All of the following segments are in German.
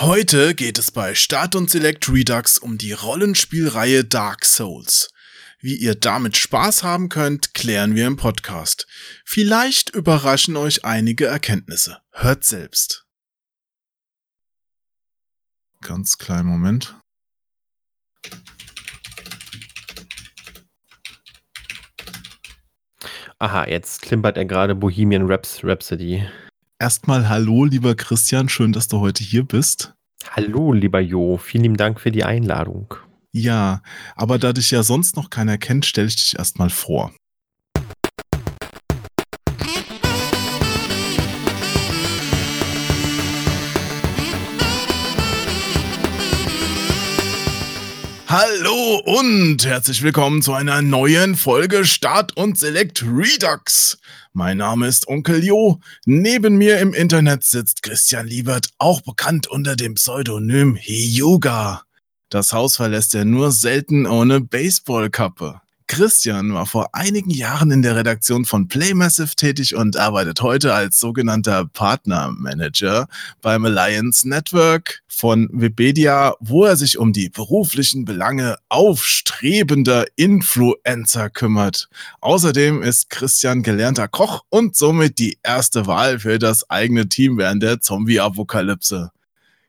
Heute geht es bei Start und Select Redux um die Rollenspielreihe Dark Souls. Wie ihr damit Spaß haben könnt, klären wir im Podcast. Vielleicht überraschen euch einige Erkenntnisse. Hört selbst. Ganz kleinen Moment. Aha, jetzt klimpert er gerade Bohemian Raps Rhapsody. Erstmal hallo, lieber Christian, schön, dass du heute hier bist. Hallo, lieber Jo, vielen lieben Dank für die Einladung. Ja, aber da dich ja sonst noch keiner kennt, stelle ich dich erstmal vor. Hallo und herzlich willkommen zu einer neuen Folge Start und Select Redux. Mein Name ist Onkel Jo. Neben mir im Internet sitzt Christian Liebert, auch bekannt unter dem Pseudonym Hyuga. Das Haus verlässt er nur selten ohne Baseballkappe. Christian war vor einigen Jahren in der Redaktion von Playmassive tätig und arbeitet heute als sogenannter Partnermanager beim Alliance Network von Webedia, wo er sich um die beruflichen Belange aufstrebender Influencer kümmert. Außerdem ist Christian gelernter Koch und somit die erste Wahl für das eigene Team während der Zombie-Apokalypse.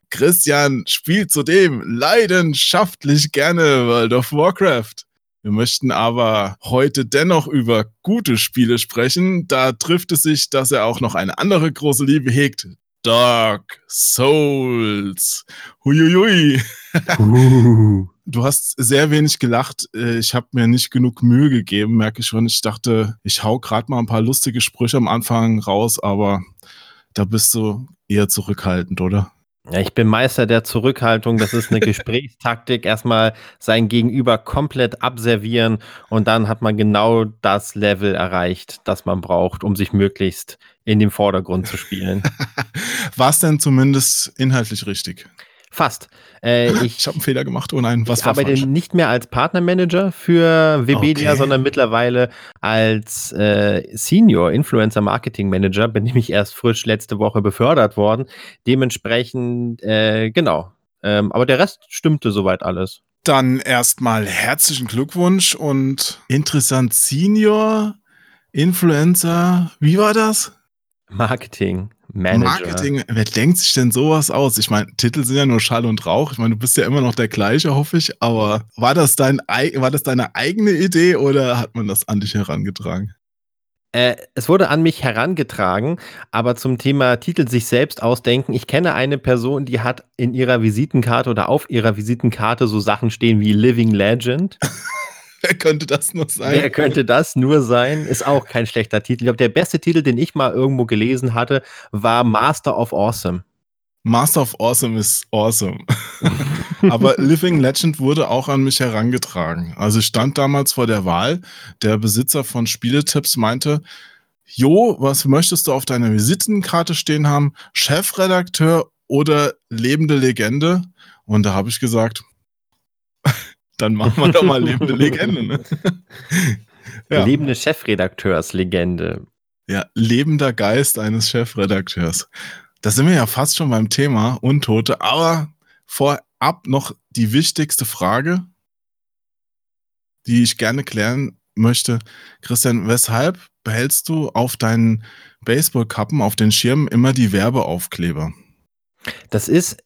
Christian spielt zudem leidenschaftlich gerne World of Warcraft. Wir möchten aber heute dennoch über gute Spiele sprechen. Da trifft es sich, dass er auch noch eine andere große Liebe hegt. Dark Souls. Huiuiui. Uh. Du hast sehr wenig gelacht. Äh, ich habe mir nicht genug Mühe gegeben, merke ich schon. Ich dachte, ich hau gerade mal ein paar lustige Sprüche am Anfang raus, aber da bist du eher zurückhaltend, oder? Ja, ich bin Meister der Zurückhaltung. Das ist eine Gesprächstaktik. Erstmal sein Gegenüber komplett abservieren und dann hat man genau das Level erreicht, das man braucht, um sich möglichst in den Vordergrund zu spielen. War es denn zumindest inhaltlich richtig? Fast. Äh, ich ich habe einen Fehler gemacht. Oh nein, was ich war arbeite falsch? nicht mehr als Partnermanager für Webedia, okay. sondern mittlerweile als äh, Senior Influencer Marketing Manager. Bin nämlich erst frisch letzte Woche befördert worden. Dementsprechend, äh, genau. Ähm, aber der Rest stimmte soweit alles. Dann erstmal herzlichen Glückwunsch und interessant Senior Influencer. Wie war das? Marketing. Manager. Marketing, wer denkt sich denn sowas aus? Ich meine, Titel sind ja nur Schall und Rauch. Ich meine, du bist ja immer noch der gleiche, hoffe ich. Aber war das, dein, war das deine eigene Idee oder hat man das an dich herangetragen? Äh, es wurde an mich herangetragen, aber zum Thema Titel sich selbst ausdenken. Ich kenne eine Person, die hat in ihrer Visitenkarte oder auf ihrer Visitenkarte so Sachen stehen wie Living Legend. Wer könnte das nur sein? Wer könnte das nur sein? Ist auch kein schlechter Titel. Ich glaube, der beste Titel, den ich mal irgendwo gelesen hatte, war Master of Awesome. Master of Awesome ist awesome. Aber Living Legend wurde auch an mich herangetragen. Also ich stand damals vor der Wahl. Der Besitzer von Spieletipps meinte, Jo, was möchtest du auf deiner Visitenkarte stehen haben? Chefredakteur oder lebende Legende? Und da habe ich gesagt, dann machen wir doch mal lebende Legende. Ne? ja. Lebende Chefredakteurslegende. Ja, lebender Geist eines Chefredakteurs. Da sind wir ja fast schon beim Thema Untote, aber vorab noch die wichtigste Frage, die ich gerne klären möchte. Christian, weshalb behältst du auf deinen Baseballkappen, auf den Schirmen immer die Werbeaufkleber? Das ist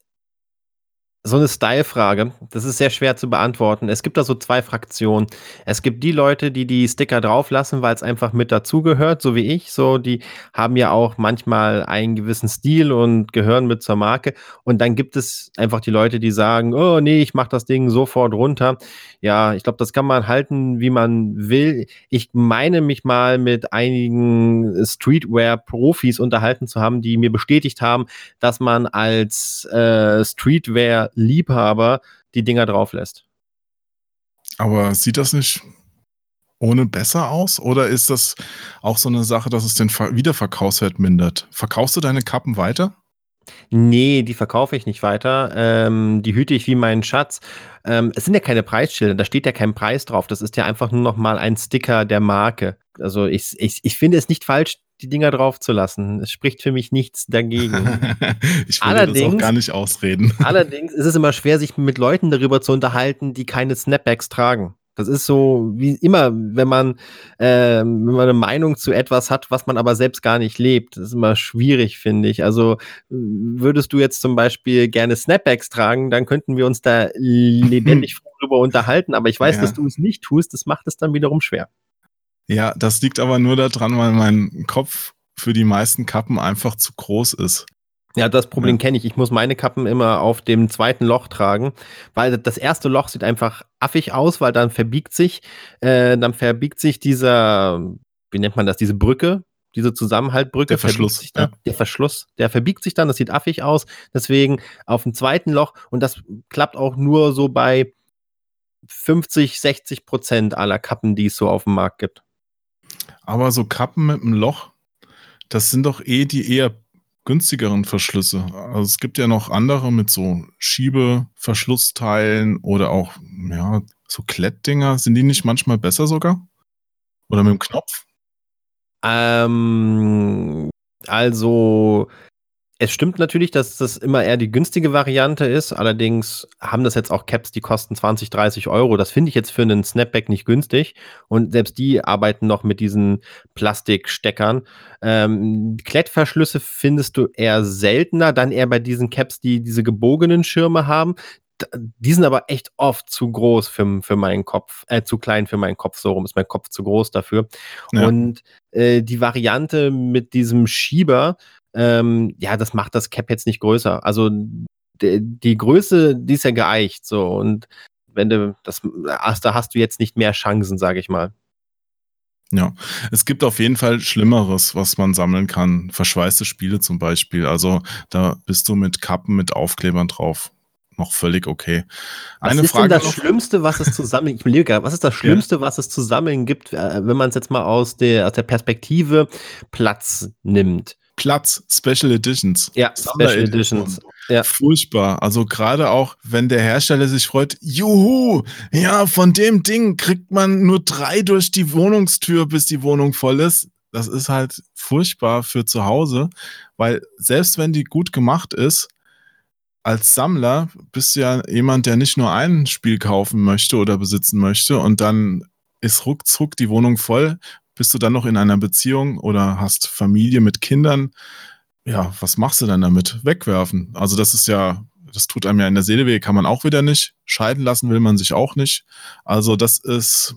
so eine Style-Frage. Das ist sehr schwer zu beantworten. Es gibt da so zwei Fraktionen. Es gibt die Leute, die die Sticker drauflassen, weil es einfach mit dazugehört, so wie ich. So, die haben ja auch manchmal einen gewissen Stil und gehören mit zur Marke. Und dann gibt es einfach die Leute, die sagen, oh nee, ich mach das Ding sofort runter. Ja, ich glaube, das kann man halten, wie man will. Ich meine mich mal mit einigen Streetwear-Profis unterhalten zu haben, die mir bestätigt haben, dass man als äh, Streetwear Liebhaber die Dinger drauf lässt. Aber sieht das nicht ohne besser aus? Oder ist das auch so eine Sache, dass es den Wiederverkaufswert mindert? Verkaufst du deine Kappen weiter? Nee, die verkaufe ich nicht weiter. Ähm, die hüte ich wie meinen Schatz. Ähm, es sind ja keine Preisschilder, da steht ja kein Preis drauf. Das ist ja einfach nur noch mal ein Sticker der Marke. Also ich, ich, ich finde es nicht falsch, die Dinger drauf zu lassen. Es spricht für mich nichts dagegen. ich will allerdings, das auch gar nicht ausreden. allerdings ist es immer schwer, sich mit Leuten darüber zu unterhalten, die keine Snapbacks tragen. Das ist so wie immer, wenn man, äh, wenn man eine Meinung zu etwas hat, was man aber selbst gar nicht lebt. Das ist immer schwierig, finde ich. Also würdest du jetzt zum Beispiel gerne Snapbacks tragen, dann könnten wir uns da lebendig darüber unterhalten. Aber ich weiß, ja. dass du es nicht tust. Das macht es dann wiederum schwer. Ja, das liegt aber nur daran, weil mein Kopf für die meisten Kappen einfach zu groß ist. Ja, das Problem ja. kenne ich. Ich muss meine Kappen immer auf dem zweiten Loch tragen, weil das erste Loch sieht einfach affig aus, weil dann verbiegt sich, äh, dann verbiegt sich dieser, wie nennt man das, diese Brücke, diese Zusammenhaltbrücke. Der Verschluss. Ja. Der Verschluss, der verbiegt sich dann, das sieht affig aus. Deswegen auf dem zweiten Loch und das klappt auch nur so bei 50, 60 Prozent aller Kappen, die es so auf dem Markt gibt. Aber so Kappen mit einem Loch, das sind doch eh die eher günstigeren Verschlüsse. Also es gibt ja noch andere mit so Schiebeverschlussteilen oder auch, ja, so Klettdinger. Sind die nicht manchmal besser sogar? Oder mit dem Knopf? Ähm, also es stimmt natürlich, dass das immer eher die günstige Variante ist. Allerdings haben das jetzt auch Caps, die kosten 20, 30 Euro. Das finde ich jetzt für einen Snapback nicht günstig. Und selbst die arbeiten noch mit diesen Plastiksteckern. Ähm, Klettverschlüsse findest du eher seltener, dann eher bei diesen Caps, die diese gebogenen Schirme haben. Die sind aber echt oft zu groß für, für meinen Kopf, äh, zu klein für meinen Kopf. So rum ist mein Kopf zu groß dafür. Ja. Und äh, die Variante mit diesem Schieber, ähm, ja, das macht das Cap jetzt nicht größer. Also die Größe, die ist ja geeicht so und wenn du das hast, da hast du jetzt nicht mehr Chancen, sage ich mal. Ja, es gibt auf jeden Fall Schlimmeres, was man sammeln kann. Verschweißte Spiele zum Beispiel. Also da bist du mit Kappen, mit Aufklebern drauf noch völlig okay. Eine was ist Frage denn das noch? Schlimmste, was es zu sammeln, ich überlege was ist das Schlimmste, ja. was es zu sammeln gibt, äh, wenn man es jetzt mal aus der, aus der Perspektive Platz nimmt? Platz, Special Editions. Ja, Special Editions. Ja. Furchtbar. Also gerade auch, wenn der Hersteller sich freut, juhu, ja, von dem Ding kriegt man nur drei durch die Wohnungstür, bis die Wohnung voll ist. Das ist halt furchtbar für zu Hause, weil selbst wenn die gut gemacht ist, als Sammler bist du ja jemand, der nicht nur ein Spiel kaufen möchte oder besitzen möchte und dann ist ruckzuck die Wohnung voll bist du dann noch in einer Beziehung oder hast Familie mit Kindern? Ja, was machst du dann damit? Wegwerfen. Also das ist ja, das tut einem ja in der Seele weh, kann man auch wieder nicht. Scheiden lassen will man sich auch nicht. Also das ist,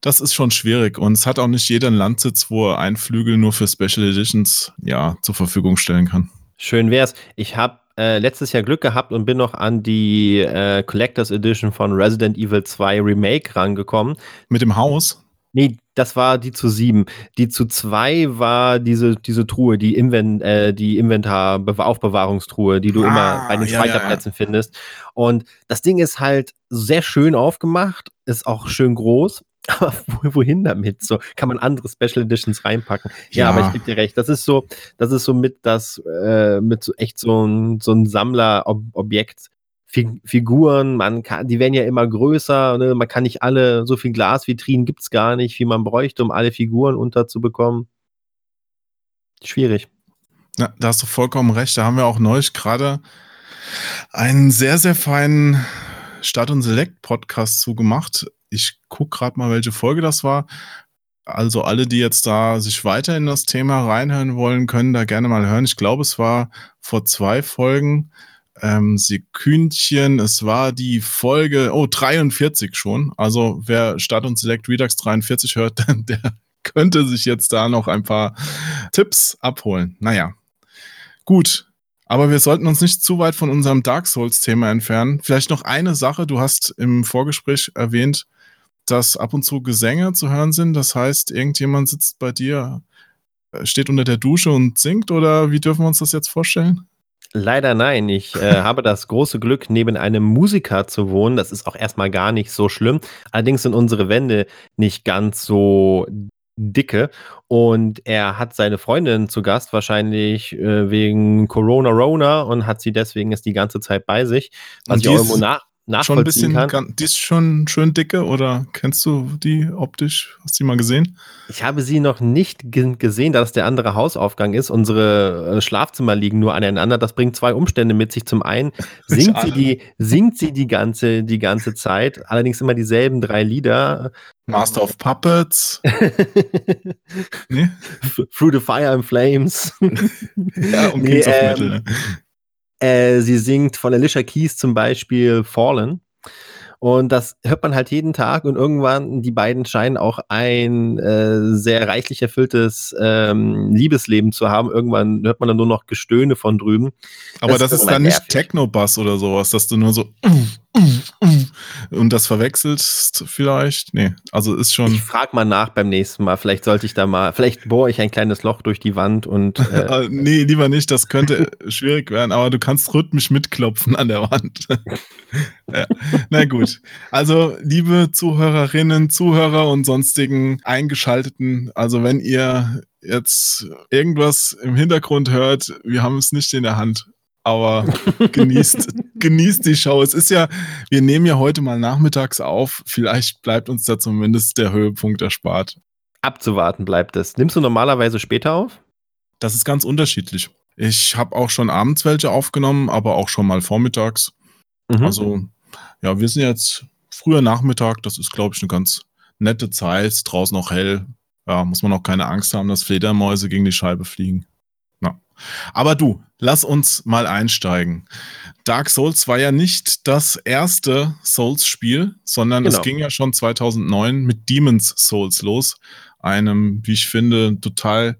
das ist schon schwierig. Und es hat auch nicht jeder einen Landsitz, wo er ein Flügel nur für Special Editions ja, zur Verfügung stellen kann. Schön wär's. Ich habe äh, letztes Jahr Glück gehabt und bin noch an die äh, Collectors Edition von Resident Evil 2 Remake rangekommen. Mit dem Haus? Nee, das war die zu sieben. Die zu zwei war diese, diese Truhe, die, Inven äh, die Inventar-Aufbewahrungstruhe, die du ah, immer bei den Speicherplätzen ja, ja. findest. Und das Ding ist halt sehr schön aufgemacht, ist auch schön groß. Aber wohin damit? So kann man andere Special Editions reinpacken. Ja, ja aber ich gebe dir recht. Das ist so, das ist so mit das, äh, mit so echt so ein, so ein Sammlerobjekt, Figuren, man kann, die werden ja immer größer, ne? man kann nicht alle, so viel Glasvitrinen gibt es gar nicht, wie man bräuchte, um alle Figuren unterzubekommen. Schwierig. Ja, da hast du vollkommen recht. Da haben wir auch neulich gerade einen sehr, sehr feinen Stadt- und Select-Podcast zugemacht. Ich gucke gerade mal, welche Folge das war. Also alle, die jetzt da sich weiter in das Thema reinhören wollen, können da gerne mal hören. Ich glaube, es war vor zwei Folgen ähm, Sekündchen. Es war die Folge, oh, 43 schon. Also wer Start und Select Redux 43 hört, der könnte sich jetzt da noch ein paar Tipps abholen. Naja, gut. Aber wir sollten uns nicht zu weit von unserem Dark Souls-Thema entfernen. Vielleicht noch eine Sache. Du hast im Vorgespräch erwähnt, dass ab und zu Gesänge zu hören sind. Das heißt, irgendjemand sitzt bei dir, äh, steht unter der Dusche und singt oder wie dürfen wir uns das jetzt vorstellen? Leider nein. Ich äh, habe das große Glück, neben einem Musiker zu wohnen. Das ist auch erstmal gar nicht so schlimm. Allerdings sind unsere Wände nicht ganz so dicke und er hat seine Freundin zu Gast, wahrscheinlich äh, wegen Corona Rona und hat sie deswegen jetzt die ganze Zeit bei sich. Was und die, ist, nach nachvollziehen schon ein kann. bisschen, die ist schon schön dicke oder kennst du die optisch? Hast du die mal gesehen? Ich habe sie noch nicht gesehen, da das der andere Hausaufgang ist. Unsere äh, Schlafzimmer liegen nur aneinander. Das bringt zwei Umstände mit sich. Zum einen singt sie die, singt sie die ganze, die ganze Zeit, allerdings immer dieselben drei Lieder. Master of Puppets. nee? Through the Fire and Flames. ja, um nee, Kings of Metal. Äh, sie singt von Alicia Keys zum Beispiel Fallen. Und das hört man halt jeden Tag und irgendwann, die beiden scheinen auch ein äh, sehr reichlich erfülltes ähm, Liebesleben zu haben. Irgendwann hört man dann nur noch Gestöhne von drüben. Aber das, das ist dann nicht Techno-Bass oder sowas, dass du nur so und das verwechselst vielleicht? Nee, also ist schon. Ich frag mal nach beim nächsten Mal. Vielleicht sollte ich da mal, vielleicht bohre ich ein kleines Loch durch die Wand und. Äh nee, lieber nicht, das könnte schwierig werden, aber du kannst rhythmisch mitklopfen an der Wand. ja. Na gut. Also, liebe Zuhörerinnen, Zuhörer und sonstigen Eingeschalteten, also wenn ihr jetzt irgendwas im Hintergrund hört, wir haben es nicht in der Hand aber genießt, genießt die Show. Es ist ja, wir nehmen ja heute mal nachmittags auf. Vielleicht bleibt uns da zumindest der Höhepunkt erspart. Abzuwarten bleibt es. Nimmst du normalerweise später auf? Das ist ganz unterschiedlich. Ich habe auch schon abends welche aufgenommen, aber auch schon mal vormittags. Mhm. Also, ja, wir sind jetzt früher Nachmittag. Das ist, glaube ich, eine ganz nette Zeit. Draußen noch hell. Ja, muss man auch keine Angst haben, dass Fledermäuse gegen die Scheibe fliegen. Aber du, lass uns mal einsteigen. Dark Souls war ja nicht das erste Souls-Spiel, sondern genau. es ging ja schon 2009 mit Demon's Souls los. Einem, wie ich finde, total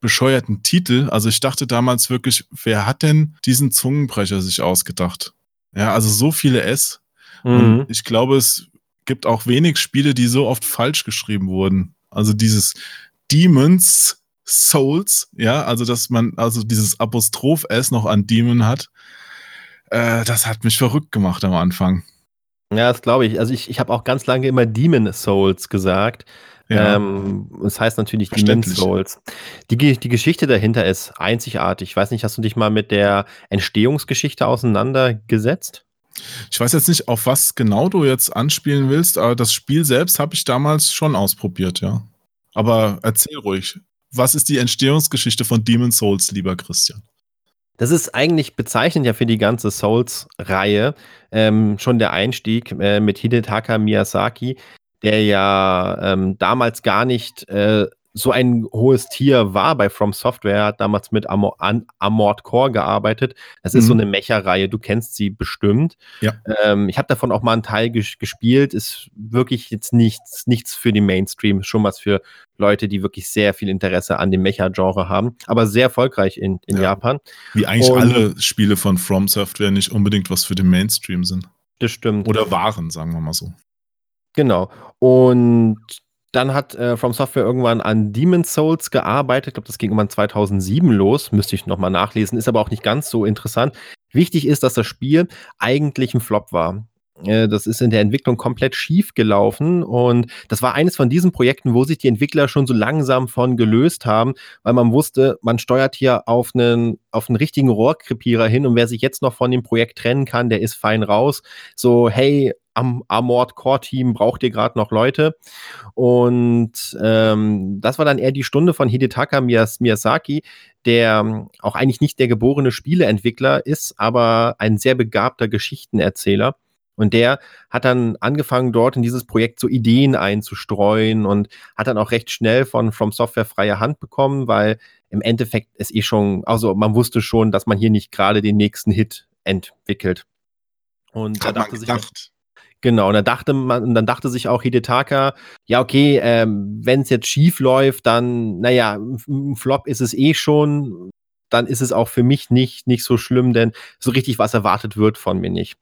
bescheuerten Titel. Also ich dachte damals wirklich, wer hat denn diesen Zungenbrecher sich ausgedacht? Ja, also so viele S. Mhm. Und ich glaube, es gibt auch wenig Spiele, die so oft falsch geschrieben wurden. Also dieses Demons Souls, ja, also dass man also dieses Apostroph S noch an Demon hat, äh, das hat mich verrückt gemacht am Anfang. Ja, das glaube ich. Also ich, ich habe auch ganz lange immer Demon Souls gesagt. Ja. Ähm, das heißt natürlich Demon Souls. Die, die Geschichte dahinter ist einzigartig. Ich weiß nicht, hast du dich mal mit der Entstehungsgeschichte auseinandergesetzt? Ich weiß jetzt nicht, auf was genau du jetzt anspielen willst, aber das Spiel selbst habe ich damals schon ausprobiert, ja. Aber erzähl ruhig was ist die Entstehungsgeschichte von Demon Souls, lieber Christian? Das ist eigentlich bezeichnend ja für die ganze Souls-Reihe. Ähm, schon der Einstieg äh, mit Hidetaka Miyazaki, der ja ähm, damals gar nicht äh, so ein hohes Tier war bei From Software, hat damals mit Amor an Armored Core gearbeitet. Das ist mhm. so eine Mecha-Reihe, du kennst sie bestimmt. Ja. Ähm, ich habe davon auch mal einen Teil ges gespielt, ist wirklich jetzt nichts, nichts für die Mainstream, schon was für Leute, die wirklich sehr viel Interesse an dem Mecha-Genre haben, aber sehr erfolgreich in, in ja. Japan. Wie eigentlich Und, alle Spiele von From Software nicht unbedingt was für den Mainstream sind. Das stimmt. Oder waren, sagen wir mal so. Genau. Und dann hat äh, From Software irgendwann an Demon's Souls gearbeitet. Ich glaube, das ging irgendwann 2007 los. Müsste ich nochmal nachlesen. Ist aber auch nicht ganz so interessant. Wichtig ist, dass das Spiel eigentlich ein Flop war. Äh, das ist in der Entwicklung komplett schief gelaufen und das war eines von diesen Projekten, wo sich die Entwickler schon so langsam von gelöst haben, weil man wusste, man steuert hier auf einen, auf einen richtigen Rohrkrepierer hin und wer sich jetzt noch von dem Projekt trennen kann, der ist fein raus. So, hey, am Armored Core Team braucht ihr gerade noch Leute. Und ähm, das war dann eher die Stunde von Hidetaka Miyazaki, der ähm, auch eigentlich nicht der geborene Spieleentwickler ist, aber ein sehr begabter Geschichtenerzähler. Und der hat dann angefangen, dort in dieses Projekt so Ideen einzustreuen und hat dann auch recht schnell von From Software freie Hand bekommen, weil im Endeffekt es eh schon, also man wusste schon, dass man hier nicht gerade den nächsten Hit entwickelt. Und hat da dachte man gedacht. sich, Genau, und dann dachte man, dann dachte sich auch Hidetaka, ja, okay, ähm, wenn es jetzt schief läuft, dann, naja, ein Flop ist es eh schon, dann ist es auch für mich nicht, nicht so schlimm, denn so richtig was erwartet wird von mir nicht.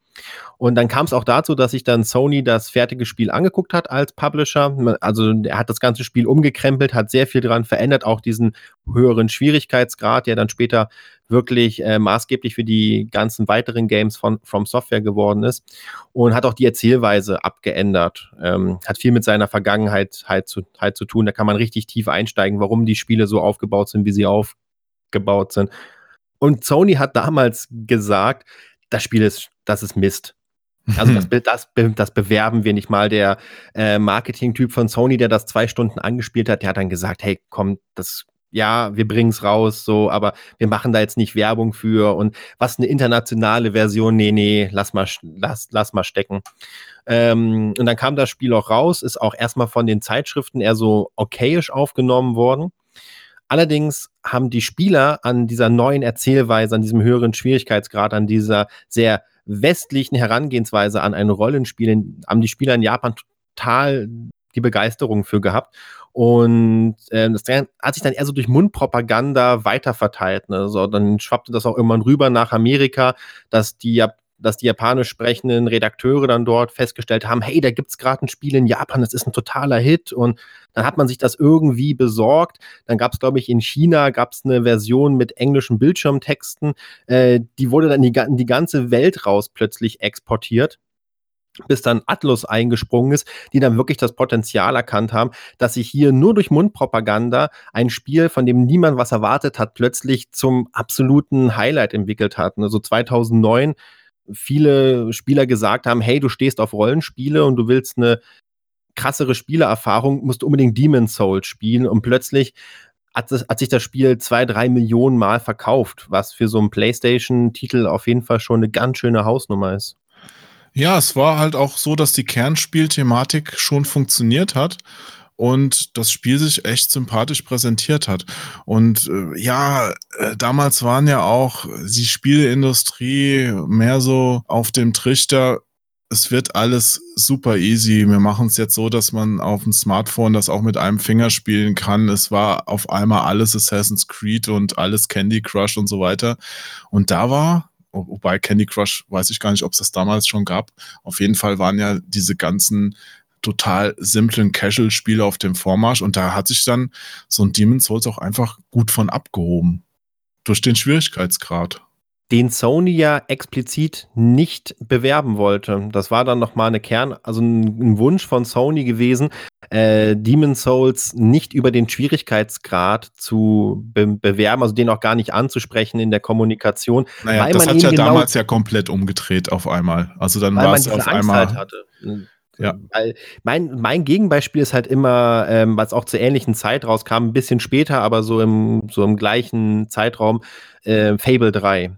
Und dann kam es auch dazu, dass sich dann Sony das fertige Spiel angeguckt hat als Publisher. Also er hat das ganze Spiel umgekrempelt, hat sehr viel daran verändert, auch diesen höheren Schwierigkeitsgrad, der dann später wirklich äh, maßgeblich für die ganzen weiteren Games von From Software geworden ist. Und hat auch die Erzählweise abgeändert. Ähm, hat viel mit seiner Vergangenheit halt zu, halt zu tun. Da kann man richtig tief einsteigen, warum die Spiele so aufgebaut sind, wie sie aufgebaut sind. Und Sony hat damals gesagt, das Spiel ist, das ist Mist. Also das, das, das bewerben wir nicht mal. Der äh, Marketing-Typ von Sony, der das zwei Stunden angespielt hat, der hat dann gesagt, hey, komm, das ja, wir bringen es raus, so, aber wir machen da jetzt nicht Werbung für und was eine internationale Version, nee, nee, lass mal, lass, lass mal stecken. Ähm, und dann kam das Spiel auch raus, ist auch erstmal von den Zeitschriften eher so okayisch aufgenommen worden. Allerdings haben die Spieler an dieser neuen Erzählweise, an diesem höheren Schwierigkeitsgrad, an dieser sehr westlichen Herangehensweise an ein Rollenspiel, haben die Spieler in Japan total die Begeisterung für gehabt. Und äh, das hat sich dann eher so durch Mundpropaganda weiterverteilt. Ne? So, dann schwappte das auch irgendwann rüber nach Amerika, dass die dass die japanisch sprechenden Redakteure dann dort festgestellt haben, hey, da gibt es gerade ein Spiel in Japan, das ist ein totaler Hit. Und dann hat man sich das irgendwie besorgt. Dann gab es, glaube ich, in China gab es eine Version mit englischen Bildschirmtexten. Äh, die wurde dann die, die ganze Welt raus plötzlich exportiert bis dann Atlus eingesprungen ist, die dann wirklich das Potenzial erkannt haben, dass sich hier nur durch Mundpropaganda ein Spiel, von dem niemand was erwartet hat, plötzlich zum absoluten Highlight entwickelt hat. Also 2009 viele Spieler gesagt haben, hey, du stehst auf Rollenspiele und du willst eine krassere Spielererfahrung, musst du unbedingt Demon's Souls spielen und plötzlich hat, das, hat sich das Spiel zwei, drei Millionen Mal verkauft, was für so einen PlayStation-Titel auf jeden Fall schon eine ganz schöne Hausnummer ist. Ja, es war halt auch so, dass die Kernspielthematik schon funktioniert hat und das Spiel sich echt sympathisch präsentiert hat. Und äh, ja, äh, damals waren ja auch die Spieleindustrie mehr so auf dem Trichter, es wird alles super easy. Wir machen es jetzt so, dass man auf dem Smartphone das auch mit einem Finger spielen kann. Es war auf einmal alles Assassin's Creed und alles Candy Crush und so weiter. Und da war wobei Candy Crush weiß ich gar nicht, ob es das damals schon gab. Auf jeden Fall waren ja diese ganzen total simplen Casual-Spiele auf dem Vormarsch und da hat sich dann so ein Demon's Souls auch einfach gut von abgehoben. Durch den Schwierigkeitsgrad den Sony ja explizit nicht bewerben wollte. Das war dann nochmal eine Kern, also ein, Wunsch von Sony gewesen, äh, Demon Souls nicht über den Schwierigkeitsgrad zu be bewerben, also den auch gar nicht anzusprechen in der Kommunikation. Naja, das hat ja genau damals ja komplett umgedreht auf einmal. Also dann war es auf Angst einmal. Halt hatte. Ja. Weil mein, mein Gegenbeispiel ist halt immer, ähm, was auch zur ähnlichen Zeit rauskam, ein bisschen später, aber so im, so im gleichen Zeitraum, äh, Fable 3.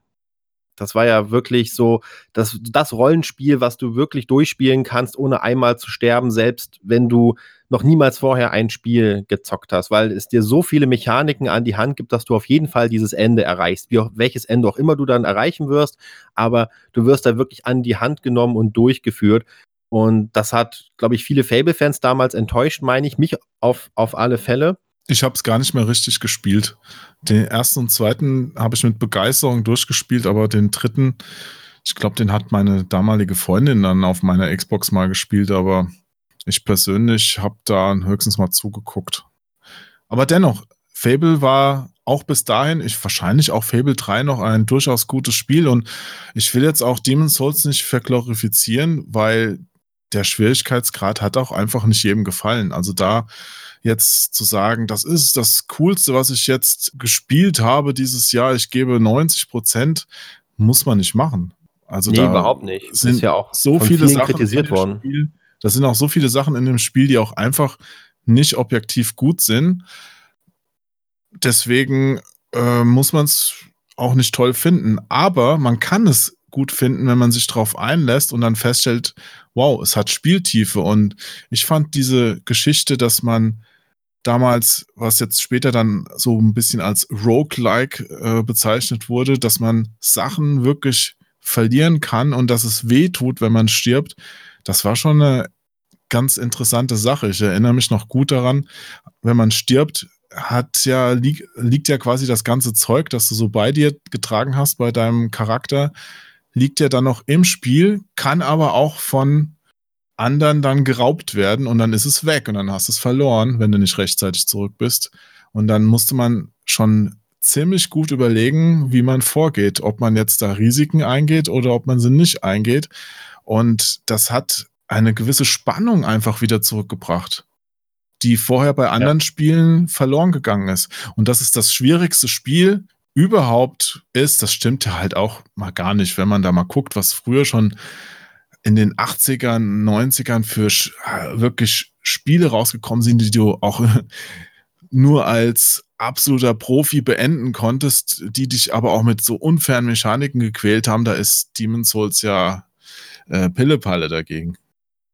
Das war ja wirklich so das, das Rollenspiel, was du wirklich durchspielen kannst, ohne einmal zu sterben, selbst wenn du noch niemals vorher ein Spiel gezockt hast, weil es dir so viele Mechaniken an die Hand gibt, dass du auf jeden Fall dieses Ende erreichst, wie auch, welches Ende auch immer du dann erreichen wirst, aber du wirst da wirklich an die Hand genommen und durchgeführt. Und das hat, glaube ich, viele Fable-Fans damals enttäuscht, meine ich, mich auf, auf alle Fälle. Ich habe es gar nicht mehr richtig gespielt. Den ersten und zweiten habe ich mit Begeisterung durchgespielt, aber den dritten, ich glaube, den hat meine damalige Freundin dann auf meiner Xbox mal gespielt, aber ich persönlich habe da höchstens mal zugeguckt. Aber dennoch, Fable war auch bis dahin, ich wahrscheinlich auch Fable 3 noch ein durchaus gutes Spiel und ich will jetzt auch Demon's Souls nicht verglorifizieren, weil der Schwierigkeitsgrad hat auch einfach nicht jedem gefallen. Also da jetzt zu sagen, das ist das Coolste, was ich jetzt gespielt habe dieses Jahr, ich gebe 90 Prozent, muss man nicht machen. Also nee, da überhaupt nicht. Das sind ja auch so viele Sachen kritisiert worden. Spiel, das sind auch so viele Sachen in dem Spiel, die auch einfach nicht objektiv gut sind. Deswegen äh, muss man es auch nicht toll finden. Aber man kann es gut finden, wenn man sich darauf einlässt und dann feststellt, wow, es hat Spieltiefe. Und ich fand diese Geschichte, dass man damals, was jetzt später dann so ein bisschen als Roguelike äh, bezeichnet wurde, dass man Sachen wirklich verlieren kann und dass es weh tut, wenn man stirbt, das war schon eine ganz interessante Sache. Ich erinnere mich noch gut daran, wenn man stirbt, hat ja, li liegt ja quasi das ganze Zeug, das du so bei dir getragen hast, bei deinem Charakter, liegt ja dann noch im Spiel, kann aber auch von anderen dann geraubt werden und dann ist es weg und dann hast du es verloren, wenn du nicht rechtzeitig zurück bist. Und dann musste man schon ziemlich gut überlegen, wie man vorgeht, ob man jetzt da Risiken eingeht oder ob man sie nicht eingeht. Und das hat eine gewisse Spannung einfach wieder zurückgebracht, die vorher bei anderen ja. Spielen verloren gegangen ist. Und das ist das schwierigste Spiel überhaupt ist. Das stimmt ja halt auch mal gar nicht, wenn man da mal guckt, was früher schon in den 80ern, 90ern für äh, wirklich Spiele rausgekommen sind, die du auch nur als absoluter Profi beenden konntest, die dich aber auch mit so unfairen Mechaniken gequält haben, da ist Demon's Souls ja äh, Pillepalle dagegen.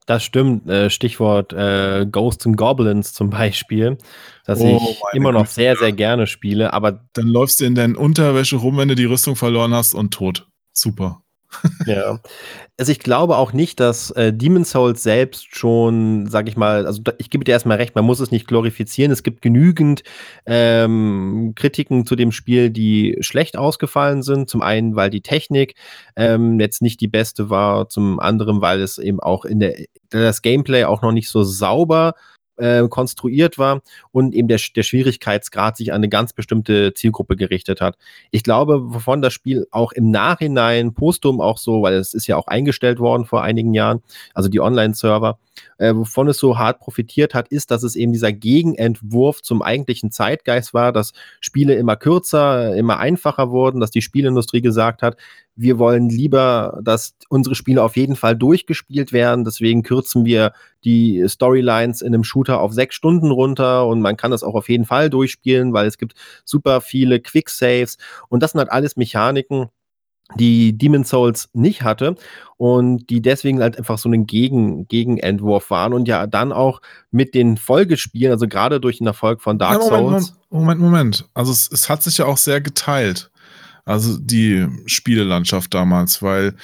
Das stimmt. Äh, Stichwort äh, Ghosts and Goblins zum Beispiel, das oh, ich immer noch Güte. sehr, sehr gerne spiele. Aber dann läufst du in deinen Unterwäsche rum, wenn du die Rüstung verloren hast und tot. Super. Ja. Also ich glaube auch nicht, dass äh, Demon's Souls selbst schon, sag ich mal, also da, ich gebe dir erstmal recht, man muss es nicht glorifizieren. Es gibt genügend ähm, Kritiken zu dem Spiel, die schlecht ausgefallen sind. Zum einen, weil die Technik ähm, jetzt nicht die beste war, zum anderen, weil es eben auch in der das Gameplay auch noch nicht so sauber äh, konstruiert war und eben der, der Schwierigkeitsgrad sich an eine ganz bestimmte Zielgruppe gerichtet hat. Ich glaube, wovon das Spiel auch im Nachhinein, postum auch so, weil es ist ja auch eingestellt worden vor einigen Jahren, also die Online-Server, äh, wovon es so hart profitiert hat, ist, dass es eben dieser Gegenentwurf zum eigentlichen Zeitgeist war, dass Spiele immer kürzer, immer einfacher wurden, dass die Spielindustrie gesagt hat, wir wollen lieber, dass unsere Spiele auf jeden Fall durchgespielt werden. Deswegen kürzen wir die Storylines in einem Shooter auf sechs Stunden runter und man kann das auch auf jeden Fall durchspielen, weil es gibt super viele Quick Saves und das sind halt alles Mechaniken, die Demon Souls nicht hatte und die deswegen halt einfach so einen Gegen Gegenentwurf waren und ja dann auch mit den Folgespielen, also gerade durch den Erfolg von Dark ja, Moment, Souls. Moment, Moment. Also es, es hat sich ja auch sehr geteilt. Also die Spielelandschaft damals, weil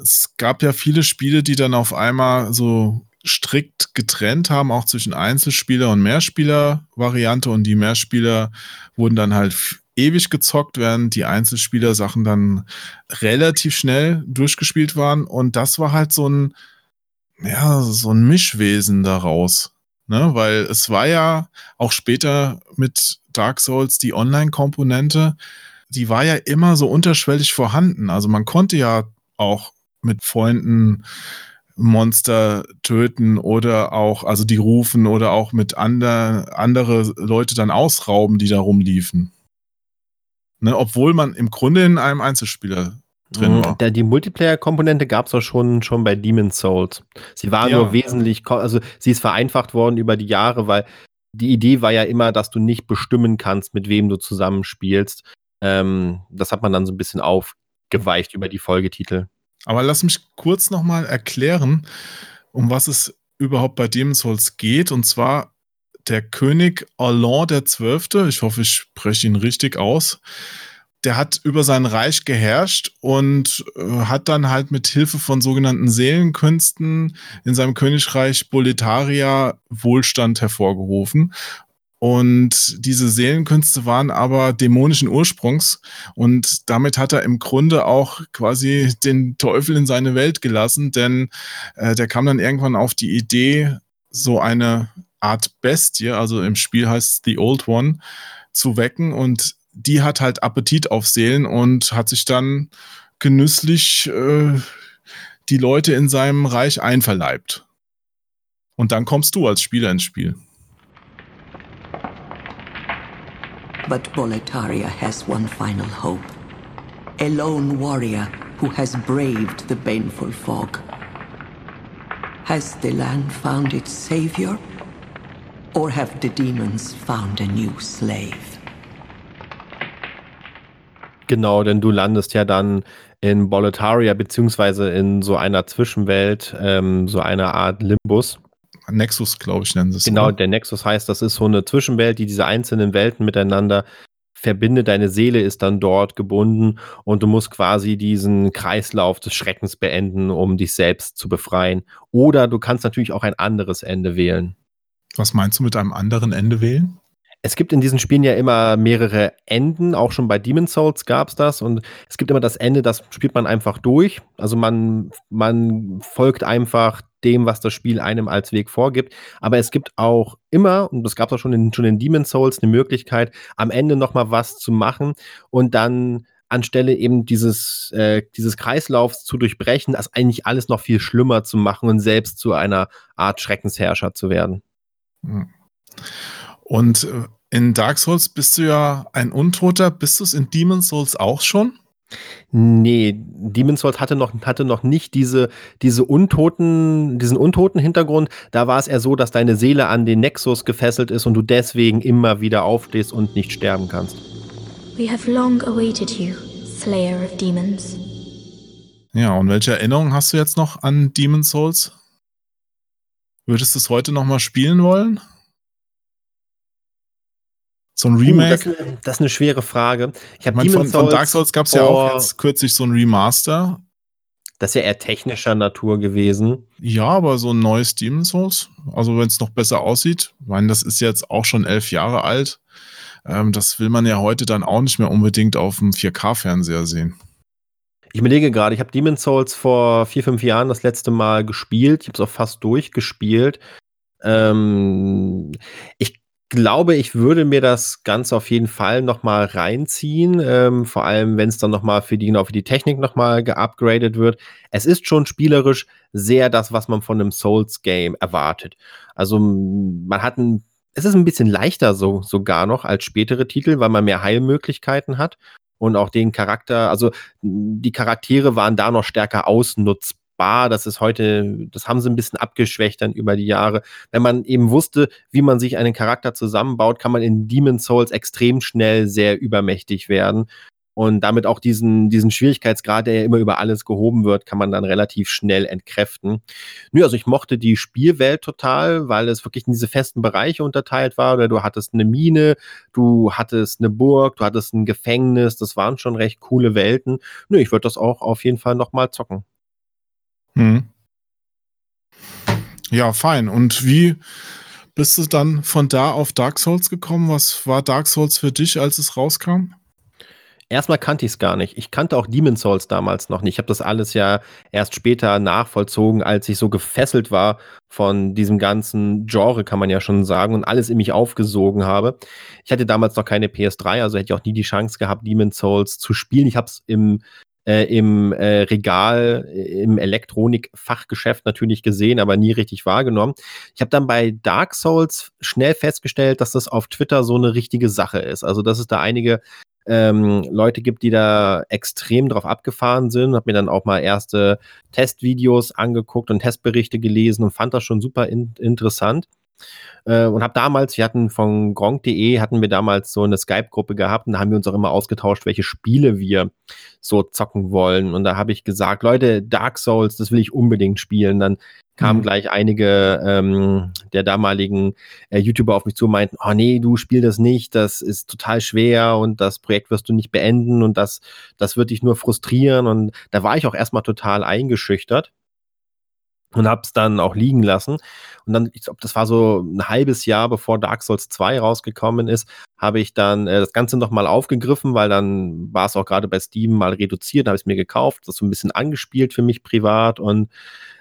es gab ja viele Spiele, die dann auf einmal so strikt getrennt haben, auch zwischen Einzelspieler- und Mehrspieler-Variante und die Mehrspieler wurden dann halt ewig gezockt, während die Einzelspieler-Sachen dann relativ schnell durchgespielt waren und das war halt so ein, ja, so ein Mischwesen daraus. Ne? Weil es war ja auch später mit Dark Souls die Online-Komponente, die war ja immer so unterschwellig vorhanden. Also man konnte ja auch mit Freunden Monster töten oder auch, also die rufen oder auch mit ander, andere Leute dann ausrauben, die da rumliefen. Ne, obwohl man im Grunde in einem Einzelspieler drin mhm, war. Der, die Multiplayer-Komponente gab es auch schon, schon bei Demon's Souls. Sie war ja. nur wesentlich, also sie ist vereinfacht worden über die Jahre, weil die Idee war ja immer, dass du nicht bestimmen kannst, mit wem du zusammenspielst. Ähm, das hat man dann so ein bisschen aufgeweicht über die Folgetitel. Aber lass mich kurz nochmal erklären, um was es überhaupt bei Demon's Souls geht. Und zwar der König Alain der Zwölfte, ich hoffe, ich spreche ihn richtig aus, der hat über sein Reich geherrscht und äh, hat dann halt mit Hilfe von sogenannten Seelenkünsten in seinem Königreich Boletaria Wohlstand hervorgerufen. Und diese Seelenkünste waren aber dämonischen Ursprungs. Und damit hat er im Grunde auch quasi den Teufel in seine Welt gelassen, denn äh, der kam dann irgendwann auf die Idee, so eine Art Bestie, also im Spiel heißt The Old One, zu wecken. Und die hat halt Appetit auf Seelen und hat sich dann genüsslich äh, die Leute in seinem Reich einverleibt. Und dann kommst du als Spieler ins Spiel. But Boletaria has one final hope. A lone warrior who has braved the baneful fog. Has the land found its savior? Or have the demons found a new slave? Genau, denn du landest ja dann in Boletaria, beziehungsweise in so einer Zwischenwelt, ähm, so einer Art Limbus. Nexus, glaube ich, nennen sie es. Genau, oder? der Nexus heißt, das ist so eine Zwischenwelt, die diese einzelnen Welten miteinander verbindet. Deine Seele ist dann dort gebunden und du musst quasi diesen Kreislauf des Schreckens beenden, um dich selbst zu befreien. Oder du kannst natürlich auch ein anderes Ende wählen. Was meinst du mit einem anderen Ende wählen? Es gibt in diesen Spielen ja immer mehrere Enden, auch schon bei Demon's Souls gab es das und es gibt immer das Ende, das spielt man einfach durch. Also man, man folgt einfach dem, was das Spiel einem als Weg vorgibt. Aber es gibt auch immer, und das gab es auch schon in, schon in Demon's Souls, eine Möglichkeit, am Ende nochmal was zu machen und dann anstelle eben dieses, äh, dieses Kreislaufs zu durchbrechen, das eigentlich alles noch viel schlimmer zu machen und selbst zu einer Art Schreckensherrscher zu werden. Hm. Und äh, in Dark Souls bist du ja ein Untoter. Bist du es in Demon's Souls auch schon? Nee, Demon's Souls hatte noch, hatte noch nicht diese, diese untoten, diesen untoten Hintergrund. Da war es eher so, dass deine Seele an den Nexus gefesselt ist und du deswegen immer wieder aufstehst und nicht sterben kannst. We have long awaited you, Slayer of Demons. Ja, und welche Erinnerungen hast du jetzt noch an Demon's Souls? Würdest du es heute nochmal spielen wollen? So ein Remake? Uh, das, das, ist eine schwere Frage. Ich habe von, von Dark Souls gab es ja auch jetzt kürzlich so ein Remaster. Das ist ja eher technischer Natur gewesen. Ja, aber so ein neues Demon's Souls, also wenn es noch besser aussieht, ich meine, das ist jetzt auch schon elf Jahre alt. Ähm, das will man ja heute dann auch nicht mehr unbedingt auf dem 4K-Fernseher sehen. Ich überlege gerade, ich habe Demon's Souls vor vier, fünf Jahren das letzte Mal gespielt. Ich habe es auch fast durchgespielt. Ähm, ich glaube, ich würde mir das Ganze auf jeden Fall nochmal reinziehen, ähm, vor allem wenn es dann nochmal für die, genau für die Technik nochmal geupgradet wird. Es ist schon spielerisch sehr das, was man von einem Souls-Game erwartet. Also man hat ein, es ist ein bisschen leichter so, sogar noch als spätere Titel, weil man mehr Heilmöglichkeiten hat und auch den Charakter, also die Charaktere waren da noch stärker ausnutzbar. Das ist heute, das haben sie ein bisschen abgeschwächt dann über die Jahre. Wenn man eben wusste, wie man sich einen Charakter zusammenbaut, kann man in Demon's Souls extrem schnell sehr übermächtig werden. Und damit auch diesen, diesen Schwierigkeitsgrad, der ja immer über alles gehoben wird, kann man dann relativ schnell entkräften. Nö, also ich mochte die Spielwelt total, weil es wirklich in diese festen Bereiche unterteilt war. Oder du hattest eine Mine, du hattest eine Burg, du hattest ein Gefängnis. Das waren schon recht coole Welten. Nö, ich würde das auch auf jeden Fall nochmal zocken. Hm. Ja, fein. Und wie bist du dann von da auf Dark Souls gekommen? Was war Dark Souls für dich, als es rauskam? Erstmal kannte ich es gar nicht. Ich kannte auch Demon Souls damals noch nicht. Ich habe das alles ja erst später nachvollzogen, als ich so gefesselt war von diesem ganzen Genre, kann man ja schon sagen, und alles in mich aufgesogen habe. Ich hatte damals noch keine PS3, also hätte ich auch nie die Chance gehabt, Demon Souls zu spielen. Ich habe es im äh, im äh, Regal, äh, im Elektronikfachgeschäft natürlich gesehen, aber nie richtig wahrgenommen. Ich habe dann bei Dark Souls schnell festgestellt, dass das auf Twitter so eine richtige Sache ist. Also, dass es da einige ähm, Leute gibt, die da extrem drauf abgefahren sind. Habe mir dann auch mal erste Testvideos angeguckt und Testberichte gelesen und fand das schon super in interessant. Äh, und habe damals, wir hatten von gronk.de, hatten wir damals so eine Skype-Gruppe gehabt und da haben wir uns auch immer ausgetauscht, welche Spiele wir so zocken wollen. Und da habe ich gesagt, Leute, Dark Souls, das will ich unbedingt spielen. Dann kamen mhm. gleich einige ähm, der damaligen äh, YouTuber auf mich zu und meinten, oh nee, du spiel das nicht, das ist total schwer und das Projekt wirst du nicht beenden und das, das wird dich nur frustrieren. Und da war ich auch erstmal total eingeschüchtert und habe es dann auch liegen lassen. Und dann, ich glaube, das war so ein halbes Jahr, bevor Dark Souls 2 rausgekommen ist, habe ich dann äh, das Ganze nochmal aufgegriffen, weil dann war es auch gerade bei Steam mal reduziert, habe ich es mir gekauft, das so ein bisschen angespielt für mich privat und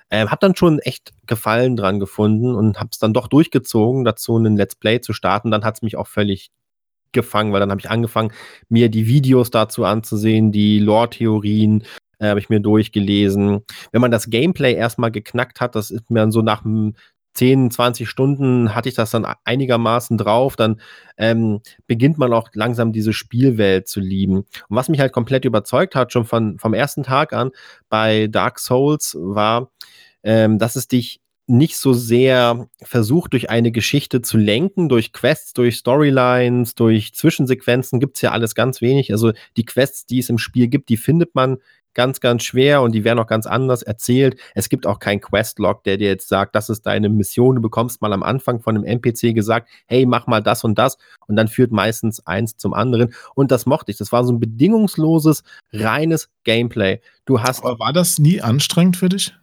äh, habe dann schon echt Gefallen dran gefunden und habe es dann doch durchgezogen, dazu einen Let's Play zu starten. Dann hat es mich auch völlig gefangen, weil dann habe ich angefangen, mir die Videos dazu anzusehen, die Lore-Theorien, äh, habe ich mir durchgelesen. Wenn man das Gameplay erstmal geknackt hat, das ist mir dann so nach 10, 20 Stunden hatte ich das dann einigermaßen drauf, dann ähm, beginnt man auch langsam diese Spielwelt zu lieben. Und was mich halt komplett überzeugt hat, schon von, vom ersten Tag an bei Dark Souls, war, ähm, dass es dich nicht so sehr versucht, durch eine Geschichte zu lenken, durch Quests, durch Storylines, durch Zwischensequenzen gibt es ja alles ganz wenig. Also die Quests, die es im Spiel gibt, die findet man ganz, ganz schwer und die werden auch ganz anders erzählt. Es gibt auch keinen Questlog, der dir jetzt sagt, das ist deine Mission. Du bekommst mal am Anfang von einem NPC gesagt, hey, mach mal das und das. Und dann führt meistens eins zum anderen. Und das mochte ich. Das war so ein bedingungsloses, reines Gameplay. Du hast. Aber war das nie anstrengend für dich?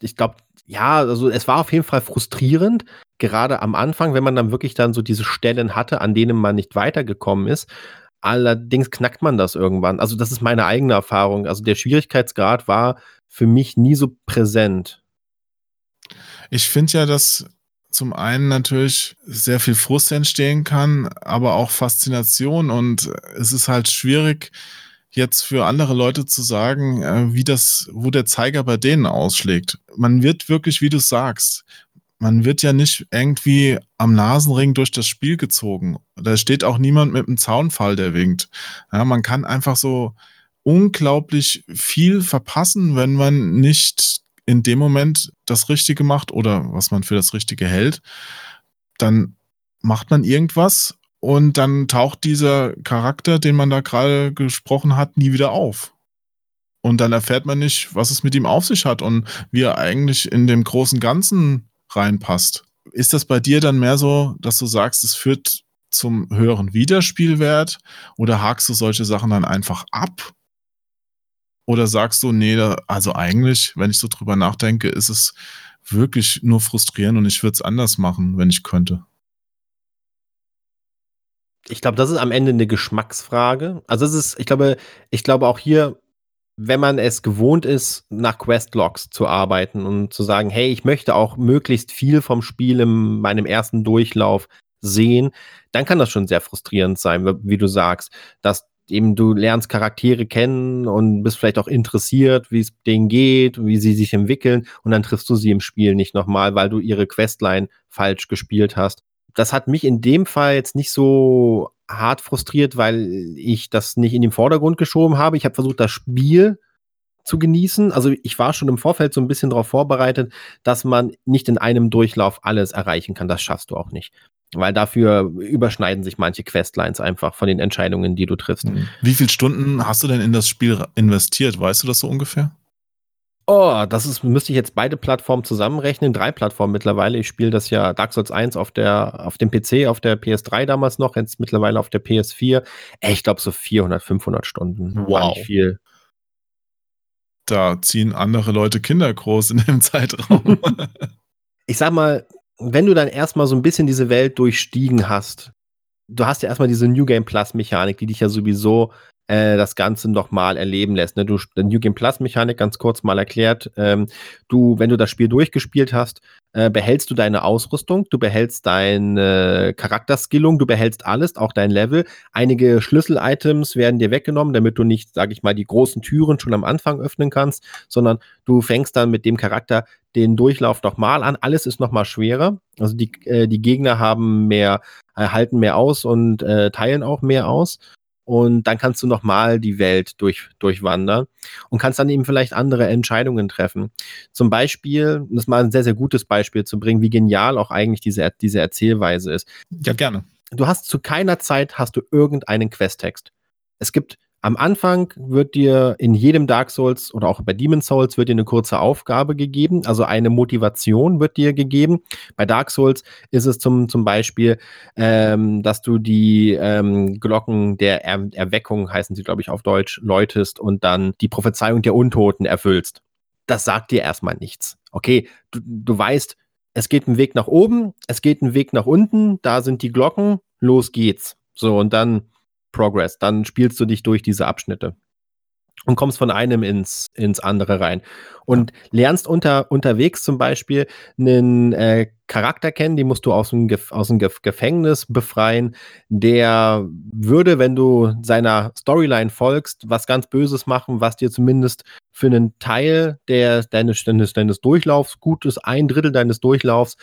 Ich glaube, ja, also es war auf jeden Fall frustrierend, gerade am Anfang, wenn man dann wirklich dann so diese Stellen hatte, an denen man nicht weitergekommen ist. Allerdings knackt man das irgendwann. Also, das ist meine eigene Erfahrung. Also, der Schwierigkeitsgrad war für mich nie so präsent. Ich finde ja, dass zum einen natürlich sehr viel Frust entstehen kann, aber auch Faszination und es ist halt schwierig, jetzt für andere Leute zu sagen, äh, wie das, wo der Zeiger bei denen ausschlägt. Man wird wirklich, wie du sagst, man wird ja nicht irgendwie am Nasenring durch das Spiel gezogen. Da steht auch niemand mit einem Zaunfall, der winkt. Ja, man kann einfach so unglaublich viel verpassen, wenn man nicht in dem Moment das Richtige macht oder was man für das Richtige hält. Dann macht man irgendwas und dann taucht dieser Charakter, den man da gerade gesprochen hat, nie wieder auf. Und dann erfährt man nicht, was es mit ihm auf sich hat und wie er eigentlich in dem großen Ganzen reinpasst. Ist das bei dir dann mehr so, dass du sagst, es führt zum höheren Wiederspielwert oder hakst du solche Sachen dann einfach ab? Oder sagst du, nee, also eigentlich, wenn ich so drüber nachdenke, ist es wirklich nur frustrierend und ich würde es anders machen, wenn ich könnte? Ich glaube, das ist am Ende eine Geschmacksfrage. Also es ist, ich glaube, ich glaube auch hier wenn man es gewohnt ist, nach Questlogs zu arbeiten und zu sagen, hey, ich möchte auch möglichst viel vom Spiel in meinem ersten Durchlauf sehen, dann kann das schon sehr frustrierend sein, wie du sagst, dass eben du lernst Charaktere kennen und bist vielleicht auch interessiert, wie es denen geht, wie sie sich entwickeln und dann triffst du sie im Spiel nicht nochmal, weil du ihre Questline falsch gespielt hast. Das hat mich in dem Fall jetzt nicht so hart frustriert, weil ich das nicht in den Vordergrund geschoben habe. Ich habe versucht, das Spiel zu genießen. Also ich war schon im Vorfeld so ein bisschen darauf vorbereitet, dass man nicht in einem Durchlauf alles erreichen kann. Das schaffst du auch nicht. Weil dafür überschneiden sich manche Questlines einfach von den Entscheidungen, die du triffst. Wie viele Stunden hast du denn in das Spiel investiert? Weißt du das so ungefähr? Oh, das ist, müsste ich jetzt beide Plattformen zusammenrechnen. Drei Plattformen mittlerweile. Ich spiele das ja Dark Souls 1 auf der, auf dem PC, auf der PS3 damals noch, jetzt mittlerweile auf der PS4. Ich glaube so 400, 500 Stunden. Wow. viel. Da ziehen andere Leute Kinder groß in dem Zeitraum. ich sag mal, wenn du dann erstmal so ein bisschen diese Welt durchstiegen hast, du hast ja erstmal diese New Game Plus Mechanik, die dich ja sowieso äh, das Ganze nochmal erleben lässt. Ne? Du, New Game Plus Mechanik ganz kurz mal erklärt. Ähm, du, wenn du das Spiel durchgespielt hast, äh, behältst du deine Ausrüstung, du behältst deine Charakterskillung, du behältst alles, auch dein Level. Einige Schlüssel-Items werden dir weggenommen, damit du nicht, sag ich mal, die großen Türen schon am Anfang öffnen kannst, sondern du fängst dann mit dem Charakter den Durchlauf nochmal an. Alles ist nochmal schwerer. Also die, äh, die Gegner haben mehr, äh, halten mehr aus und äh, teilen auch mehr aus und dann kannst du nochmal die Welt durch, durchwandern und kannst dann eben vielleicht andere Entscheidungen treffen. Zum Beispiel, das ist mal ein sehr, sehr gutes Beispiel zu bringen, wie genial auch eigentlich diese, diese Erzählweise ist. Ja, gerne. Du hast zu keiner Zeit hast du irgendeinen Questtext. Es gibt am Anfang wird dir in jedem Dark Souls oder auch bei Demon Souls wird dir eine kurze Aufgabe gegeben, also eine Motivation wird dir gegeben. Bei Dark Souls ist es zum, zum Beispiel, ähm, dass du die ähm, Glocken der er Erweckung, heißen sie, glaube ich, auf Deutsch, läutest und dann die Prophezeiung der Untoten erfüllst. Das sagt dir erstmal nichts. Okay, du, du weißt, es geht ein Weg nach oben, es geht ein Weg nach unten, da sind die Glocken, los geht's. So, und dann Progress. Dann spielst du dich durch diese Abschnitte und kommst von einem ins, ins andere rein. Und ja. lernst unter, unterwegs zum Beispiel einen äh, Charakter kennen, den musst du aus dem, aus dem Gefängnis befreien. Der würde, wenn du seiner Storyline folgst, was ganz Böses machen, was dir zumindest für einen Teil der, deines, deines, deines Durchlaufs, gutes ein Drittel deines Durchlaufs,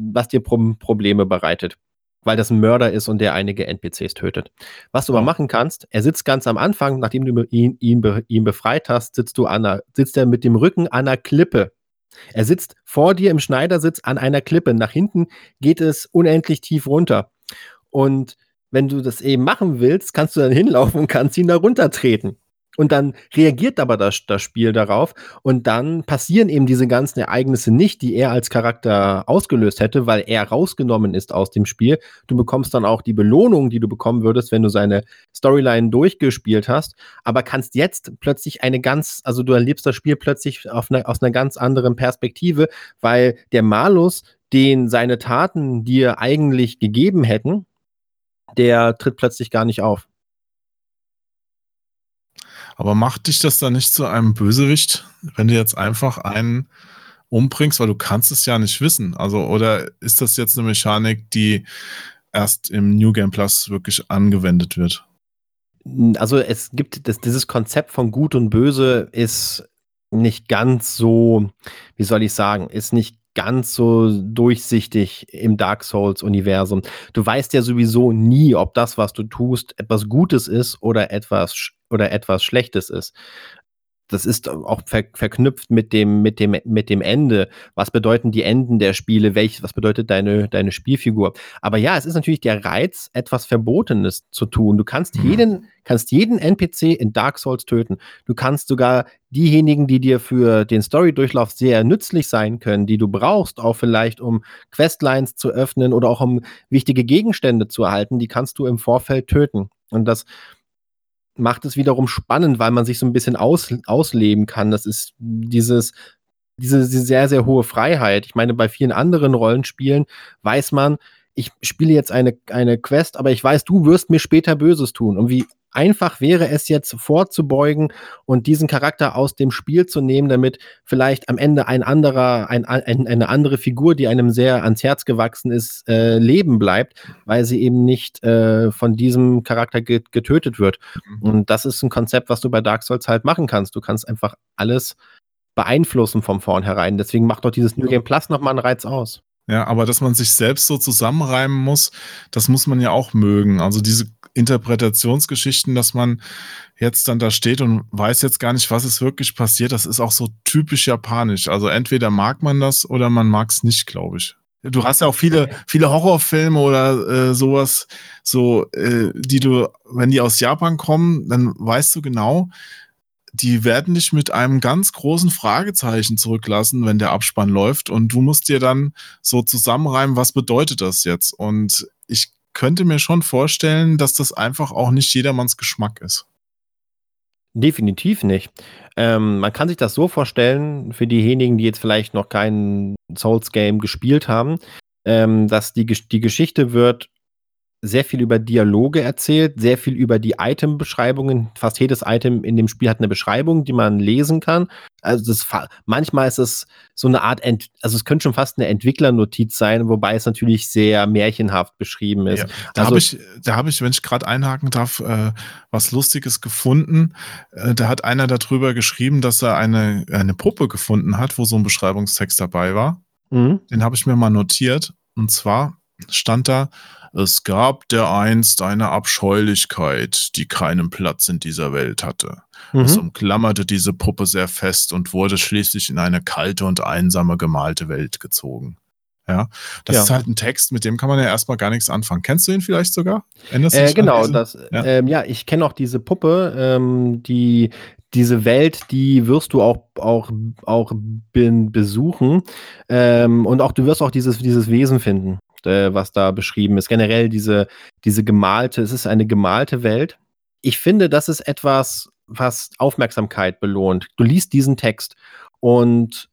was dir Pro Probleme bereitet weil das ein Mörder ist und der einige NPCs tötet. Was du aber machen kannst, er sitzt ganz am Anfang, nachdem du ihn, ihn, ihn befreit hast, sitzt du an einer, sitzt er mit dem Rücken an einer Klippe. Er sitzt vor dir im Schneidersitz an einer Klippe. Nach hinten geht es unendlich tief runter. Und wenn du das eben machen willst, kannst du dann hinlaufen und kannst ihn da runtertreten. Und dann reagiert aber das, das Spiel darauf und dann passieren eben diese ganzen Ereignisse nicht, die er als Charakter ausgelöst hätte, weil er rausgenommen ist aus dem Spiel. Du bekommst dann auch die Belohnung, die du bekommen würdest, wenn du seine Storyline durchgespielt hast, aber kannst jetzt plötzlich eine ganz, also du erlebst das Spiel plötzlich eine, aus einer ganz anderen Perspektive, weil der Malus, den seine Taten dir eigentlich gegeben hätten, der tritt plötzlich gar nicht auf. Aber macht dich das dann nicht zu einem Bösewicht, wenn du jetzt einfach einen umbringst, weil du kannst es ja nicht wissen. Also, oder ist das jetzt eine Mechanik, die erst im New Game Plus wirklich angewendet wird? Also es gibt das, dieses Konzept von Gut und Böse ist nicht ganz so, wie soll ich sagen, ist nicht ganz so durchsichtig im Dark Souls-Universum. Du weißt ja sowieso nie, ob das, was du tust, etwas Gutes ist oder etwas, oder etwas Schlechtes ist das ist auch ver verknüpft mit dem, mit, dem, mit dem Ende. Was bedeuten die Enden der Spiele? Welch, was bedeutet deine, deine Spielfigur? Aber ja, es ist natürlich der Reiz, etwas Verbotenes zu tun. Du kannst mhm. jeden, kannst jeden NPC in Dark Souls töten. Du kannst sogar diejenigen, die dir für den Story-Durchlauf sehr nützlich sein können, die du brauchst, auch vielleicht um Questlines zu öffnen oder auch um wichtige Gegenstände zu erhalten, die kannst du im Vorfeld töten. Und das macht es wiederum spannend, weil man sich so ein bisschen aus, ausleben kann. Das ist dieses, diese, diese sehr, sehr hohe Freiheit. Ich meine, bei vielen anderen Rollenspielen weiß man, ich spiele jetzt eine, eine Quest, aber ich weiß, du wirst mir später Böses tun. Und wie einfach wäre es jetzt vorzubeugen und diesen Charakter aus dem Spiel zu nehmen, damit vielleicht am Ende ein anderer, ein, ein, eine andere Figur, die einem sehr ans Herz gewachsen ist, äh, leben bleibt, weil sie eben nicht äh, von diesem Charakter getötet wird. Mhm. Und das ist ein Konzept, was du bei Dark Souls halt machen kannst. Du kannst einfach alles beeinflussen vom vornherein. Deswegen macht doch dieses New Game Plus nochmal einen Reiz aus. Ja, aber dass man sich selbst so zusammenreimen muss, das muss man ja auch mögen. Also diese Interpretationsgeschichten, dass man jetzt dann da steht und weiß jetzt gar nicht, was ist wirklich passiert, das ist auch so typisch japanisch. Also entweder mag man das oder man mag es nicht, glaube ich. Du hast ja auch viele, viele Horrorfilme oder äh, sowas, so, äh, die du, wenn die aus Japan kommen, dann weißt du genau, die werden dich mit einem ganz großen Fragezeichen zurücklassen, wenn der Abspann läuft. Und du musst dir dann so zusammenreimen, was bedeutet das jetzt? Und ich könnte mir schon vorstellen, dass das einfach auch nicht jedermanns Geschmack ist. Definitiv nicht. Ähm, man kann sich das so vorstellen, für diejenigen, die jetzt vielleicht noch kein Souls-Game gespielt haben, ähm, dass die, die Geschichte wird sehr viel über Dialoge erzählt, sehr viel über die Item-Beschreibungen. Fast jedes Item in dem Spiel hat eine Beschreibung, die man lesen kann. Also das, manchmal ist es so eine Art, Ent also es könnte schon fast eine Entwicklernotiz sein, wobei es natürlich sehr märchenhaft beschrieben ist. Ja, da also, habe ich, da habe ich, wenn ich gerade einhaken darf, äh, was Lustiges gefunden. Äh, da hat einer darüber geschrieben, dass er eine, eine Puppe gefunden hat, wo so ein Beschreibungstext dabei war. Mhm. Den habe ich mir mal notiert. Und zwar stand da, es gab dereinst eine Abscheulichkeit, die keinen Platz in dieser Welt hatte. Mhm. Es umklammerte diese Puppe sehr fest und wurde schließlich in eine kalte und einsame gemalte Welt gezogen. Ja, das ja. ist halt ein Text, mit dem kann man ja erstmal gar nichts anfangen. Kennst du ihn vielleicht sogar? Äh, genau, das, ja. Ähm, ja, ich kenne auch diese Puppe, ähm, die, diese Welt, die wirst du auch, auch, auch besuchen. Ähm, und auch du wirst auch dieses, dieses Wesen finden äh, was da beschrieben ist. Generell diese, diese gemalte, es ist eine gemalte Welt. Ich finde, das ist etwas, was Aufmerksamkeit belohnt. Du liest diesen Text und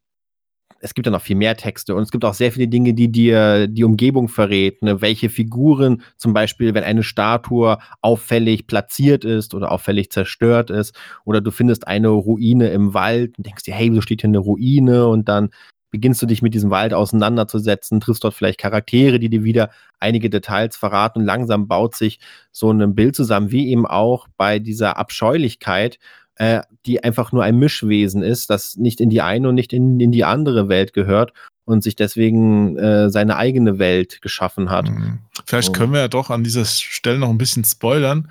es gibt ja noch viel mehr Texte und es gibt auch sehr viele Dinge, die dir die Umgebung verrät. Ne? Welche Figuren, zum Beispiel, wenn eine Statue auffällig platziert ist oder auffällig zerstört ist, oder du findest eine Ruine im Wald und denkst dir, hey, wieso steht hier eine Ruine? Und dann beginnst du dich mit diesem Wald auseinanderzusetzen, triffst dort vielleicht Charaktere, die dir wieder einige Details verraten und langsam baut sich so ein Bild zusammen, wie eben auch bei dieser Abscheulichkeit, äh, die einfach nur ein Mischwesen ist, das nicht in die eine und nicht in, in die andere Welt gehört und sich deswegen äh, seine eigene Welt geschaffen hat. Mhm. Vielleicht so. können wir ja doch an dieser Stelle noch ein bisschen spoilern,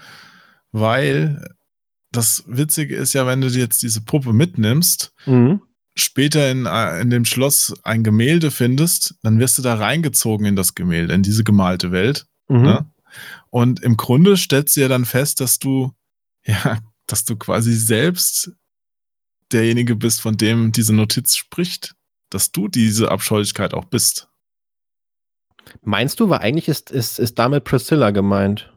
weil das Witzige ist ja, wenn du jetzt diese Puppe mitnimmst, mhm später in, äh, in dem Schloss ein Gemälde findest, dann wirst du da reingezogen in das Gemälde, in diese gemalte Welt. Mhm. Ne? Und im Grunde stellst du ja dann fest, dass du, ja, dass du quasi selbst derjenige bist, von dem diese Notiz spricht, dass du diese Abscheulichkeit auch bist. Meinst du, weil eigentlich ist, ist, ist damit Priscilla gemeint?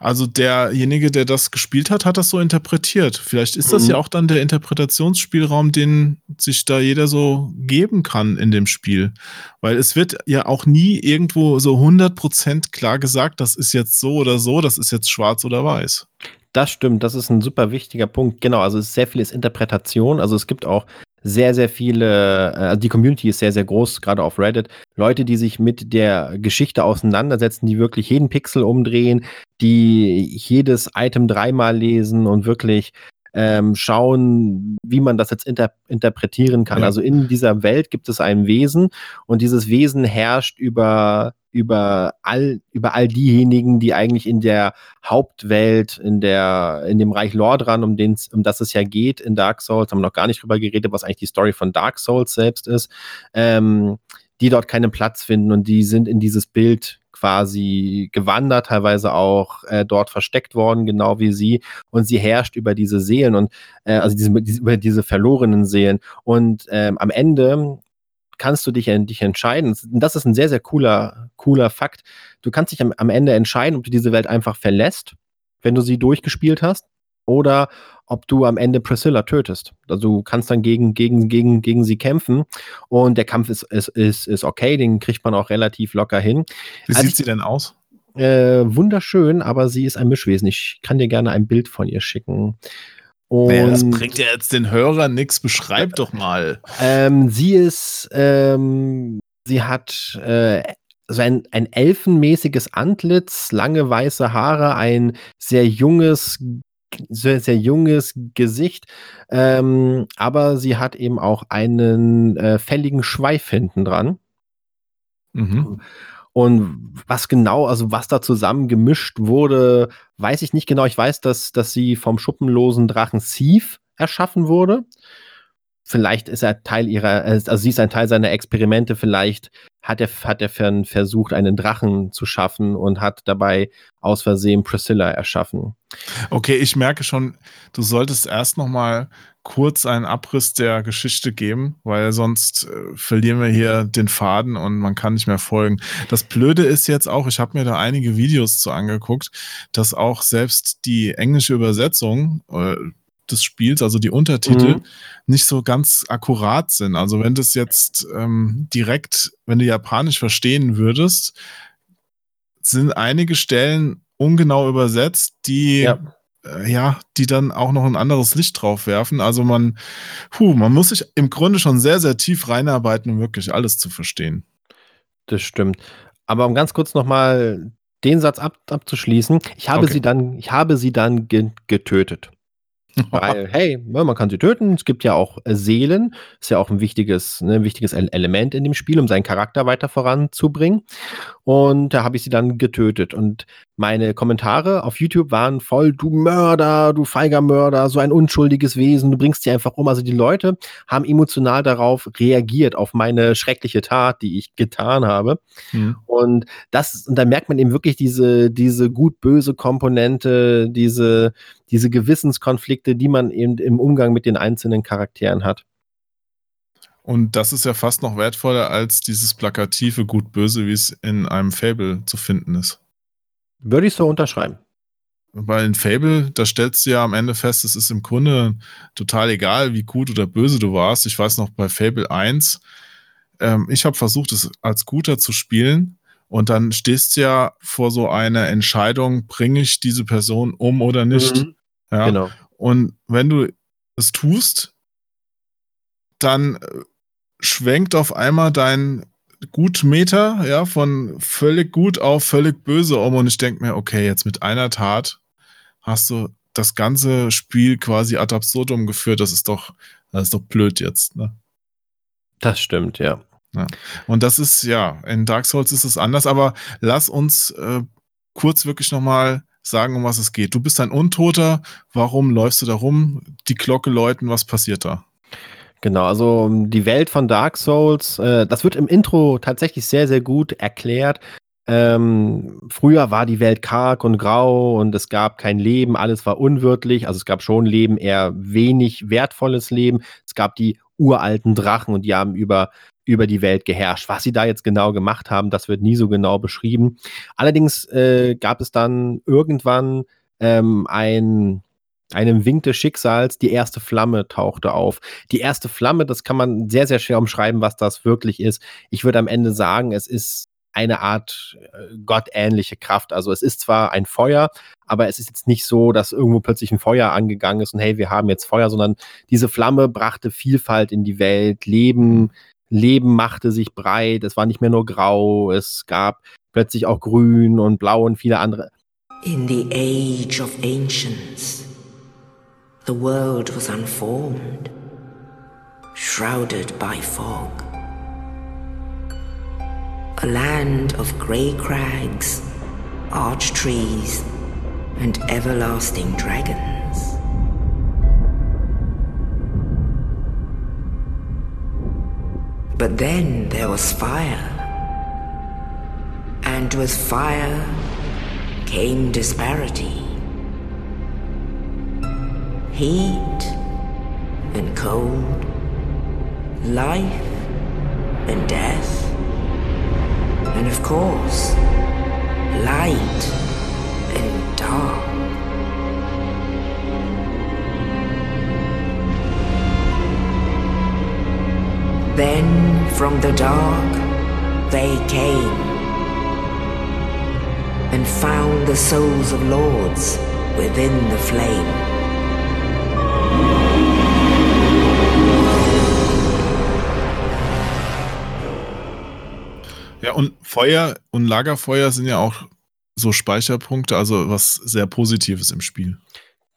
Also derjenige, der das gespielt hat, hat das so interpretiert. Vielleicht ist das mhm. ja auch dann der Interpretationsspielraum, den sich da jeder so geben kann in dem Spiel. Weil es wird ja auch nie irgendwo so 100% klar gesagt, das ist jetzt so oder so, das ist jetzt schwarz oder weiß. Das stimmt, das ist ein super wichtiger Punkt. Genau, also es ist sehr vieles Interpretation. Also es gibt auch sehr, sehr viele, äh, also die Community ist sehr, sehr groß, gerade auf Reddit. Leute, die sich mit der Geschichte auseinandersetzen, die wirklich jeden Pixel umdrehen, die jedes Item dreimal lesen und wirklich ähm, schauen, wie man das jetzt inter interpretieren kann. Ja. Also in dieser Welt gibt es ein Wesen und dieses Wesen herrscht über über all, über all diejenigen, die eigentlich in der Hauptwelt, in der, in dem Reich Lordran, um den, um das es ja geht in Dark Souls, haben wir noch gar nicht drüber geredet, was eigentlich die Story von Dark Souls selbst ist, ähm, die dort keinen Platz finden und die sind in dieses Bild quasi gewandert, teilweise auch äh, dort versteckt worden, genau wie sie. Und sie herrscht über diese Seelen und äh, also diese, diese, über diese verlorenen Seelen. Und ähm, am Ende kannst du dich, dich entscheiden. Das ist ein sehr, sehr cooler, cooler Fakt. Du kannst dich am, am Ende entscheiden, ob du diese Welt einfach verlässt, wenn du sie durchgespielt hast, oder ob du am Ende Priscilla tötest. Also du kannst dann gegen, gegen, gegen, gegen sie kämpfen und der Kampf ist, ist, ist, ist okay, den kriegt man auch relativ locker hin. Wie Als sieht sie denn aus? Äh, wunderschön, aber sie ist ein Mischwesen. Ich kann dir gerne ein Bild von ihr schicken. Und Naja, das bringt ja jetzt den Hörern nichts. Beschreib doch mal. ähm, sie ist, ähm, sie hat äh, so ein, ein elfenmäßiges Antlitz, lange weiße Haare, ein sehr junges, sehr, sehr junges Gesicht, ähm, aber sie hat eben auch einen äh, fälligen Schweif hinten dran. Mhm. Und was genau, also was da zusammen gemischt wurde, weiß ich nicht genau. Ich weiß, dass, dass sie vom schuppenlosen Drachen Thief erschaffen wurde. Vielleicht ist er Teil ihrer, äh, also sie ist ein Teil seiner Experimente. Vielleicht hat er, hat er ver- versucht, einen Drachen zu schaffen und hat dabei aus Versehen Priscilla erschaffen. Okay, ich merke schon, du solltest erst noch mal kurz einen Abriss der Geschichte geben, weil sonst äh, verlieren wir hier den Faden und man kann nicht mehr folgen. Das Blöde ist jetzt auch, ich habe mir da einige Videos zu angeguckt, dass auch selbst die englische Übersetzung äh, des Spiels, also die Untertitel, Mhm. nicht so ganz akkurat sind. Also wenn das jetzt ähm, direkt, wenn du Japanisch verstehen würdest, sind einige Stellen ungenau übersetzt, die Ja. äh, ja, die dann auch noch ein anderes Licht drauf werfen. Also man, puh, man muss sich im Grunde schon sehr, sehr tief reinarbeiten, um wirklich alles zu verstehen. Das stimmt. Aber um ganz kurz nochmal den Satz ab, abzuschließen, ich habe Okay. sie dann, ich habe sie dann ge getötet. Weil, hey, ja, man kann sie töten. Es gibt ja auch äh, Seelen. Ist ja auch ein wichtiges, ne, ein wichtiges El- Element in dem Spiel, um seinen Charakter weiter voranzubringen. Und da habe ich sie dann getötet. Und meine Kommentare auf YouTube waren voll, du Mörder, du feiger Mörder, so ein unschuldiges Wesen, du bringst sie einfach um. Also die Leute haben emotional darauf reagiert, auf meine schreckliche Tat, die ich getan habe. Hm. Und das, und da merkt man eben wirklich diese, diese gut-böse Komponente, diese, diese Gewissenskonflikte, die man eben im Umgang mit den einzelnen Charakteren hat. Und das ist ja fast noch wertvoller als dieses plakative Gut-Böse, wie es in einem Fable zu finden ist. Würde ich so unterschreiben. Weil in Fable, da stellst du ja am Ende fest, es ist im Grunde total egal, wie gut oder böse du warst. Ich weiß noch bei Fable 1, ähm, ich habe versucht, es als Guter zu spielen. Und dann stehst du ja vor so einer Entscheidung, bringe ich diese Person um oder nicht. Mhm. Ja? Genau. Und wenn du es tust, dann äh, schwenkt auf einmal dein Gutmeter, ja, von völlig gut auf völlig böse um. Und ich denke mir, okay, jetzt mit einer Tat hast du das ganze Spiel quasi ad absurdum geführt. Das ist doch, das ist doch blöd jetzt, ne? Das stimmt, ja. Und das ist, ja, in Dark Souls ist es anders, aber lass uns äh, kurz wirklich nochmal sagen, um was es geht. Du bist ein Untoter, warum läufst du da rum? Die Glocke läuten, was passiert da? Genau, also die Welt von Dark Souls, äh, das wird im Intro tatsächlich sehr, sehr gut erklärt. Ähm, früher war die Welt karg und grau und es gab kein Leben, alles war unwirtlich. Also es gab schon Leben, eher wenig wertvolles Leben. Es gab die uralten Drachen und die haben über, über die Welt geherrscht. Was sie da jetzt genau gemacht haben, das wird nie so genau beschrieben. Allerdings äh, gab es dann irgendwann ähm, ein einem Wink des Schicksals, die erste Flamme tauchte auf. Die erste Flamme, das kann man sehr, sehr schwer umschreiben, was das wirklich ist. Ich würde am Ende sagen, es ist eine Art äh, gottähnliche Kraft. Also es ist zwar ein Feuer, aber es ist jetzt nicht so, dass irgendwo plötzlich ein Feuer angegangen ist und hey, wir haben jetzt Feuer, sondern diese Flamme brachte Vielfalt in die Welt, Leben, Leben machte sich breit, es war nicht mehr nur grau, es gab plötzlich auch grün und blau und viele andere. In the age of ancients, the world was unformed, shrouded by fog. A land of grey crags, arch trees, and everlasting dragons. But then there was fire. And with fire came disparity. Heat and cold, life and death, and of course, light and dark. Then from the dark they came and found the souls of lords within the flame. Ja, und Feuer und Lagerfeuer sind ja auch so Speicherpunkte, also was sehr Positives im Spiel.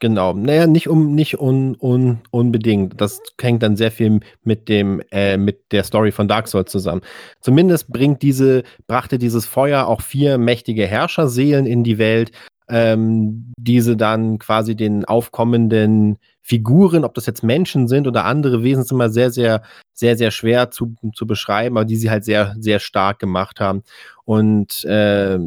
Genau. Naja, nicht um nicht un, un, unbedingt. Das hängt dann sehr viel mit dem äh, mit der Story von Dark Souls zusammen. Zumindest bringt diese brachte dieses Feuer auch vier mächtige Herrscherseelen in die Welt, ähm, diese dann quasi den aufkommenden Figuren, ob das jetzt Menschen sind oder andere Wesen, ist immer sehr, sehr, sehr, sehr schwer zu, zu beschreiben, aber die sie halt sehr, sehr stark gemacht haben. Und äh,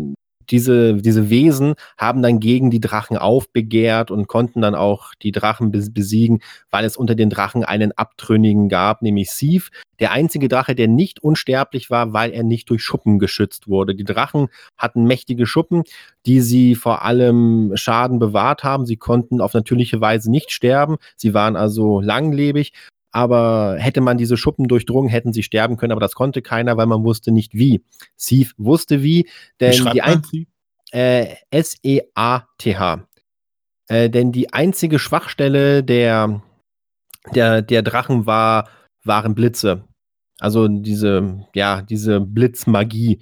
diese, diese Wesen haben dann gegen die Drachen aufbegehrt und konnten dann auch die Drachen besiegen, weil es unter den Drachen einen Abtrünnigen gab, nämlich Sieve, der einzige Drache, der nicht unsterblich war, weil er nicht durch Schuppen geschützt wurde. Die Drachen hatten mächtige Schuppen, die sie vor allem Schaden bewahrt haben. Sie konnten auf natürliche Weise nicht sterben. Sie waren also langlebig aber hätte man diese Schuppen durchdrungen, hätten sie sterben können, aber das konnte keiner, weil man wusste nicht wie. Sieve wusste wie, denn die ein äh, S-E-A-T-H. Äh, denn die einzige Schwachstelle der, der, der Drachen war, waren Blitze. Also diese, ja, diese Blitzmagie,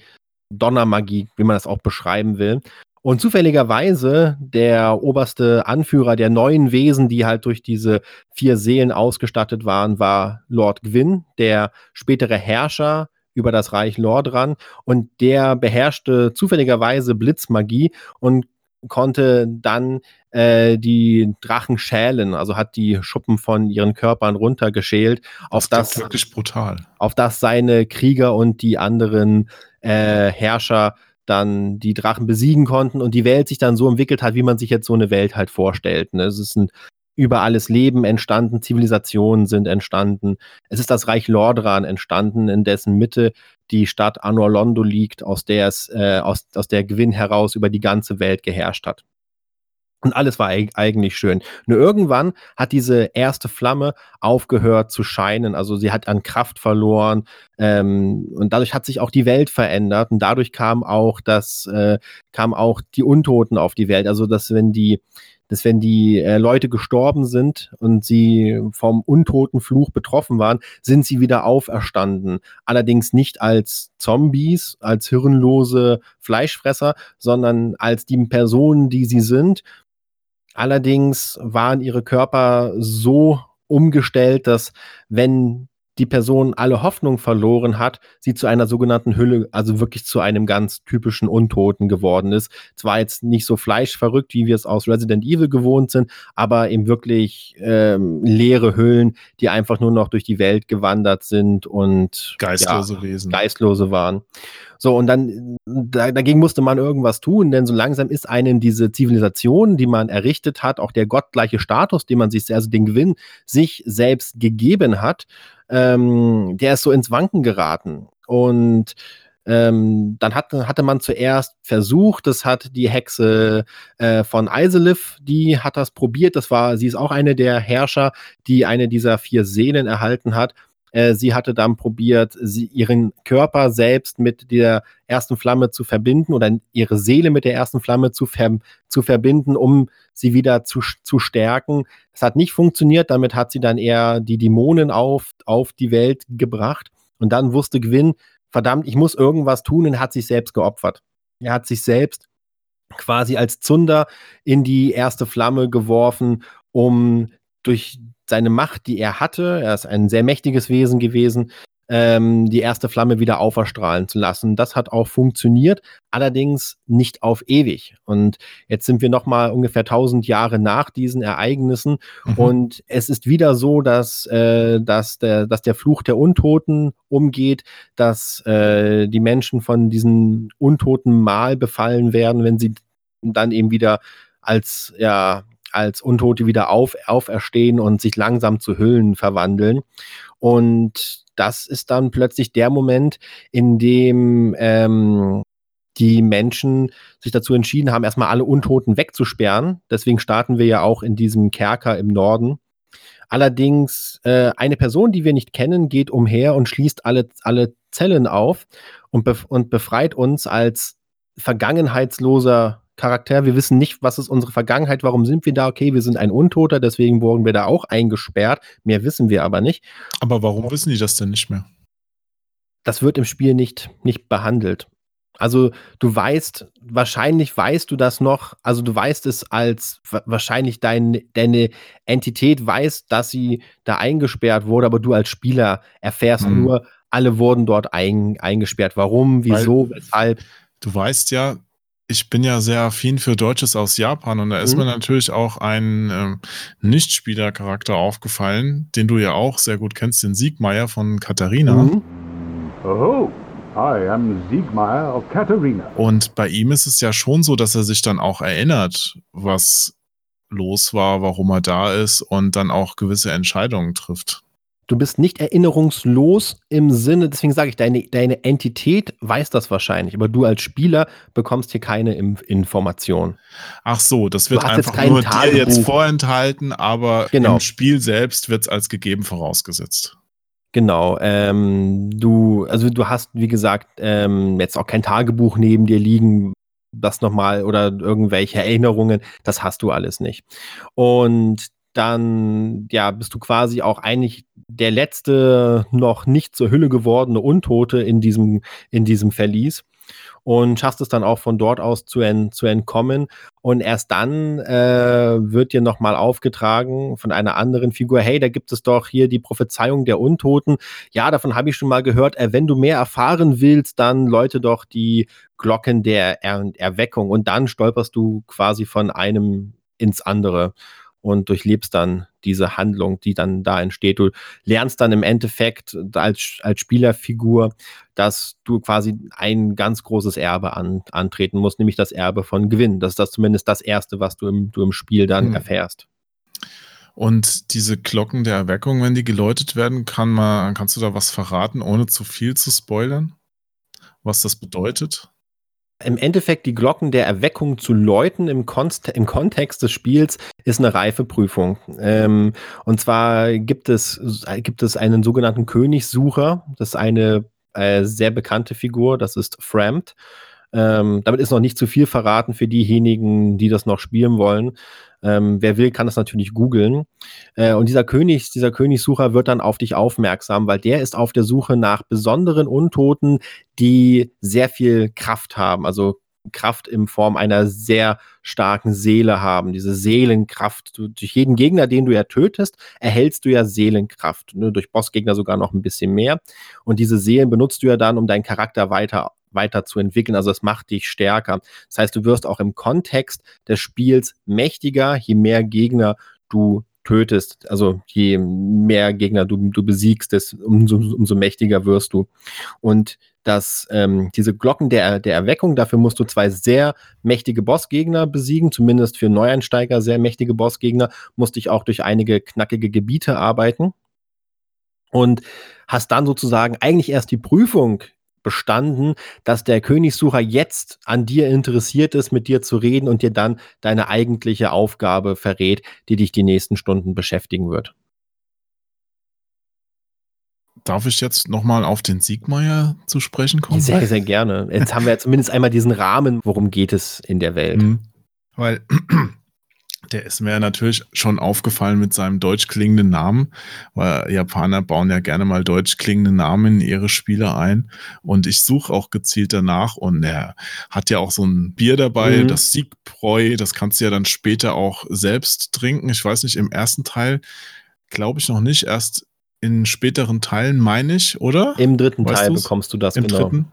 Donnermagie, wie man das auch beschreiben will. Und zufälligerweise der oberste Anführer der neuen Wesen, die halt durch diese vier Seelen ausgestattet waren, war Lord Gwyn, der spätere Herrscher über das Reich Lordran. Und der beherrschte zufälligerweise Blitzmagie und konnte dann äh, die Drachen schälen, also hat die Schuppen von ihren Körpern runtergeschält, auf das, das wirklich brutal. Auf das seine Krieger und die anderen äh, Herrscher dann die Drachen besiegen konnten und die Welt sich dann so entwickelt hat, wie man sich jetzt so eine Welt halt vorstellt. Ne? Es ist ein über alles Leben entstanden, Zivilisationen sind entstanden. Es ist das Reich Lordran entstanden, in dessen Mitte die Stadt Anor Londo liegt, aus der es, äh, aus, aus der Gewinn heraus über die ganze Welt geherrscht hat. Und alles war eigentlich schön. Nur irgendwann hat diese erste Flamme aufgehört zu scheinen. Also sie hat an Kraft verloren. Ähm, und dadurch hat sich auch die Welt verändert. Und dadurch kam auch das, äh, kam auch die Untoten auf die Welt. Also, dass wenn die, dass wenn die äh, Leute gestorben sind und sie vom Untotenfluch betroffen waren, sind sie wieder auferstanden. Allerdings nicht als Zombies, als hirnlose Fleischfresser, sondern als die Personen, die sie sind Allerdings waren ihre Körper so umgestellt, dass wenn die Person alle Hoffnung verloren hat, sie zu einer sogenannten Hülle, also wirklich zu einem ganz typischen Untoten geworden ist. Zwar jetzt nicht so fleischverrückt, wie wir es aus Resident Evil gewohnt sind, aber eben wirklich ähm, leere Hüllen, die einfach nur noch durch die Welt gewandert sind und geistlose ja, Wesen. Geistlose waren. So, und dann da, dagegen musste man irgendwas tun, denn so langsam ist einem diese Zivilisation, die man errichtet hat, auch der gottgleiche Status, den man sich, also den Gewinn sich selbst gegeben hat, ähm, der ist so ins Wanken geraten. Und ähm, dann hat, hatte man zuerst versucht, das hat die Hexe äh, von Iselif, die hat das probiert. Das war, sie ist auch eine der Herrscher, die eine dieser vier Seelen erhalten hat. Äh, sie hatte dann probiert, sie, ihren Körper selbst mit der ersten Flamme zu verbinden oder ihre Seele mit der ersten Flamme zu, ver zu verbinden, um sie wieder zu, zu stärken. Es hat nicht funktioniert, damit hat sie dann eher die Dämonen auf, auf die Welt gebracht. Und dann wusste Gwyn, verdammt, ich muss irgendwas tun und hat sich selbst geopfert. Er hat sich selbst quasi als Zunder in die erste Flamme geworfen, um durch seine Macht, die er hatte, er ist ein sehr mächtiges Wesen gewesen, ähm, die erste Flamme wieder auferstrahlen zu lassen. Das hat auch funktioniert, allerdings nicht auf ewig. Und jetzt sind wir noch mal ungefähr 1000 Jahre nach diesen Ereignissen mhm. und es ist wieder so, dass, äh, dass, der, dass der Fluch der Untoten umgeht, dass äh, die Menschen von diesen Untoten mal befallen werden, wenn sie dann eben wieder als ja als Untote wieder auf, auferstehen und sich langsam zu Hüllen verwandeln. Und das ist dann plötzlich der Moment, in dem ähm, die Menschen sich dazu entschieden haben, erstmal alle Untoten wegzusperren. Deswegen starten wir ja auch in diesem Kerker im Norden. Allerdings, äh, eine Person, die wir nicht kennen, geht umher und schließt alle, alle Zellen auf und, bef und befreit uns als vergangenheitsloser Charakter. Wir wissen nicht, was ist unsere Vergangenheit, warum sind wir da? Okay, wir sind ein Untoter, deswegen wurden wir da auch eingesperrt. Mehr wissen wir aber nicht. Aber warum wissen die das denn nicht mehr? Das wird im Spiel nicht, nicht behandelt. Also du weißt, wahrscheinlich weißt du das noch, also du weißt es als wahrscheinlich dein, deine Entität weiß, dass sie da eingesperrt wurde, aber du als Spieler erfährst hm. nur, alle wurden dort ein, eingesperrt. Warum, wieso, Weil weshalb? Du weißt ja, ich bin ja sehr affin für Deutsches aus Japan und da ist mhm. mir natürlich auch ein ähm, Nichtspielercharakter aufgefallen, den du ja auch sehr gut kennst, den Siegmeier von Katharina. Mhm. Oh, I am Siegmeier of Katharina. Und bei ihm ist es ja schon so, dass er sich dann auch erinnert, was los war, warum er da ist und dann auch gewisse Entscheidungen trifft. Du bist nicht erinnerungslos im Sinne, deswegen sage ich, deine, deine Entität weiß das wahrscheinlich, aber du als Spieler bekommst hier keine Information. Ach so, das wird einfach nur Tagebuch. dir jetzt vorenthalten, aber genau. im Spiel selbst wird es als gegeben vorausgesetzt. Genau, ähm, du, also du hast, wie gesagt, ähm, jetzt auch kein Tagebuch neben dir liegen, das nochmal oder irgendwelche Erinnerungen, das hast du alles nicht. Und dann ja, bist du quasi auch eigentlich der letzte noch nicht zur Hülle gewordene Untote in diesem, in diesem Verlies und schaffst es dann auch von dort aus zu, en, zu entkommen. Und erst dann äh, wird dir nochmal aufgetragen von einer anderen Figur, hey, da gibt es doch hier die Prophezeiung der Untoten. Ja, davon habe ich schon mal gehört. Äh, wenn du mehr erfahren willst, dann läute doch die Glocken der er Erweckung. Und dann stolperst du quasi von einem ins andere und durchlebst dann diese Handlung, die dann da entsteht. Du lernst dann im Endeffekt als, als Spielerfigur, dass du quasi ein ganz großes Erbe an, antreten musst, nämlich das Erbe von Gewinn. Das ist das zumindest das Erste, was du im, du im Spiel dann hm. erfährst. Und diese Glocken der Erweckung, wenn die geläutet werden, kann man, kannst du da was verraten, ohne zu viel zu spoilern? Was das bedeutet? Im Endeffekt die Glocken der Erweckung zu läuten im, Konst im Kontext des Spiels ist eine Reifeprüfung. Ähm, und zwar gibt es, gibt es einen sogenannten Königssucher. Das ist eine äh, sehr bekannte Figur, das ist Frammed. Ähm, damit ist noch nicht zu viel verraten für diejenigen, die das noch spielen wollen. Ähm, wer will, kann das natürlich googeln. Äh, und dieser König, dieser Königssucher wird dann auf dich aufmerksam, weil der ist auf der Suche nach besonderen Untoten, die sehr viel Kraft haben. Also Kraft in Form einer sehr starken Seele haben. Diese Seelenkraft. Du, durch jeden Gegner, den du ja tötest, erhältst du ja Seelenkraft. Ne? Durch Bossgegner sogar noch ein bisschen mehr. Und diese Seelen benutzt du ja dann, um deinen Charakter weiter weiterzuentwickeln. Also es macht dich stärker. Das heißt, du wirst auch im Kontext des Spiels mächtiger, je mehr Gegner du tötest. Also je mehr Gegner du, du besiegst, desto, umso, umso mächtiger wirst du. Und dass ähm, diese Glocken der, der Erweckung, dafür musst du zwei sehr mächtige Bossgegner besiegen, zumindest für Neueinsteiger sehr mächtige Bossgegner, musst dich auch durch einige knackige Gebiete arbeiten und hast dann sozusagen eigentlich erst die Prüfung bestanden, dass der Königssucher jetzt an dir interessiert ist, mit dir zu reden und dir dann deine eigentliche Aufgabe verrät, die dich die nächsten Stunden beschäftigen wird. Darf ich jetzt nochmal auf den Siegmeier zu sprechen kommen? Sehr, sehr gerne. Jetzt haben wir zumindest einmal diesen Rahmen, worum geht es in der Welt. Mhm. Weil Der ist mir natürlich schon aufgefallen mit seinem deutsch klingenden Namen, weil Japaner bauen ja gerne mal deutsch klingende Namen in ihre Spiele ein. Und ich suche auch gezielt danach und er hat ja auch so ein Bier dabei, Mhm. das Siegbräu, das kannst du ja dann später auch selbst trinken. Ich weiß nicht, im ersten Teil glaube ich noch nicht, erst in späteren Teilen meine ich, oder? Im dritten Weißt Teil du's? bekommst du das, Im genau. dritten.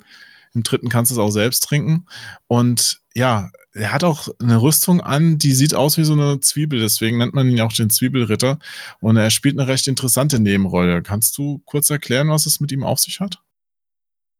Im dritten kannst du es auch selbst trinken. Und ja, er hat auch eine Rüstung an, die sieht aus wie so eine Zwiebel. Deswegen nennt man ihn auch den Zwiebelritter. Und er spielt eine recht interessante Nebenrolle. Kannst du kurz erklären, was es mit ihm auf sich hat?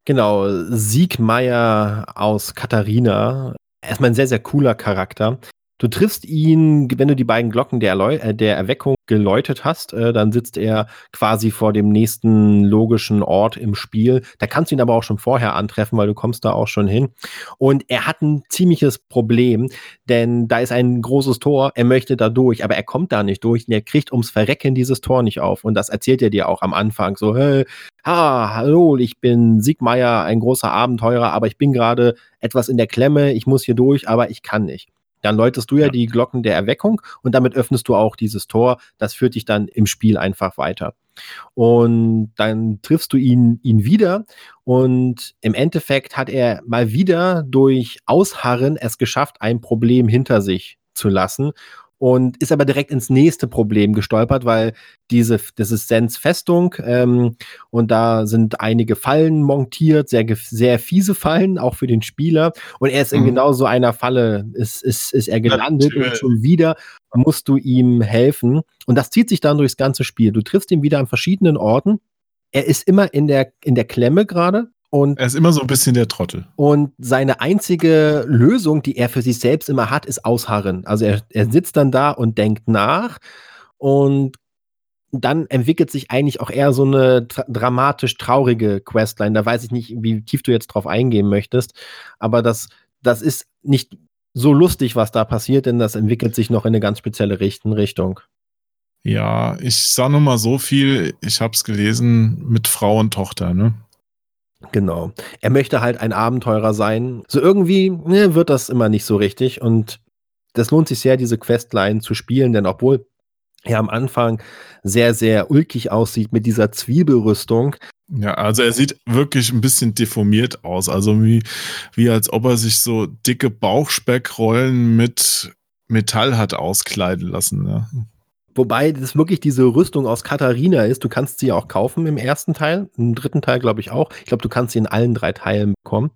Genau, Siegmeier aus Katharina. Erstmal ein sehr, sehr cooler Charakter. Du triffst ihn, wenn du die beiden Glocken der, Erleu äh, der Erweckung geläutet hast, äh, dann sitzt er quasi vor dem nächsten logischen Ort im Spiel. Da kannst du ihn aber auch schon vorher antreffen, weil du kommst da auch schon hin. Und er hat ein ziemliches Problem, denn da ist ein großes Tor, er möchte da durch, aber er kommt da nicht durch und er kriegt ums Verrecken dieses Tor nicht auf. Und das erzählt er dir auch am Anfang so, hey, ha, hallo, ich bin Siegmeier, ein großer Abenteurer, aber ich bin gerade etwas in der Klemme, ich muss hier durch, aber ich kann nicht. Dann läutest du ja, Ja. die Glocken der Erweckung und damit öffnest du auch dieses Tor. Das führt dich dann im Spiel einfach weiter. Und dann triffst du ihn, ihn wieder und im Endeffekt hat er mal wieder durch Ausharren es geschafft, ein Problem hinter sich zu lassen und ist aber direkt ins nächste Problem gestolpert, weil diese, das ist Sens Festung ähm, und da sind einige Fallen montiert, sehr, sehr fiese Fallen, auch für den Spieler. Und er ist in Mhm. genau so einer Falle, ist, ist, ist er gelandet und Natürlich. schon wieder musst du ihm helfen. Und das zieht sich dann durchs ganze Spiel. Du triffst ihn wieder an verschiedenen Orten. Er ist immer in der, in der Klemme gerade. Und Er ist immer so ein bisschen der Trottel. und seine einzige Lösung, die er für sich selbst immer hat, ist Ausharren. Also er, er sitzt dann da und denkt nach und dann entwickelt sich eigentlich auch eher so eine tra dramatisch traurige Questline. Da weiß ich nicht, wie tief du jetzt drauf eingehen möchtest, aber das, das ist nicht so lustig, was da passiert, denn das entwickelt sich noch in eine ganz spezielle Richtung. Ja, ich sag nur mal so viel. Ich hab's gelesen mit Frau und Tochter, ne? Genau. Er möchte halt ein Abenteurer sein. So irgendwie ne, wird das immer nicht so richtig. Und das lohnt sich sehr, diese Questline zu spielen, denn obwohl er am Anfang sehr, sehr ulkig aussieht mit dieser Zwiebelrüstung, Ja, also er sieht wirklich ein bisschen deformiert aus. Also wie, wie als ob er sich so dicke Bauchspeckrollen mit Metall hat auskleiden lassen. Ne? Wobei das wirklich diese Rüstung aus Katharina ist. Du kannst sie auch kaufen im ersten Teil, im dritten Teil glaube ich auch. Ich glaube, du kannst sie in allen drei Teilen bekommen.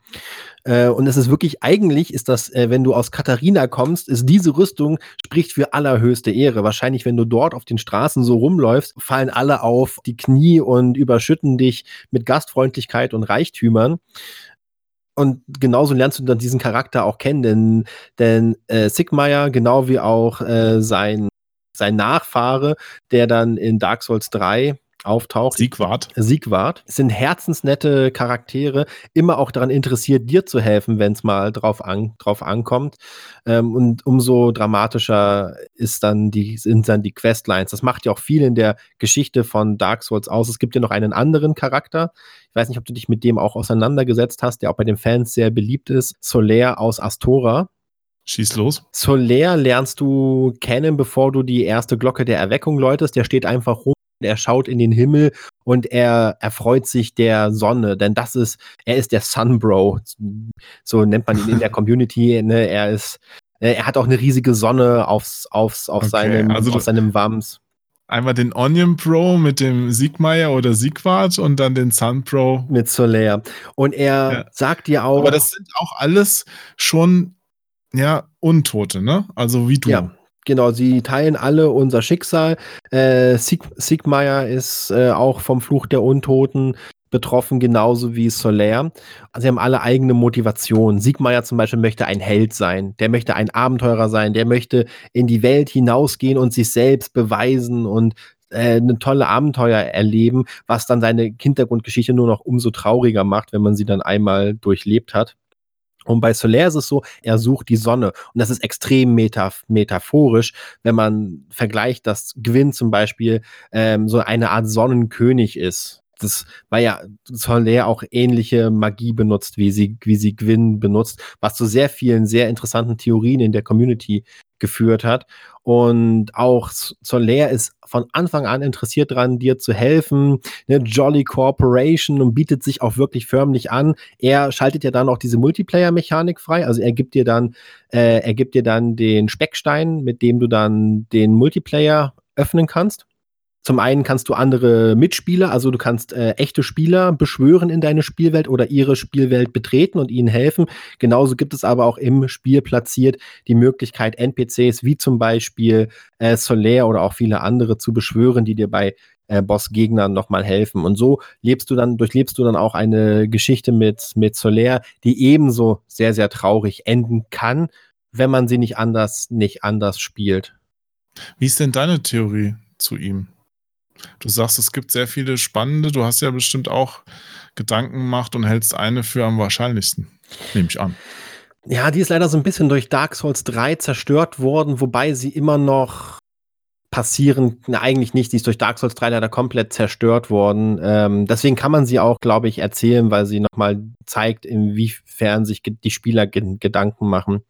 Äh, und es ist wirklich, eigentlich ist das, äh, wenn du aus Katharina kommst, ist diese Rüstung, spricht für allerhöchste Ehre. Wahrscheinlich, wenn du dort auf den Straßen so rumläufst, fallen alle auf die Knie und überschütten dich mit Gastfreundlichkeit und Reichtümern. Und genauso lernst du dann diesen Charakter auch kennen, denn, denn äh, Sigmeier, genau wie auch äh, sein, sein Nachfahre, der dann in Dark Souls 3 auftaucht, Siegwart. Siegwart, sind herzensnette Charaktere, immer auch daran interessiert, dir zu helfen, wenn es mal drauf, an, drauf ankommt. Ähm, und umso dramatischer ist dann die, sind dann die Questlines. Das macht ja auch viel in der Geschichte von Dark Souls aus. Es gibt ja noch einen anderen Charakter. Ich weiß nicht, ob du dich mit dem auch auseinandergesetzt hast, der auch bei den Fans sehr beliebt ist. Solaire aus Astora. Schieß los. Solaire lernst du kennen, bevor du die erste Glocke der Erweckung läutest. Der steht einfach rum, er schaut in den Himmel und er erfreut sich der Sonne, denn das ist, er ist der Sunbro. So nennt man ihn in der Community. Ne? Er ist, äh, er hat auch eine riesige Sonne aufs, aufs, auf Okay, seinem, also auf seinem Wams. Einmal den Onion Pro mit dem Siegmeier oder Siegwart und dann den Sun Pro. Mit Solaire. Und er Ja. sagt dir auch. Aber das sind auch alles schon, ja, Untote, ne? Also wie du. Ja, genau. Sie teilen alle unser Schicksal. Äh, Sieg Siegmeier ist äh, auch vom Fluch der Untoten betroffen, genauso wie Solaire. Also sie haben alle eigene Motivation. Siegmeier zum Beispiel möchte ein Held sein. Der möchte ein Abenteurer sein. Der möchte in die Welt hinausgehen und sich selbst beweisen und äh, eine tolle Abenteuer erleben, was dann seine Hintergrundgeschichte nur noch umso trauriger macht, wenn man sie dann einmal durchlebt hat. Und bei Solaire ist es so, er sucht die Sonne. Und das ist extrem metaph metaphorisch, wenn man vergleicht, dass Gwyn zum Beispiel ähm, so eine Art Sonnenkönig ist. Das, weil ja Solaire auch ähnliche Magie benutzt, wie sie, wie sie Gwyn benutzt, was zu sehr vielen, sehr interessanten Theorien in der Community geführt hat. Und auch Soler ist von Anfang an interessiert daran, dir zu helfen. Eine Jolly Corporation und bietet sich auch wirklich förmlich an. Er schaltet ja dann auch diese Multiplayer-Mechanik frei. Also er gibt dir dann, äh, er gibt dir dann den Speckstein, mit dem du dann den Multiplayer öffnen kannst. Zum einen kannst du andere Mitspieler, also du kannst äh, echte Spieler beschwören in deine Spielwelt oder ihre Spielwelt betreten und ihnen helfen. Genauso gibt es aber auch im Spiel platziert die Möglichkeit, NPCs wie zum Beispiel äh, Solaire oder auch viele andere zu beschwören, die dir bei äh, Bossgegnern nochmal helfen. Und so lebst du dann, durchlebst du dann auch eine Geschichte mit, mit Solaire, die ebenso sehr, sehr traurig enden kann, wenn man sie nicht anders, nicht anders spielt. Wie ist denn deine Theorie zu ihm? Du sagst, es gibt sehr viele spannende. Du hast ja bestimmt auch Gedanken gemacht und hältst eine für am wahrscheinlichsten. Nehme ich an. Ja, die ist leider so ein bisschen durch Dark Souls 3 zerstört worden, wobei sie immer noch passieren. Na, eigentlich nicht. Sie ist durch Dark Souls 3 leider komplett zerstört worden. Ähm, deswegen kann man sie auch, glaube ich, erzählen, weil sie nochmal zeigt, inwiefern sich die Spieler Gedanken machen.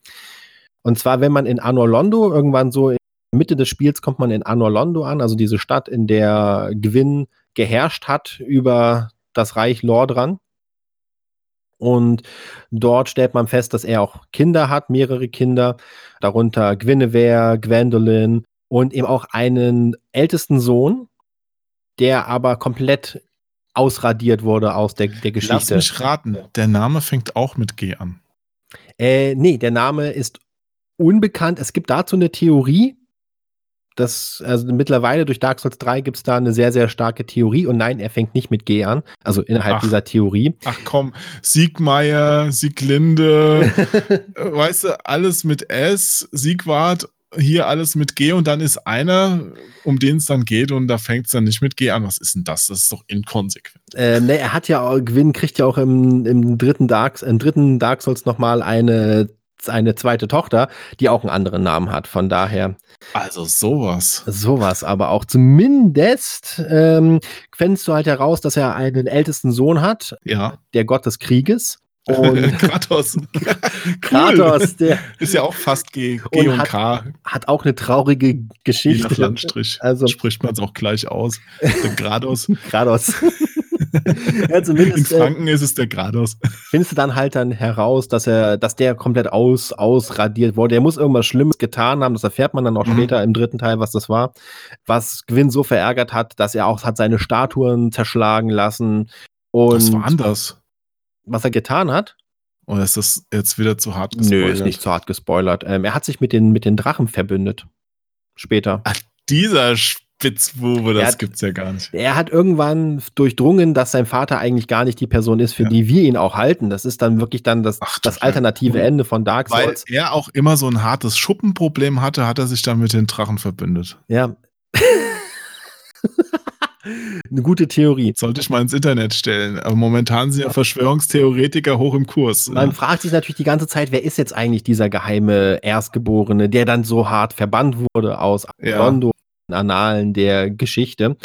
Und zwar, wenn man in Anor Londo irgendwann so Mitte des Spiels kommt man in Anor Londo an, also diese Stadt, in der Gwyn geherrscht hat über das Reich Lordran. Und dort stellt man fest, dass er auch Kinder hat, mehrere Kinder, darunter Guinevere, Gwendolyn und eben auch einen ältesten Sohn, der aber komplett ausradiert wurde aus der, der Geschichte. Lass mich raten, der Name fängt auch mit G an. Äh, nee, der Name ist unbekannt. Es gibt dazu eine Theorie, das, also mittlerweile durch Dark Souls 3 gibt es da eine sehr, sehr starke Theorie und nein, er fängt nicht mit G an, also innerhalb ach, dieser Theorie. Ach komm, Siegmeier, Sieglinde, äh, weißt du, alles mit S, Siegwart, hier alles mit G und dann ist einer, um den es dann geht und da fängt es dann nicht mit G an. Was ist denn das? Das ist doch inkonsequent. Äh, ne, er hat ja, Gwyn kriegt ja auch im, im dritten Dark, im dritten Dark Souls nochmal eine eine zweite Tochter, die auch einen anderen Namen hat. Von daher. Also sowas. Sowas, aber auch zumindest ähm, findest du halt heraus, dass er einen ältesten Sohn hat, ja. der Gott des Krieges. Und Kratos. Kratos, der ist ja auch fast G, G und, hat, K. Hat auch eine traurige Geschichte. Je nach Landstrich. Also spricht man es auch gleich aus. Der Grados. Ja, In äh, Franken äh, ist es der Grados. Findest du dann halt dann heraus, dass er, dass der komplett aus, ausradiert wurde. Er muss irgendwas Schlimmes getan haben. Das erfährt man dann auch mhm. später im dritten Teil, was das war. Was Gwyn so verärgert hat, dass er auch hat seine Statuen zerschlagen lassen. Und was war anders? Was er getan hat? Oder ist das jetzt wieder zu hart gespoilert? Nö, ist nicht zu hart gespoilert. Ähm, er hat sich mit den, mit den Drachen verbündet. Später. Ach, dieser Spitzbube, das hat, gibt's ja gar nicht. Er hat irgendwann durchdrungen, dass sein Vater eigentlich gar nicht die Person ist, für ja. die wir ihn auch halten. Das ist dann wirklich dann das, Ach, das alternative ja. Ende von Dark Souls. Weil er auch immer so ein hartes Schuppenproblem hatte, hat er sich dann mit den Drachen verbündet. Ja. Eine gute Theorie. Sollte ich mal ins Internet stellen. Aber momentan sind ja Verschwörungstheoretiker hoch im Kurs. Man ja. fragt sich natürlich die ganze Zeit, wer ist jetzt eigentlich dieser geheime Erstgeborene, der dann so hart verbannt wurde aus. Rondo Annalen der Geschichte.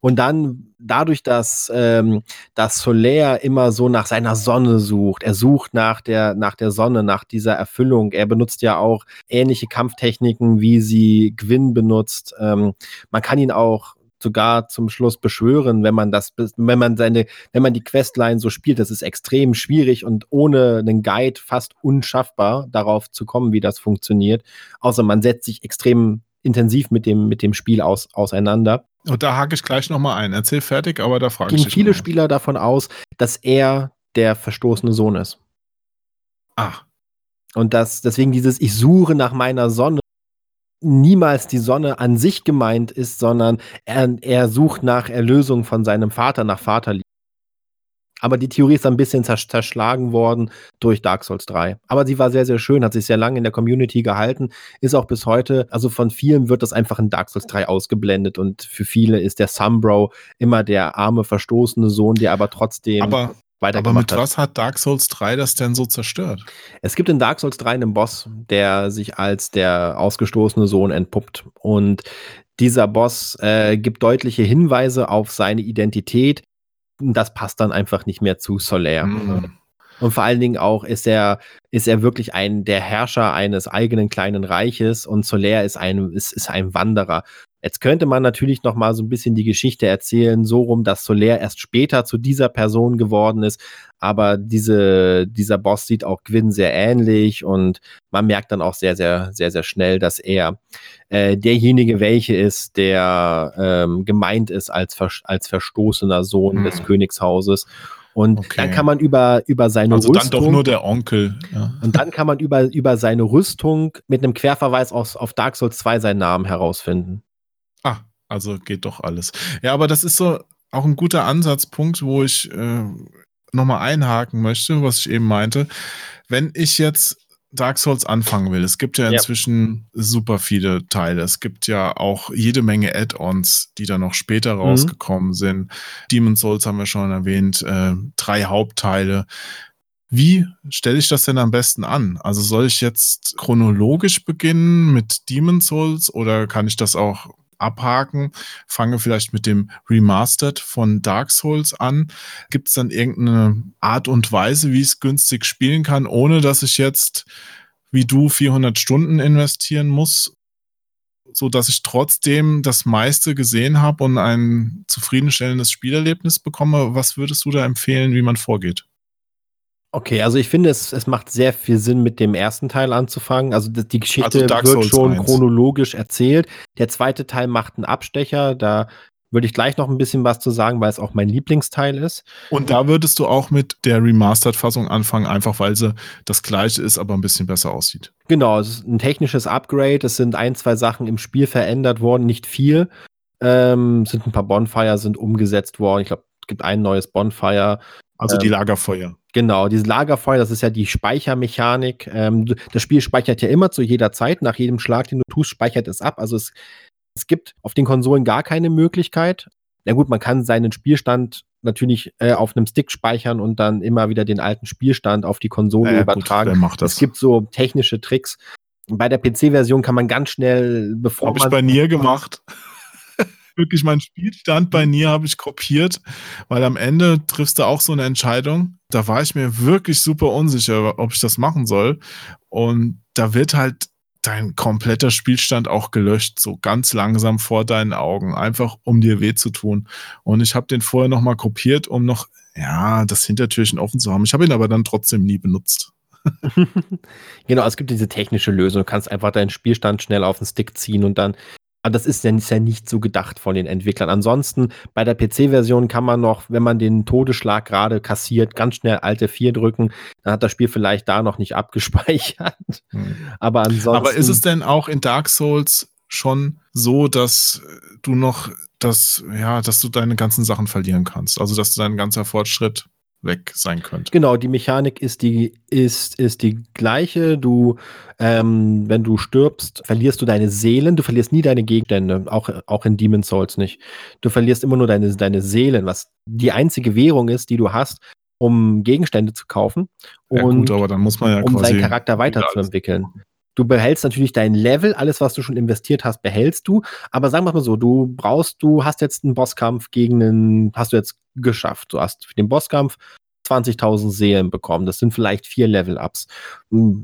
Und dann dadurch, dass, ähm, dass Solaire immer so nach seiner Sonne sucht, er sucht nach der, nach der Sonne, nach dieser Erfüllung. Er benutzt ja auch ähnliche Kampftechniken, wie sie Gwyn benutzt. Ähm, man kann ihn auch sogar zum Schluss beschwören, wenn man das, wenn man seine, wenn man die Questline so spielt. Das ist extrem schwierig und ohne einen Guide fast unschaffbar, darauf zu kommen, wie das funktioniert. Außer man setzt sich extrem intensiv mit dem, mit dem Spiel aus, auseinander. Und da hake ich gleich nochmal ein. Erzähl fertig, aber da frage ich. Gehen viele Spieler davon aus, dass er der verstoßene Sohn ist. Ach. Und dass deswegen dieses Ich suche nach meiner Sonne niemals die Sonne an sich gemeint ist, sondern er, er sucht nach Erlösung von seinem Vater, nach Vaterliebe. Aber die Theorie ist ein bisschen zerschlagen worden durch Dark Souls 3. Aber sie war sehr, sehr schön, hat sich sehr lange in der Community gehalten, ist auch bis heute, also von vielen wird das einfach in Dark Souls 3 ausgeblendet und für viele ist der Sunbro immer der arme, verstoßene Sohn, der aber trotzdem aber aber mit hat. was hat Dark Souls 3 das denn so zerstört? Es gibt in Dark Souls 3 einen Boss, der sich als der ausgestoßene Sohn entpuppt. Und dieser Boss äh, gibt deutliche Hinweise auf seine Identität, das passt dann einfach nicht mehr zu Solaire. Mhm. Und vor allen Dingen auch ist er, ist er wirklich ein, der Herrscher eines eigenen kleinen Reiches und Solaire ist ein, ist, ist ein Wanderer. Jetzt könnte man natürlich noch mal so ein bisschen die Geschichte erzählen, so rum, dass Solaire erst später zu dieser Person geworden ist. Aber diese, dieser Boss sieht auch Gwyn sehr ähnlich und man merkt dann auch sehr, sehr, sehr, sehr schnell, dass er äh, derjenige welche ist, der ähm, gemeint ist als, als verstoßener Sohn hm. des Königshauses. Und okay. dann kann man über, über seine also Rüstung. dann doch nur der Onkel. Ja. Und dann kann man über, über seine Rüstung mit einem Querverweis auf, auf Dark Souls 2 seinen Namen herausfinden. Also geht doch alles. Ja, aber das ist so auch ein guter Ansatzpunkt, wo ich äh, nochmal einhaken möchte, was ich eben meinte. Wenn ich jetzt Dark Souls anfangen will. Es gibt ja inzwischen ja. super viele Teile. Es gibt ja auch jede Menge Add-ons, die dann noch später mhm. rausgekommen sind. Demon Souls haben wir schon erwähnt, äh, drei Hauptteile. Wie stelle ich das denn am besten an? Also soll ich jetzt chronologisch beginnen mit Demon Souls oder kann ich das auch abhaken, fange vielleicht mit dem Remastered von Dark Souls an. Gibt es dann irgendeine Art und Weise, wie ich es günstig spielen kann, ohne dass ich jetzt wie du 400 Stunden investieren muss, so dass ich trotzdem das meiste gesehen habe und ein zufriedenstellendes Spielerlebnis bekomme. Was würdest du da empfehlen, wie man vorgeht? Okay, also ich finde, es, es macht sehr viel Sinn, mit dem ersten Teil anzufangen. Also die Geschichte also wird schon 1. chronologisch erzählt. Der zweite Teil macht einen Abstecher. Da würde ich gleich noch ein bisschen was zu sagen, weil es auch mein Lieblingsteil ist. Und da würdest du auch mit der Remastered-Fassung anfangen, einfach weil sie das gleiche ist, aber ein bisschen besser aussieht. Genau, es ist ein technisches Upgrade. Es sind ein, zwei Sachen im Spiel verändert worden, nicht viel. Ähm, sind ein paar Bonfire sind umgesetzt worden. Ich glaube, es gibt ein neues Bonfire. Also die ähm, Lagerfeuer. Genau, dieses Lagerfeuer, das ist ja die Speichermechanik. Ähm, das Spiel speichert ja immer zu jeder Zeit, nach jedem Schlag, den du tust, speichert es ab. Also es, es gibt auf den Konsolen gar keine Möglichkeit. Na gut, man kann seinen Spielstand natürlich äh, auf einem Stick speichern und dann immer wieder den alten Spielstand auf die Konsole ja, übertragen. Gut, macht das? Es gibt so technische Tricks. Bei der PC-Version kann man ganz schnell, bevor Hab. Habe ich bei Nier gemacht wirklich meinen Spielstand bei Nier habe ich kopiert, weil am Ende triffst du auch so eine Entscheidung. Da war ich mir wirklich super unsicher, ob ich das machen soll. Und da wird halt dein kompletter Spielstand auch gelöscht, so ganz langsam vor deinen Augen, einfach um dir weh zu tun. Und ich habe den vorher nochmal kopiert, um noch, ja, das Hintertürchen offen zu haben. Ich habe ihn aber dann trotzdem nie benutzt. genau, es gibt diese technische Lösung. Du kannst einfach deinen Spielstand schnell auf den Stick ziehen und dann aber das ist ja, ist ja nicht so gedacht von den Entwicklern. Ansonsten bei der PC-Version kann man noch, wenn man den Todesschlag gerade kassiert, ganz schnell Alte 4 drücken. Dann hat das Spiel vielleicht da noch nicht abgespeichert. Hm. Aber ansonsten. Aber ist es denn auch in Dark Souls schon so, dass du noch das, ja, dass du deine ganzen Sachen verlieren kannst? Also, dass dein ganzer Fortschritt weg sein könnte. Genau, die Mechanik ist die, ist, ist die gleiche. Du, ähm, wenn du stirbst, verlierst du deine Seelen, du verlierst nie deine Gegenstände, auch, auch in Demon's Souls nicht. Du verlierst immer nur deine, deine Seelen, was die einzige Währung ist, die du hast, um Gegenstände zu kaufen und ja, gut, aber dann muss man ja um seinen Charakter weiterzuentwickeln. Du behältst natürlich dein Level, alles, was du schon investiert hast, behältst du. Aber sagen wir mal so, du brauchst, du hast jetzt einen Bosskampf gegen einen, hast du jetzt geschafft. Du hast für den Bosskampf 20.000 Seelen bekommen. Das sind vielleicht vier Level-Ups.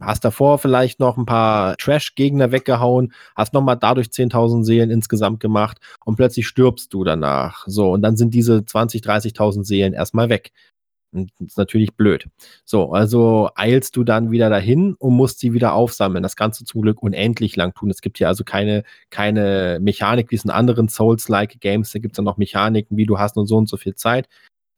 Hast davor vielleicht noch ein paar Trash-Gegner weggehauen, hast nochmal dadurch 10.000 Seelen insgesamt gemacht und plötzlich stirbst du danach. So, und dann sind diese 20.000, 30.000 Seelen erstmal weg. Das ist natürlich blöd. So, also eilst du dann wieder dahin und musst sie wieder aufsammeln. Das kannst du zum Glück unendlich lang tun. Es gibt hier also keine, keine Mechanik wie es in anderen Souls-like Games. Da gibt es dann noch Mechaniken, wie du hast nur so und so viel Zeit.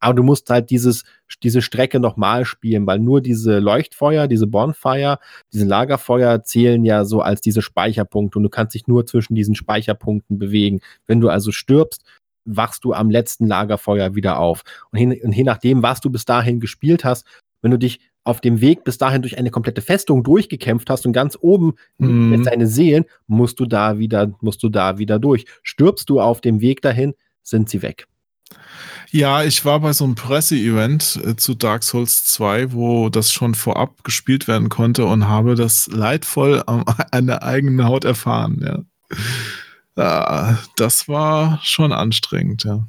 Aber du musst halt dieses, diese Strecke nochmal spielen, weil nur diese Leuchtfeuer, diese Bonfire, diese Lagerfeuer zählen ja so als diese Speicherpunkte und du kannst dich nur zwischen diesen Speicherpunkten bewegen. Wenn du also stirbst, wachst du am letzten Lagerfeuer wieder auf. Und je, und je nachdem, was du bis dahin gespielt hast, wenn du dich auf dem Weg bis dahin durch eine komplette Festung durchgekämpft hast und ganz oben mm. mit deine Seelen, musst du da wieder, musst du da wieder durch. Stirbst du auf dem Weg dahin, sind sie weg. Ja, ich war bei so einem Presse-Event äh, zu Dark Souls 2, wo das schon vorab gespielt werden konnte und habe das leidvoll an der eigenen Haut erfahren, ja. Ja, das war schon anstrengend, ja.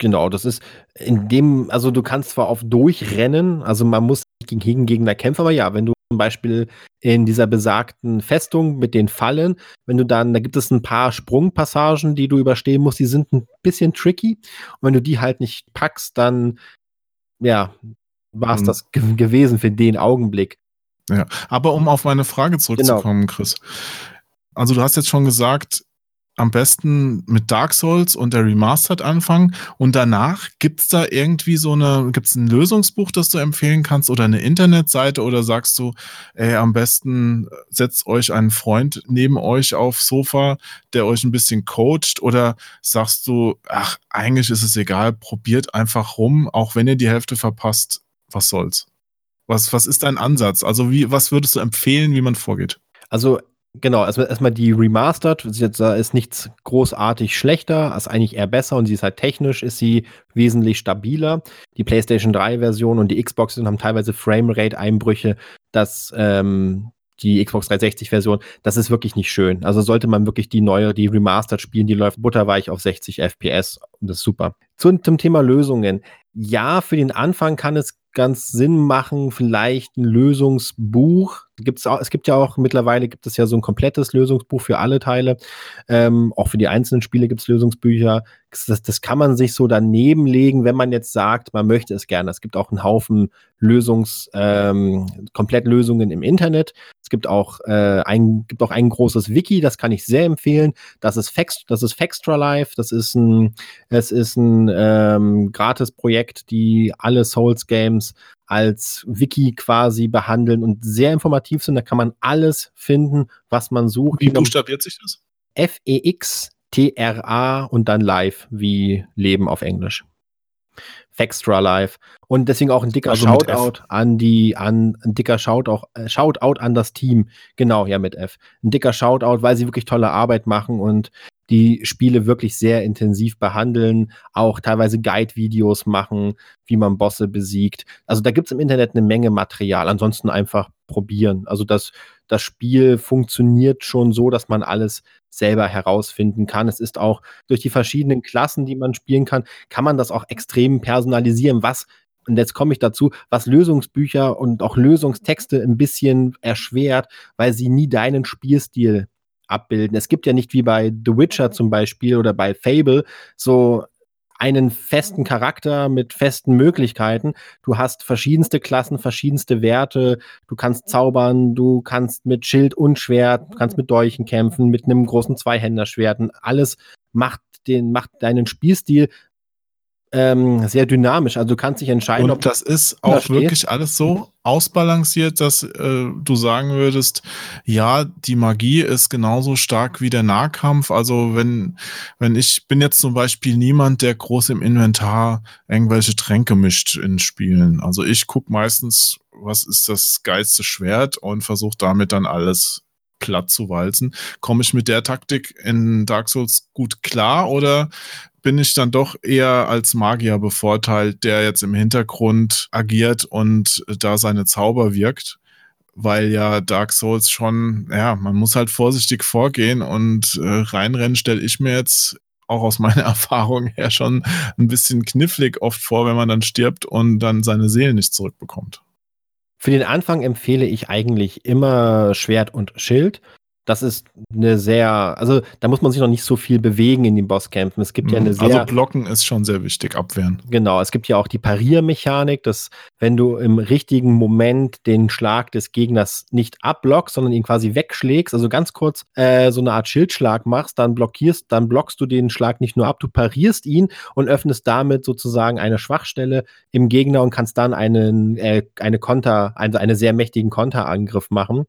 Genau, das ist in dem, also du kannst zwar auf durchrennen, also man muss gegen gegen Gegner kämpfen, aber ja, wenn du zum Beispiel in dieser besagten Festung mit den Fallen, wenn du dann, da gibt es ein paar Sprungpassagen, die du überstehen musst, die sind ein bisschen tricky. Und wenn du die halt nicht packst, dann ja, war es Mhm. das ge gewesen für den Augenblick. Ja, aber um auf meine Frage Genau. zurückzukommen, Chris. Also du hast jetzt schon gesagt, am besten mit Dark Souls und der Remastered anfangen und danach gibt's da irgendwie so eine, gibt's ein Lösungsbuch, das du empfehlen kannst oder eine Internetseite oder sagst du, ey, am besten setzt euch einen Freund neben euch aufs Sofa, der euch ein bisschen coacht oder sagst du, ach, eigentlich ist es egal, probiert einfach rum, auch wenn ihr die Hälfte verpasst, was soll's? Was, was ist dein Ansatz? Also wie, was würdest du empfehlen, wie man vorgeht? Also, genau, erstmal erstmal die Remastered, jetzt, da ist nichts großartig schlechter, ist eigentlich eher besser und sie ist halt technisch, ist sie wesentlich stabiler. Die PlayStation 3-Version und die Xbox haben teilweise Framerate-Einbrüche, dass ähm, die Xbox 360-Version, das ist wirklich nicht schön. Also sollte man wirklich die neue, die Remastered spielen, die läuft butterweich auf 60 FPS und das ist super. Zum, zum Thema Lösungen. Ja, für den Anfang kann es ganz Sinn machen, vielleicht ein Lösungsbuch. Gibt's auch, es gibt ja auch mittlerweile gibt es ja so ein komplettes Lösungsbuch für alle Teile. Ähm, auch für die einzelnen Spiele gibt es Lösungsbücher. Das, das kann man sich so daneben legen, wenn man jetzt sagt, man möchte es gerne. Es gibt auch einen Haufen Lösungs, ähm, Komplettlösungen im Internet. Es gibt auch, äh, ein, gibt auch ein großes Wiki, das kann ich sehr empfehlen. Das ist Fax, das ist Faxtra Life. Das ist ein, es ist ein ähm, Gratis-Projekt, die alle Souls-Games als Wiki quasi behandeln und sehr informativ sind. Da kann man alles finden, was man sucht. Wie buchstabiert sich das? F-E-X-T-R-A und dann live wie Leben auf Englisch. Fextra Live. Und deswegen auch ein dicker Also Shoutout an die, an ein dicker Shoutout, äh, Shoutout an das Team. Genau, ja, mit F. Ein dicker Shoutout, weil sie wirklich tolle Arbeit machen und die Spiele wirklich sehr intensiv behandeln, auch teilweise Guide-Videos machen, wie man Bosse besiegt. Also da gibt es im Internet eine Menge Material. Ansonsten einfach probieren. Also das, das Spiel funktioniert schon so, dass man alles selber herausfinden kann. Es ist auch durch die verschiedenen Klassen, die man spielen kann, kann man das auch extrem personalisieren, was und jetzt komme ich dazu, was Lösungsbücher und auch Lösungstexte ein bisschen erschwert, weil sie nie deinen Spielstil abbilden. Es gibt ja nicht wie bei The Witcher zum Beispiel oder bei Fable so einen festen Charakter mit festen Möglichkeiten. Du hast verschiedenste Klassen, verschiedenste Werte. Du kannst zaubern, du kannst mit Schild und Schwert, du kannst mit Dolchen kämpfen, mit einem großen Zweihänderschwerten. Alles macht den, macht deinen Spielstil ähm, sehr dynamisch. Also du kannst dich entscheiden, Und das ist auch Verstehe. wirklich alles so ausbalanciert, dass äh, du sagen würdest, ja, die Magie ist genauso stark wie der Nahkampf. Also wenn, wenn ich bin jetzt zum Beispiel niemand, der groß im Inventar irgendwelche Tränke mischt in Spielen. Also ich guck meistens, was ist das geilste Schwert und versuche damit dann alles platt zu walzen. Komme ich mit der Taktik in Dark Souls gut klar oder bin ich dann doch eher als Magier bevorteilt, der jetzt im Hintergrund agiert und da seine Zauber wirkt? Weil ja Dark Souls schon, ja, man muss halt vorsichtig vorgehen und äh, reinrennen stelle ich mir jetzt auch aus meiner Erfahrung her schon ein bisschen knifflig oft vor, wenn man dann stirbt und dann seine Seele nicht zurückbekommt. Für den Anfang empfehle ich eigentlich immer Schwert und Schild. Das ist eine sehr, also da muss man sich noch nicht so viel bewegen in den Bosskämpfen. Es gibt ja eine sehr, also blocken ist schon sehr wichtig, abwehren. genau, es gibt ja auch die Pariermechanik, dass wenn du im richtigen Moment den Schlag des Gegners nicht abblockst, sondern ihn quasi wegschlägst, also ganz kurz äh, so eine Art Schildschlag machst, dann blockierst, dann blockst du den Schlag nicht nur ab, du parierst ihn und öffnest damit sozusagen eine Schwachstelle im Gegner und kannst dann einen, äh, eine Konter, also einen sehr mächtigen Konterangriff machen.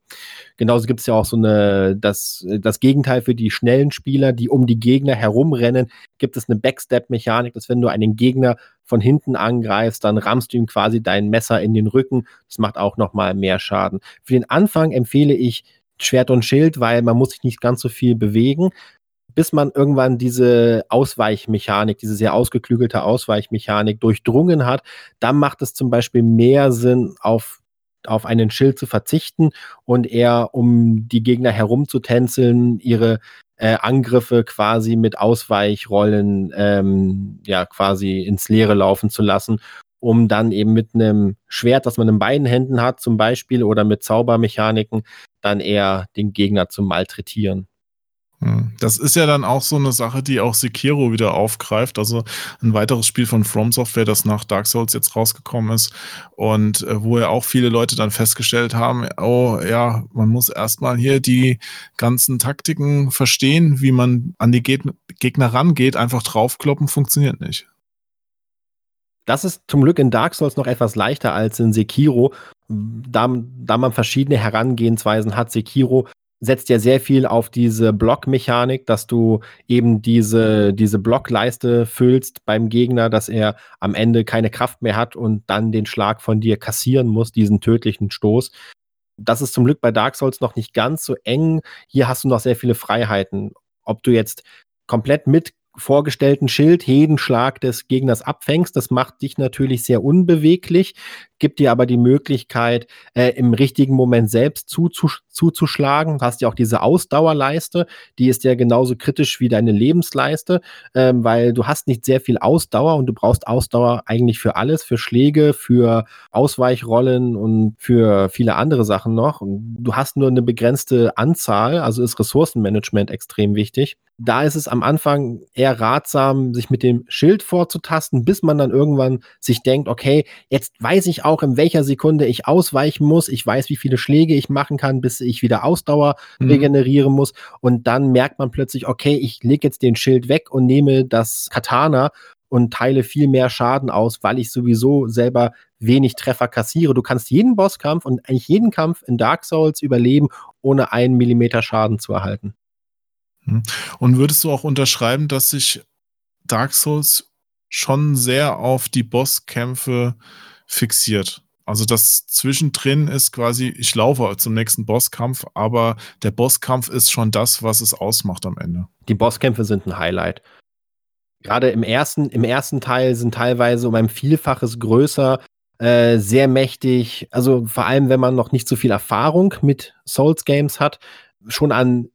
Genauso gibt es ja auch so eine, das, das Gegenteil für die schnellen Spieler, die um die Gegner herumrennen, gibt es eine Backstep-Mechanik, dass wenn du einen Gegner von hinten angreifst, dann rammst du ihm quasi dein Messer in den Rücken. Das macht auch nochmal mehr Schaden. Für den Anfang empfehle ich Schwert und Schild, weil man muss sich nicht ganz so viel bewegen, bis man irgendwann diese Ausweichmechanik, diese sehr ausgeklügelte Ausweichmechanik durchdrungen hat. Dann macht es zum Beispiel mehr Sinn, auf auf einen Schild zu verzichten und eher um die Gegner herumzutänzeln, ihre äh, Angriffe quasi mit Ausweichrollen ähm, ja quasi ins Leere laufen zu lassen, um dann eben mit einem Schwert, das man in beiden Händen hat, zum Beispiel, oder mit Zaubermechaniken, dann eher den Gegner zu malträtieren. Hm. Das ist ja dann auch so eine Sache, die auch Sekiro wieder aufgreift. Also ein weiteres Spiel von From Software, das nach Dark Souls jetzt rausgekommen ist und äh, wo ja auch viele Leute dann festgestellt haben, oh ja, man muss erstmal hier die ganzen Taktiken verstehen, wie man an die Geg Gegner rangeht, einfach draufkloppen, funktioniert nicht. Das ist zum Glück in Dark Souls noch etwas leichter als in Sekiro. Da, da man verschiedene Herangehensweisen hat, Sekiro setzt ja sehr viel auf diese Blockmechanik, dass du eben diese, diese Blockleiste füllst beim Gegner, dass er am Ende keine Kraft mehr hat und dann den Schlag von dir kassieren muss, diesen tödlichen Stoß. Das ist zum Glück bei Dark Souls noch nicht ganz so eng. Hier hast du noch sehr viele Freiheiten. Ob du jetzt komplett mit vorgestellten Schild jeden Schlag des Gegners abfängst. Das macht dich natürlich sehr unbeweglich, gibt dir aber die Möglichkeit, äh, im richtigen Moment selbst zuzusch zuzuschlagen. Du hast ja auch diese Ausdauerleiste, die ist ja genauso kritisch wie deine Lebensleiste, ähm, weil du hast nicht sehr viel Ausdauer und du brauchst Ausdauer eigentlich für alles, für Schläge, für Ausweichrollen und für viele andere Sachen noch. Du hast nur eine begrenzte Anzahl, also ist Ressourcenmanagement extrem wichtig da ist es am Anfang eher ratsam, sich mit dem Schild vorzutasten, bis man dann irgendwann sich denkt, okay, jetzt weiß ich auch, in welcher Sekunde ich ausweichen muss. Ich weiß, wie viele Schläge ich machen kann, bis ich wieder Ausdauer mhm. regenerieren muss. Und dann merkt man plötzlich, okay, ich lege jetzt den Schild weg und nehme das Katana und teile viel mehr Schaden aus, weil ich sowieso selber wenig Treffer kassiere. Du kannst jeden Bosskampf und eigentlich jeden Kampf in Dark Souls überleben, ohne einen Millimeter Schaden zu erhalten. Hm. Und würdest du auch unterschreiben, dass sich Dark Souls schon sehr auf die Bosskämpfe fixiert? Also das zwischendrin ist quasi, ich laufe zum nächsten Bosskampf, aber der Bosskampf ist schon das, was es ausmacht am Ende. Die Bosskämpfe sind ein Highlight. Gerade im ersten, im ersten Teil sind teilweise um ein Vielfaches größer, äh, sehr mächtig. Also vor allem, wenn man noch nicht so viel Erfahrung mit Souls Games hat, schon an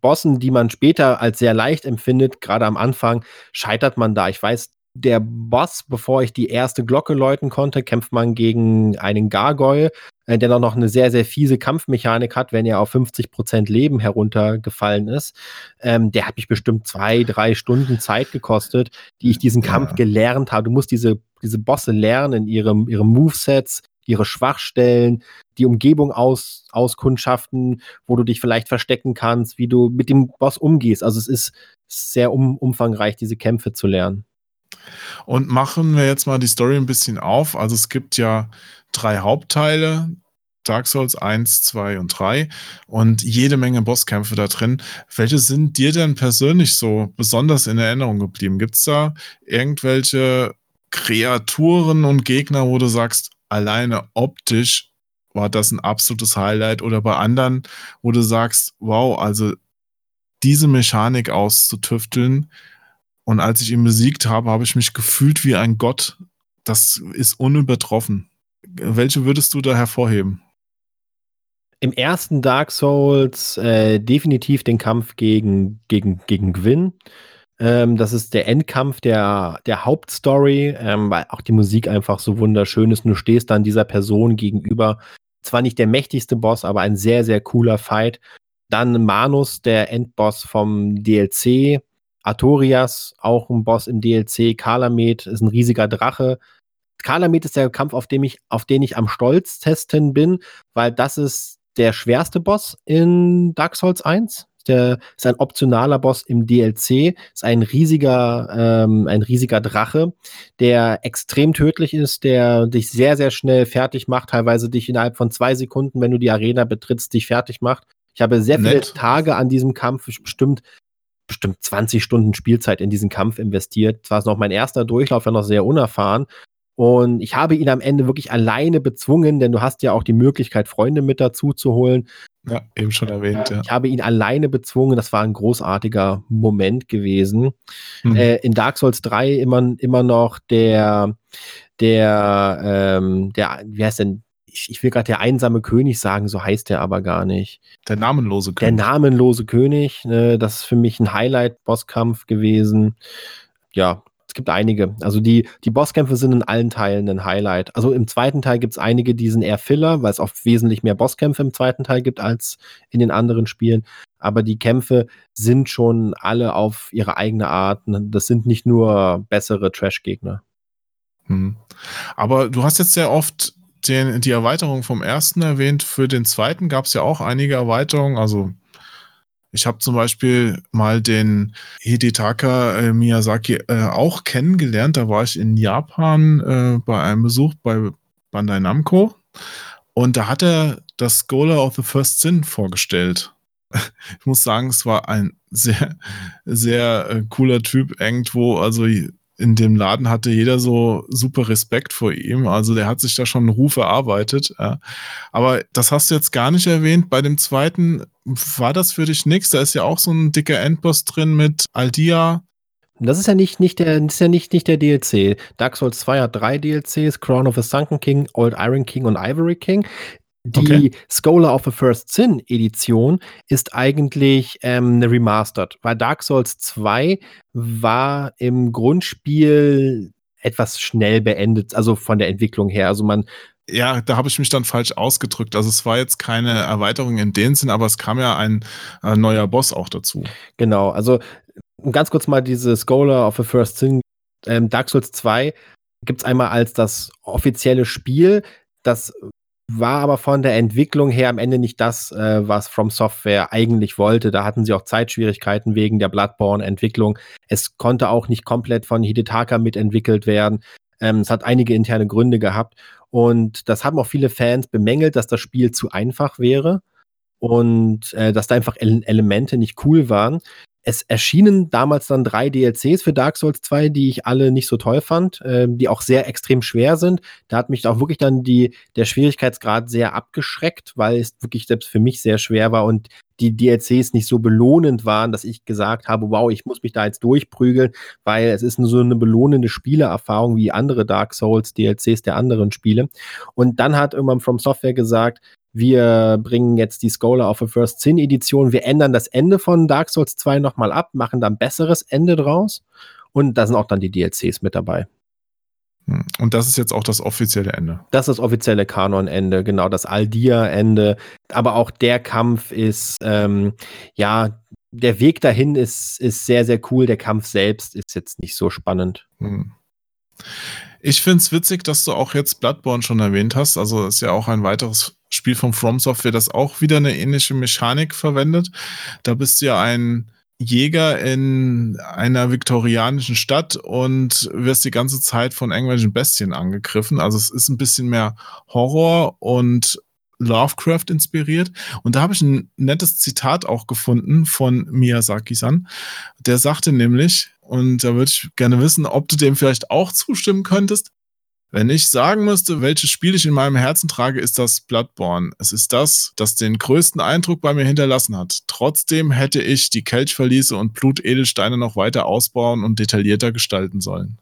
Bossen, die man später als sehr leicht empfindet, gerade am Anfang, scheitert man da. Ich weiß, der Boss, bevor ich die erste Glocke läuten konnte, kämpft man gegen einen Gargoyle, äh, der noch eine sehr, sehr fiese Kampfmechanik hat, wenn er auf 50% Leben heruntergefallen ist. Ähm, der hat mich bestimmt zwei, drei Stunden Zeit gekostet, die ich diesen Kampf gelernt habe. Du musst diese, diese Bosse lernen, ihre, ihre Movesets, ihre Schwachstellen, die Umgebung aus, auskundschaften, wo du dich vielleicht verstecken kannst, wie du mit dem Boss umgehst. Also es ist sehr um, umfangreich, diese Kämpfe zu lernen. Und machen wir jetzt mal die Story ein bisschen auf. Also es gibt ja drei Hauptteile. Dark Souls 1, 2 und 3 und jede Menge Bosskämpfe da drin. Welche sind dir denn persönlich so besonders in Erinnerung geblieben? Gibt es da irgendwelche Kreaturen und Gegner, wo du sagst, alleine optisch war das ein absolutes Highlight oder bei anderen, wo du sagst, wow, also diese Mechanik auszutüfteln und als ich ihn besiegt habe, habe ich mich gefühlt wie ein Gott. Das ist unübertroffen. Welche würdest du da hervorheben? Im ersten Dark Souls äh, definitiv den Kampf gegen, gegen, gegen Gwyn. Ähm, das ist der Endkampf der, der Hauptstory, ähm, weil auch die Musik einfach so wunderschön ist. Du stehst dann dieser Person gegenüber. Zwar nicht der mächtigste Boss, aber ein sehr, sehr cooler Fight. Dann Manus, der Endboss vom DLC. Artorias, auch ein Boss im DLC. Kalamet ist ein riesiger Drache. Kalamet ist der Kampf, auf, dem ich, auf den ich am stolztesten bin, weil das ist der schwerste Boss in Dark Souls 1 der ist ein optionaler Boss im DLC, ist ein riesiger, ähm, ein riesiger Drache, der extrem tödlich ist, der dich sehr, sehr schnell fertig macht, teilweise dich innerhalb von zwei Sekunden, wenn du die Arena betrittst, dich fertig macht. Ich habe sehr viele Nett. Tage an diesem Kampf, bestimmt bestimmt 20 Stunden Spielzeit in diesen Kampf investiert. Zwar ist noch mein erster Durchlauf, ja noch sehr unerfahren. Und ich habe ihn am Ende wirklich alleine bezwungen, denn du hast ja auch die Möglichkeit, Freunde mit dazu zu holen. Ja, eben schon erwähnt, ja. Ich habe ihn alleine bezwungen. Das war ein großartiger Moment gewesen. Mhm. Äh, in Dark Souls 3 immer, immer noch der, der, ähm, der, wie heißt denn, ich, will gerade der einsame König sagen, so heißt der aber gar nicht. Der namenlose Der namenlose König, ne, das ist für mich ein Highlight-Bosskampf gewesen. Ja, es gibt einige. Also die, die Bosskämpfe sind in allen Teilen ein Highlight. Also im zweiten Teil gibt es einige, die sind eher Filler, weil es auch wesentlich mehr Bosskämpfe im zweiten Teil gibt als in den anderen Spielen. Aber die Kämpfe sind schon alle auf ihre eigene Art. Das sind nicht nur bessere Trash-Gegner. Hm. Aber du hast jetzt sehr oft den, die Erweiterung vom ersten erwähnt. Für den zweiten gab es ja auch einige Erweiterungen. Also ich habe zum Beispiel mal den Hidetaka äh, Miyazaki äh, auch kennengelernt. Da war ich in Japan äh, bei einem Besuch bei Bandai Namco. Und da hat er das Scholar of the First Sin vorgestellt. Ich muss sagen, es war ein sehr, sehr äh, cooler Typ irgendwo. Also in dem Laden hatte jeder so super Respekt vor ihm. Also der hat sich da schon einen Ruf erarbeitet. Ja. Aber das hast du jetzt gar nicht erwähnt. Bei dem zweiten war das für dich nichts. Da ist ja auch so ein dicker Endboss drin mit Aldia. Das ist ja nicht, nicht der, ist ja nicht, nicht der DLC. Dark Souls 2 hat drei DLCs, Crown of the Sunken King, Old Iron King und Ivory King. Die okay. Scholar of the First Sin Edition ist eigentlich ähm, eine Remastered, weil Dark Souls 2 war im Grundspiel etwas schnell beendet, also von der Entwicklung her. Also man ja, da habe ich mich dann falsch ausgedrückt. Also es war jetzt keine Erweiterung in dem Sinn, aber es kam ja ein äh, neuer Boss auch dazu. Genau, also ganz kurz mal diese Scholar of the First Sin. Ähm, Dark Souls 2 gibt es einmal als das offizielle Spiel. Das war aber von der Entwicklung her am Ende nicht das, äh, was From Software eigentlich wollte. Da hatten sie auch Zeitschwierigkeiten wegen der Bloodborne-Entwicklung. Es konnte auch nicht komplett von Hidetaka mitentwickelt werden. Ähm, es hat einige interne Gründe gehabt. Und das haben auch viele Fans bemängelt, dass das Spiel zu einfach wäre und äh, dass da einfach Ele Elemente nicht cool waren. Es erschienen damals dann drei DLCs für Dark Souls 2, die ich alle nicht so toll fand, äh, die auch sehr extrem schwer sind. Da hat mich auch wirklich dann die, der Schwierigkeitsgrad sehr abgeschreckt, weil es wirklich selbst für mich sehr schwer war und die DLCs nicht so belohnend waren, dass ich gesagt habe, wow, ich muss mich da jetzt durchprügeln, weil es ist so eine belohnende Spielerfahrung wie andere Dark Souls DLCs der anderen Spiele. Und dann hat irgendwann From Software gesagt, wir bringen jetzt die Scholar of the First Sin Edition, wir ändern das Ende von Dark Souls 2 nochmal ab, machen dann ein besseres Ende draus und da sind auch dann die DLCs mit dabei. Hm. Und das ist jetzt auch das offizielle Ende. Das ist das offizielle Kanon-Ende, genau, das Aldia-Ende. Aber auch der Kampf ist, ähm, ja, der Weg dahin ist, ist sehr, sehr cool. Der Kampf selbst ist jetzt nicht so spannend. Hm. Ich finde es witzig, dass du auch jetzt Bloodborne schon erwähnt hast. Also ist ja auch ein weiteres Spiel von From Software, das auch wieder eine ähnliche Mechanik verwendet. Da bist du ja ein Jäger in einer viktorianischen Stadt und wirst die ganze Zeit von irgendwelchen Bestien angegriffen. Also es ist ein bisschen mehr Horror und Lovecraft inspiriert. Und da habe ich ein nettes Zitat auch gefunden von Miyazaki-san. Der sagte nämlich, und da würde ich gerne wissen, ob du dem vielleicht auch zustimmen könntest. Wenn ich sagen müsste, welches Spiel ich in meinem Herzen trage, ist das Bloodborne. Es ist das, das den größten Eindruck bei mir hinterlassen hat. Trotzdem hätte ich die Kelchverliese und Blutedelsteine noch weiter ausbauen und detaillierter gestalten sollen.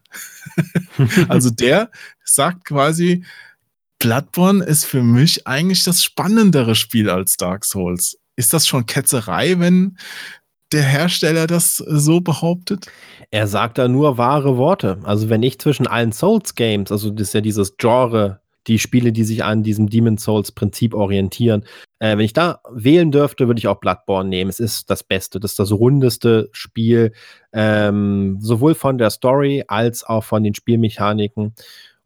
also der sagt quasi, Bloodborne ist für mich eigentlich das spannendere Spiel als Dark Souls. Ist das schon Ketzerei, wenn der Hersteller das so behauptet? Er sagt da nur wahre Worte. Also wenn ich zwischen allen Souls-Games, also das ist ja dieses Genre, die Spiele, die sich an diesem Demon Souls-Prinzip orientieren, äh, wenn ich da wählen dürfte, würde ich auch Bloodborne nehmen. Es ist das Beste, das ist das rundeste Spiel, ähm, sowohl von der Story als auch von den Spielmechaniken.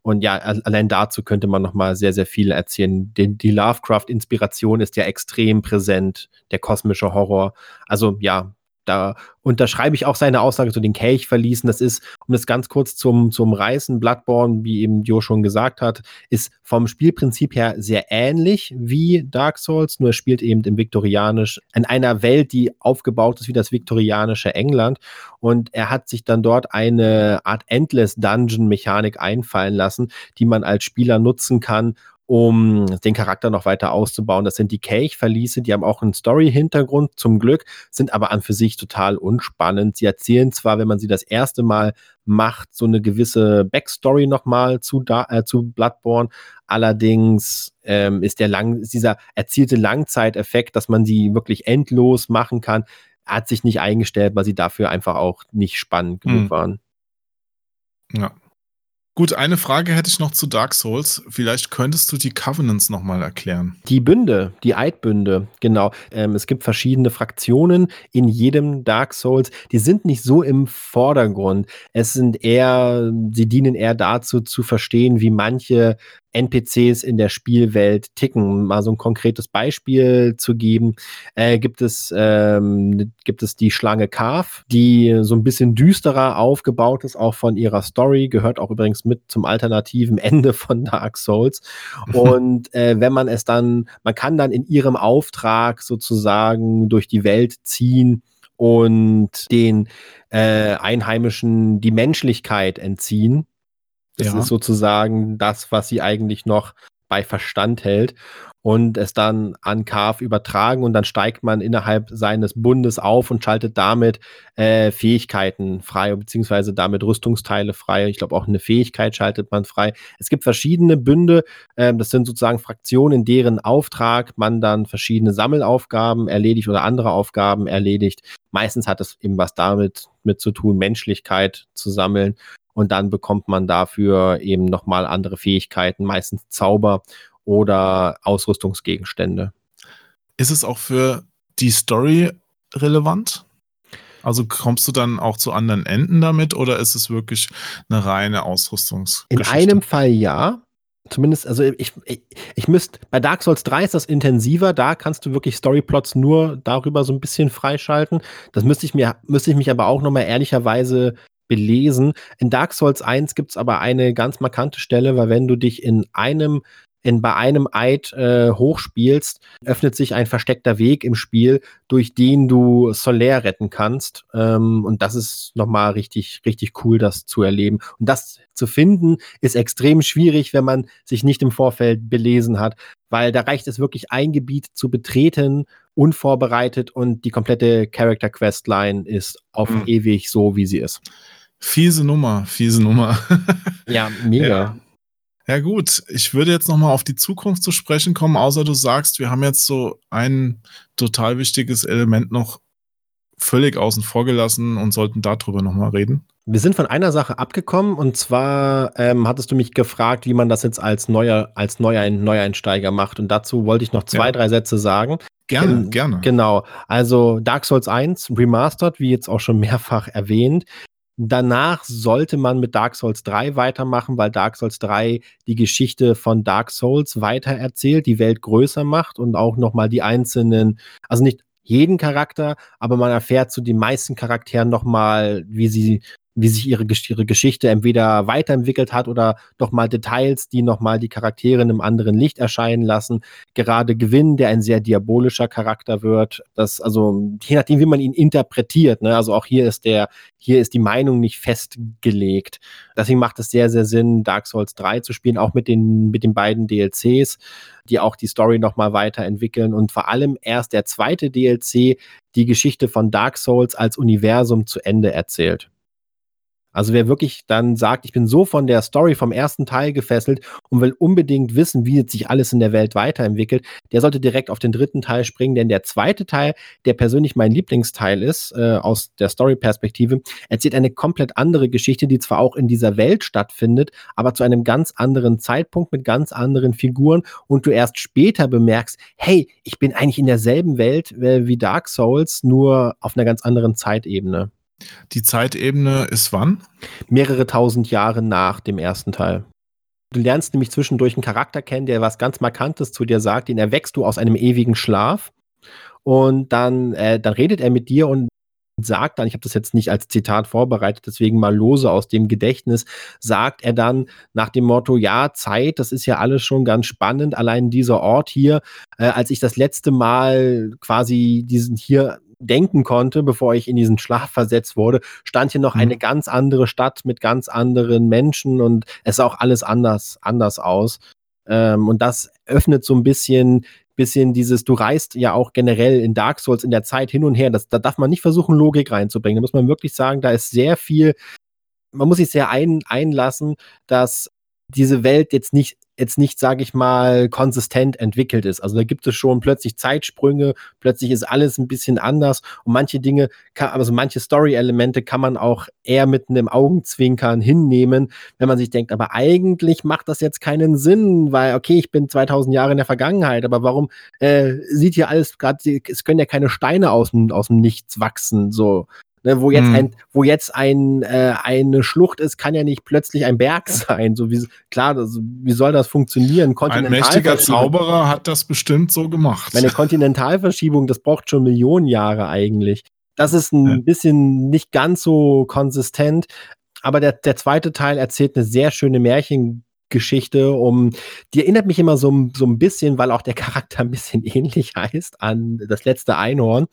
Und ja, allein dazu könnte man noch mal sehr, sehr viel erzählen. Die, die Lovecraft-Inspiration ist ja extrem präsent, der kosmische Horror. Also ja, da unterschreibe ich auch seine Aussage zu den Kelch verließen. Das ist, um das ganz kurz zum, zum Reißen, Bloodborne, wie eben Jo schon gesagt hat, ist vom Spielprinzip her sehr ähnlich wie Dark Souls, nur spielt eben im Viktorianisch, in einer Welt, die aufgebaut ist wie das viktorianische England. Und er hat sich dann dort eine Art Endless Dungeon Mechanik einfallen lassen, die man als Spieler nutzen kann, um den Charakter noch weiter auszubauen. Das sind die Kelch-Verliese, die haben auch einen Story-Hintergrund zum Glück, sind aber an für sich total unspannend. Sie erzählen zwar, wenn man sie das erste Mal macht, so eine gewisse Backstory nochmal zu, äh, zu Bloodborne, allerdings ähm, ist, der lang, ist dieser erzielte Langzeiteffekt, dass man sie wirklich endlos machen kann, hat sich nicht eingestellt, weil sie dafür einfach auch nicht spannend genug hm. waren. Ja. Gut, eine Frage hätte ich noch zu Dark Souls. Vielleicht könntest du die Covenants nochmal erklären. Die Bünde, die Eidbünde, genau. Ähm, es gibt verschiedene Fraktionen in jedem Dark Souls. Die sind nicht so im Vordergrund. Es sind eher, sie dienen eher dazu zu verstehen, wie manche NPCs in der Spielwelt ticken. Mal so ein konkretes Beispiel zu geben, äh, gibt, es, ähm, gibt es die Schlange Kaf, die so ein bisschen düsterer aufgebaut ist, auch von ihrer Story, gehört auch übrigens mit zum alternativen Ende von Dark Souls. Und äh, wenn man es dann, man kann dann in ihrem Auftrag sozusagen durch die Welt ziehen und den äh, Einheimischen die Menschlichkeit entziehen das ja. ist sozusagen das, was sie eigentlich noch bei Verstand hält und es dann an Carv übertragen und dann steigt man innerhalb seines Bundes auf und schaltet damit äh, Fähigkeiten frei, beziehungsweise damit Rüstungsteile frei. Ich glaube, auch eine Fähigkeit schaltet man frei. Es gibt verschiedene Bünde, äh, das sind sozusagen Fraktionen, in deren Auftrag man dann verschiedene Sammelaufgaben erledigt oder andere Aufgaben erledigt. Meistens hat es eben was damit mit zu tun, Menschlichkeit zu sammeln und dann bekommt man dafür eben nochmal andere Fähigkeiten, meistens Zauber oder Ausrüstungsgegenstände. Ist es auch für die Story relevant? Also kommst du dann auch zu anderen Enden damit oder ist es wirklich eine reine Ausrüstungsgeschichte? In einem Fall ja. Zumindest, also ich, ich, ich müsste, bei Dark Souls 3 ist das intensiver, da kannst du wirklich Storyplots nur darüber so ein bisschen freischalten. Das müsste ich mir, müsste ich mich aber auch nochmal ehrlicherweise belesen. In Dark Souls 1 gibt es aber eine ganz markante Stelle, weil wenn du dich in einem in, bei einem Eid äh, hochspielst, öffnet sich ein versteckter Weg im Spiel, durch den du Solaire retten kannst. Ähm, und das ist nochmal richtig, richtig cool, das zu erleben. Und das zu finden, ist extrem schwierig, wenn man sich nicht im Vorfeld belesen hat, weil da reicht es wirklich, ein Gebiet zu betreten, unvorbereitet und die komplette Character Quest Line ist auf mhm. ewig so, wie sie ist. Fiese Nummer, fiese Nummer. ja, mega. Ja. ja. gut, ich würde jetzt nochmal auf die Zukunft zu sprechen kommen, außer du sagst, wir haben jetzt so ein total wichtiges Element noch völlig außen vor gelassen und sollten darüber nochmal reden. Wir sind von einer Sache abgekommen und zwar ähm, hattest du mich gefragt, wie man das jetzt als neuer, als neuer Neueinsteiger macht. Und dazu wollte ich noch zwei, ja. drei Sätze sagen. Gerne, ähm, gerne. Genau. Also Dark Souls 1 Remastered, wie jetzt auch schon mehrfach erwähnt, Danach sollte man mit Dark Souls 3 weitermachen, weil Dark Souls 3 die Geschichte von Dark Souls weiter erzählt, die Welt größer macht und auch nochmal die einzelnen, also nicht jeden Charakter, aber man erfährt zu den meisten Charakteren nochmal, wie sie wie sich ihre, ihre Geschichte entweder weiterentwickelt hat oder doch mal Details, die nochmal die Charaktere in einem anderen Licht erscheinen lassen. Gerade Gewinn, der ein sehr diabolischer Charakter wird. Das, also, je nachdem, wie man ihn interpretiert, ne? Also auch hier ist der, hier ist die Meinung nicht festgelegt. Deswegen macht es sehr, sehr Sinn, Dark Souls 3 zu spielen, auch mit den, mit den beiden DLCs, die auch die Story nochmal weiterentwickeln und vor allem erst der zweite DLC die Geschichte von Dark Souls als Universum zu Ende erzählt. Also wer wirklich dann sagt, ich bin so von der Story vom ersten Teil gefesselt und will unbedingt wissen, wie sich alles in der Welt weiterentwickelt, der sollte direkt auf den dritten Teil springen, denn der zweite Teil, der persönlich mein Lieblingsteil ist, äh, aus der Story-Perspektive, erzählt eine komplett andere Geschichte, die zwar auch in dieser Welt stattfindet, aber zu einem ganz anderen Zeitpunkt mit ganz anderen Figuren und du erst später bemerkst, hey, ich bin eigentlich in derselben Welt äh, wie Dark Souls, nur auf einer ganz anderen Zeitebene. Die Zeitebene ist wann? Mehrere tausend Jahre nach dem ersten Teil. Du lernst nämlich zwischendurch einen Charakter kennen, der was ganz Markantes zu dir sagt, den erweckst du aus einem ewigen Schlaf. Und dann, äh, dann redet er mit dir und sagt dann, ich habe das jetzt nicht als Zitat vorbereitet, deswegen mal lose aus dem Gedächtnis, sagt er dann nach dem Motto, ja, Zeit, das ist ja alles schon ganz spannend, allein dieser Ort hier, äh, als ich das letzte Mal quasi diesen hier denken konnte, bevor ich in diesen Schlaf versetzt wurde, stand hier noch mhm. eine ganz andere Stadt mit ganz anderen Menschen und es sah auch alles anders, anders aus. Ähm, und das öffnet so ein bisschen bisschen dieses, du reist ja auch generell in Dark Souls in der Zeit hin und her. Das, da darf man nicht versuchen, Logik reinzubringen. Da muss man wirklich sagen, da ist sehr viel, man muss sich sehr ein, einlassen, dass diese Welt jetzt nicht jetzt nicht, sage ich mal, konsistent entwickelt ist. Also da gibt es schon plötzlich Zeitsprünge, plötzlich ist alles ein bisschen anders und manche Dinge, kann, also manche Story-Elemente kann man auch eher mit einem Augenzwinkern hinnehmen, wenn man sich denkt, aber eigentlich macht das jetzt keinen Sinn, weil, okay, ich bin 2000 Jahre in der Vergangenheit, aber warum äh, sieht hier alles gerade, es können ja keine Steine aus dem, aus dem Nichts wachsen, so. Ne, wo jetzt mhm. ein, wo jetzt ein, äh, eine Schlucht ist, kann ja nicht plötzlich ein Berg sein. So wie klar, das, wie soll das funktionieren? Ein mächtiger Zauberer hat das bestimmt so gemacht. Meine Kontinentalverschiebung, das braucht schon Millionen Jahre eigentlich. Das ist ein ja. bisschen nicht ganz so konsistent. Aber der, der zweite Teil erzählt eine sehr schöne Märchen, Geschichte um, die erinnert mich immer so, so ein bisschen, weil auch der Charakter ein bisschen ähnlich heißt an das letzte Einhorn.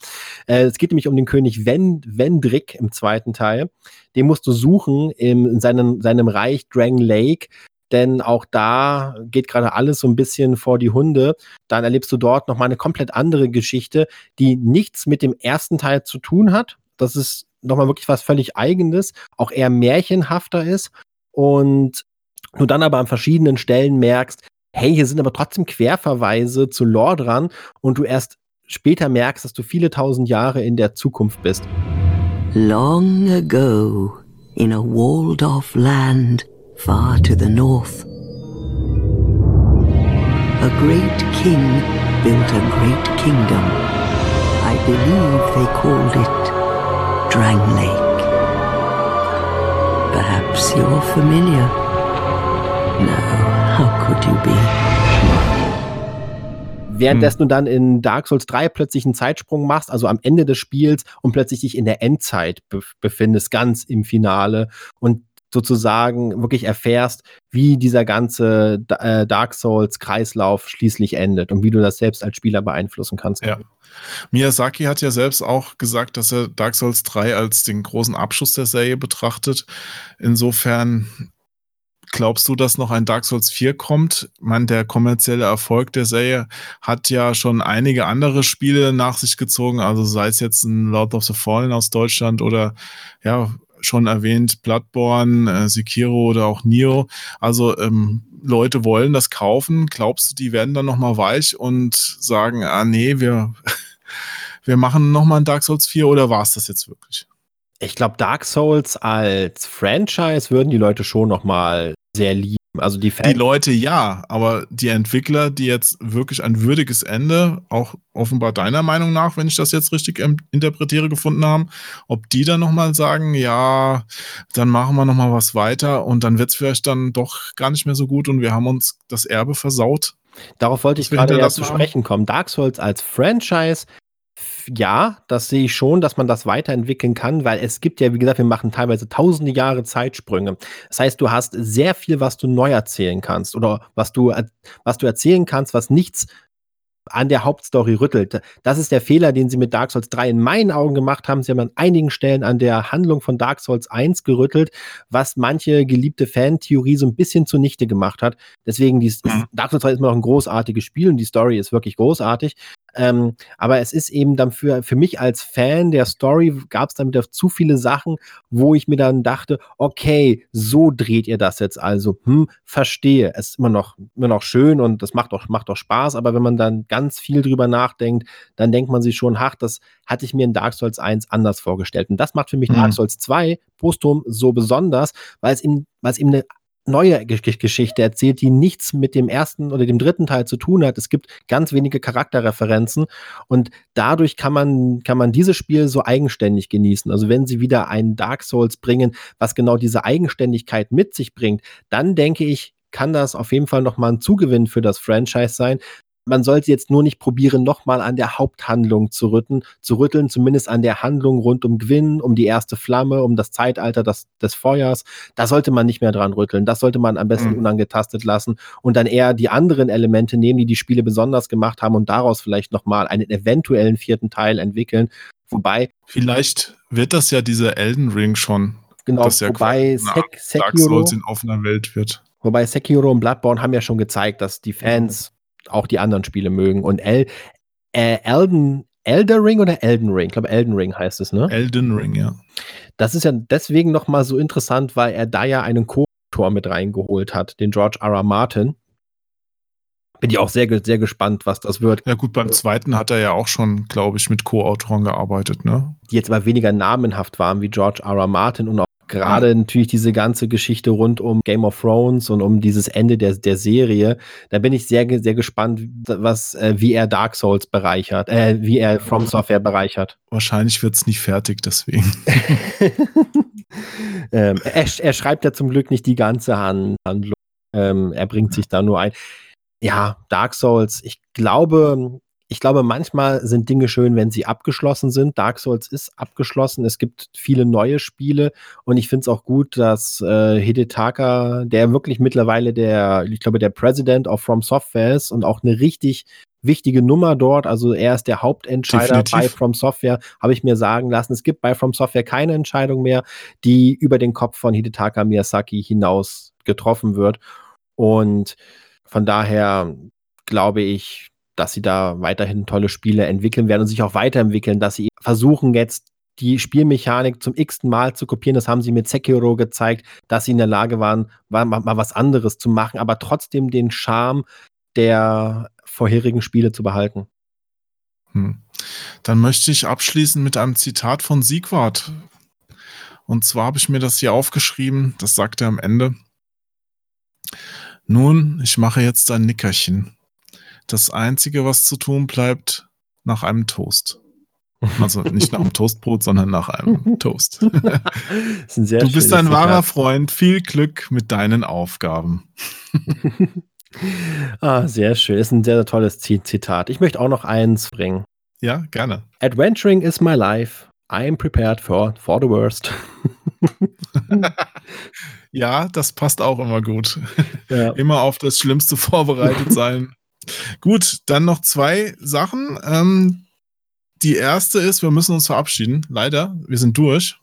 Äh, es geht nämlich um den König Wend Wendrick im zweiten Teil. Den musst du suchen im, in seinem, seinem Reich Drang Lake. Denn auch da geht gerade alles so ein bisschen vor die Hunde. Dann erlebst du dort nochmal eine komplett andere Geschichte, die nichts mit dem ersten Teil zu tun hat. Das ist nochmal wirklich was völlig Eigenes, auch eher märchenhafter ist. Und du dann aber an verschiedenen Stellen merkst, hey, hier sind aber trotzdem Querverweise zu Lore dran und du erst später merkst, dass du viele tausend Jahre in der Zukunft bist. Long ago, in a walled-off land far to the north, a great king built a great kingdom. I believe they called it Drang Lake. Perhaps you're familiar. How could you be? Währenddessen hm. du dann in Dark Souls 3 plötzlich einen Zeitsprung machst, also am Ende des Spiels und plötzlich dich in der Endzeit befindest, ganz im Finale und sozusagen wirklich erfährst, wie dieser ganze äh, Dark Souls Kreislauf schließlich endet und wie du das selbst als Spieler beeinflussen kannst. Ja. Miyazaki hat ja selbst auch gesagt, dass er Dark Souls 3 als den großen Abschluss der Serie betrachtet. Insofern Glaubst du, dass noch ein Dark Souls 4 kommt? Ich meine, der kommerzielle Erfolg der Serie hat ja schon einige andere Spiele nach sich gezogen, also sei es jetzt ein Lord of the Fallen aus Deutschland oder ja, schon erwähnt, Bloodborne, äh, Sekiro oder auch Nio. Also ähm, Leute wollen das kaufen. Glaubst du, die werden dann nochmal weich und sagen, ah nee, wir, wir machen nochmal ein Dark Souls 4 oder war es das jetzt wirklich? Ich glaube, Dark Souls als Franchise würden die Leute schon noch mal sehr lieben. Also die, Fans die Leute ja, aber die Entwickler, die jetzt wirklich ein würdiges Ende, auch offenbar deiner Meinung nach, wenn ich das jetzt richtig interpretiere, gefunden haben, ob die dann nochmal sagen, ja, dann machen wir nochmal was weiter und dann wird es vielleicht dann doch gar nicht mehr so gut und wir haben uns das Erbe versaut. Darauf wollte ich gerade ja zu sprechen kommen. Dark Souls als Franchise ja, das sehe ich schon, dass man das weiterentwickeln kann, weil es gibt ja, wie gesagt, wir machen teilweise tausende Jahre Zeitsprünge. Das heißt, du hast sehr viel, was du neu erzählen kannst oder was du, was du erzählen kannst, was nichts an der Hauptstory rüttelt. Das ist der Fehler, den sie mit Dark Souls 3 in meinen Augen gemacht haben. Sie haben an einigen Stellen an der Handlung von Dark Souls 1 gerüttelt, was manche geliebte Fantheorie so ein bisschen zunichte gemacht hat. Deswegen, die, mhm. Dark Souls 3 ist immer noch ein großartiges Spiel und die Story ist wirklich großartig. Ähm, aber es ist eben dann für, für mich als Fan der Story gab es dann wieder zu viele Sachen, wo ich mir dann dachte, okay, so dreht ihr das jetzt also. Hm, verstehe. Es ist immer noch, immer noch schön und das macht auch, macht auch Spaß, aber wenn man dann ganz viel drüber nachdenkt, dann denkt man sich schon, ach, das hatte ich mir in Dark Souls 1 anders vorgestellt. Und das macht für mich mhm. Dark Souls 2 Postum so besonders, weil es ihm, weil es ihm eine neue Geschichte erzählt, die nichts mit dem ersten oder dem dritten Teil zu tun hat. Es gibt ganz wenige Charakterreferenzen und dadurch kann man, kann man dieses Spiel so eigenständig genießen. Also wenn sie wieder einen Dark Souls bringen, was genau diese Eigenständigkeit mit sich bringt, dann denke ich, kann das auf jeden Fall nochmal ein Zugewinn für das Franchise sein, man sollte jetzt nur nicht probieren, nochmal an der Haupthandlung zu rütteln, zu rütteln, zumindest an der Handlung rund um Gwyn, um die erste Flamme, um das Zeitalter des, des Feuers. Da sollte man nicht mehr dran rütteln. Das sollte man am besten mhm. unangetastet lassen und dann eher die anderen Elemente nehmen, die die Spiele besonders gemacht haben und daraus vielleicht nochmal einen eventuellen vierten Teil entwickeln. Wobei. Vielleicht wird das ja dieser Elden Ring schon. Genau, dass ja wobei Sek Sekiro, Dark Souls in offener Welt wird. Wobei Sekiro und Bloodborne haben ja schon gezeigt, dass die Fans auch die anderen Spiele mögen. Und El äh, Elden, Elder Ring oder Elden Ring? Ich glaube, Elden Ring heißt es, ne? Elden Ring, ja. Das ist ja deswegen nochmal so interessant, weil er da ja einen Co-Autor mit reingeholt hat, den George R. R. Martin. Bin ich auch sehr, sehr gespannt, was das wird. Ja gut, beim zweiten hat er ja auch schon, glaube ich, mit Co-Autoren gearbeitet, ne? Die jetzt aber weniger namenhaft waren wie George R. R. Martin und gerade natürlich diese ganze Geschichte rund um Game of Thrones und um dieses Ende der, der Serie. Da bin ich sehr, sehr gespannt, was, äh, wie er Dark Souls bereichert, äh, wie er From Software bereichert. Wahrscheinlich wird es nicht fertig, deswegen. ähm, er, er schreibt ja zum Glück nicht die ganze Han- Handlung. Ähm, er bringt sich da nur ein. Ja, Dark Souls, ich glaube, ich glaube, manchmal sind Dinge schön, wenn sie abgeschlossen sind. Dark Souls ist abgeschlossen. Es gibt viele neue Spiele und ich finde es auch gut, dass äh, Hidetaka, der wirklich mittlerweile der, ich glaube, der President of From Software ist und auch eine richtig wichtige Nummer dort. Also er ist der Hauptentscheider Definitiv. bei From Software, habe ich mir sagen lassen. Es gibt bei From Software keine Entscheidung mehr, die über den Kopf von Hidetaka Miyazaki hinaus getroffen wird. Und von daher glaube ich, dass sie da weiterhin tolle Spiele entwickeln werden und sich auch weiterentwickeln, dass sie versuchen jetzt die Spielmechanik zum x-ten Mal zu kopieren. Das haben sie mit Sekiro gezeigt, dass sie in der Lage waren, mal, mal was anderes zu machen, aber trotzdem den Charme der vorherigen Spiele zu behalten. Hm. Dann möchte ich abschließen mit einem Zitat von Siegwart. Und zwar habe ich mir das hier aufgeschrieben, das sagt er am Ende. Nun, ich mache jetzt ein Nickerchen. Das Einzige, was zu tun bleibt, nach einem Toast. Also nicht nach einem Toastbrot, sondern nach einem Toast. Du bist ein wahrer Zitat. Freund. Viel Glück mit deinen Aufgaben. Ah, sehr schön. Ist ein sehr, sehr tolles Zi- Zitat. Ich möchte auch noch eins bringen. Ja, gerne. Adventuring is my life. I am prepared for, for the worst. Ja, das passt auch immer gut. Ja. Immer auf das Schlimmste vorbereitet sein. Gut, dann noch zwei Sachen. Ähm, die erste ist, wir müssen uns verabschieden. Leider, wir sind durch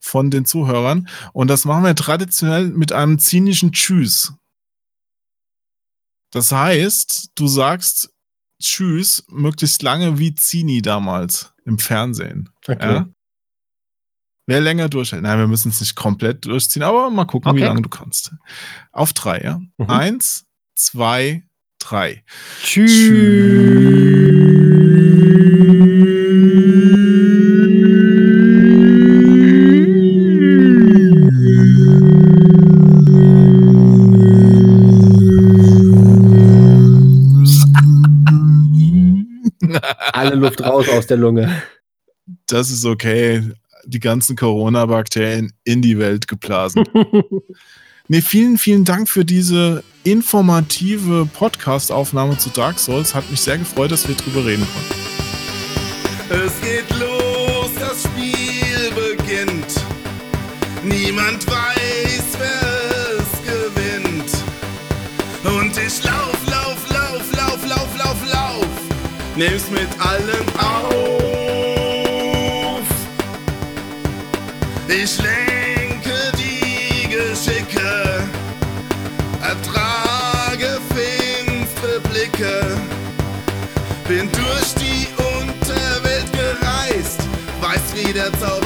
von den Zuhörern. Und das machen wir traditionell mit einem zynischen Tschüss. Das heißt, du sagst Tschüss möglichst lange wie Zini damals im Fernsehen. Okay. Ja? Wer länger durchhält. Nein, wir müssen es nicht komplett durchziehen, aber mal gucken, wie Okay. lange du kannst. Auf drei, ja? Mhm. Eins, zwei, drei. Alle Luft raus aus der Lunge. Das ist okay. Die ganzen Corona-Bakterien in die Welt geblasen. Nee, vielen, vielen Dank für diese informative Podcast-Aufnahme zu Dark Souls. Hat mich sehr gefreut, dass wir drüber reden konnten. Es geht los, das Spiel beginnt. Niemand weiß, wer es gewinnt. Und ich lauf, lauf, lauf, lauf, lauf, lauf, lauf. Nimm's mit allen auf. Weiß wie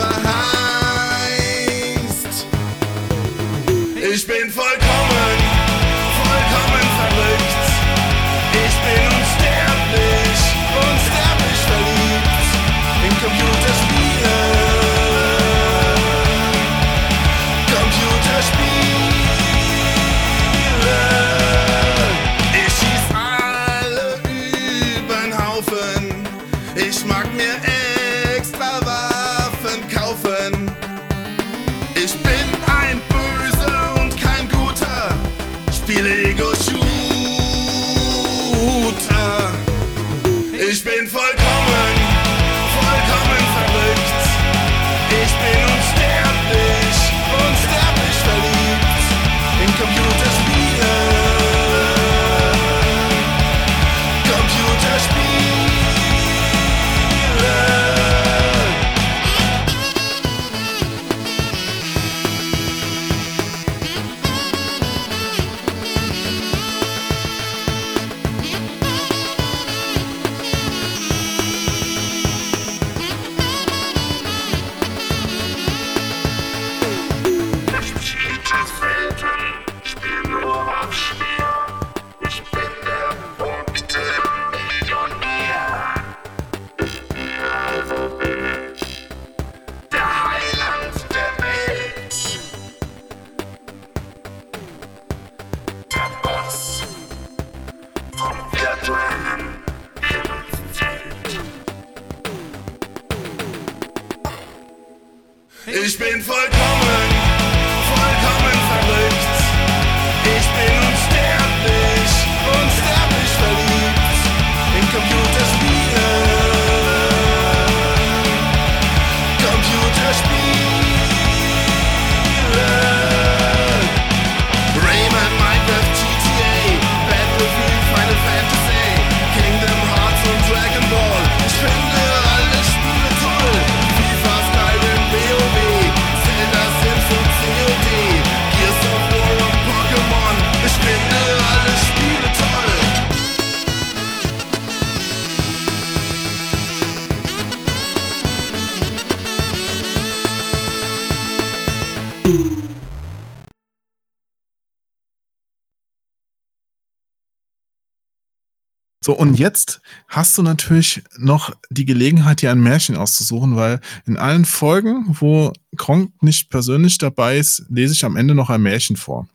So, und jetzt hast du natürlich noch die Gelegenheit, dir ein Märchen auszusuchen, weil in allen Folgen, wo Kronk nicht persönlich dabei ist, lese ich am Ende noch ein Märchen vor.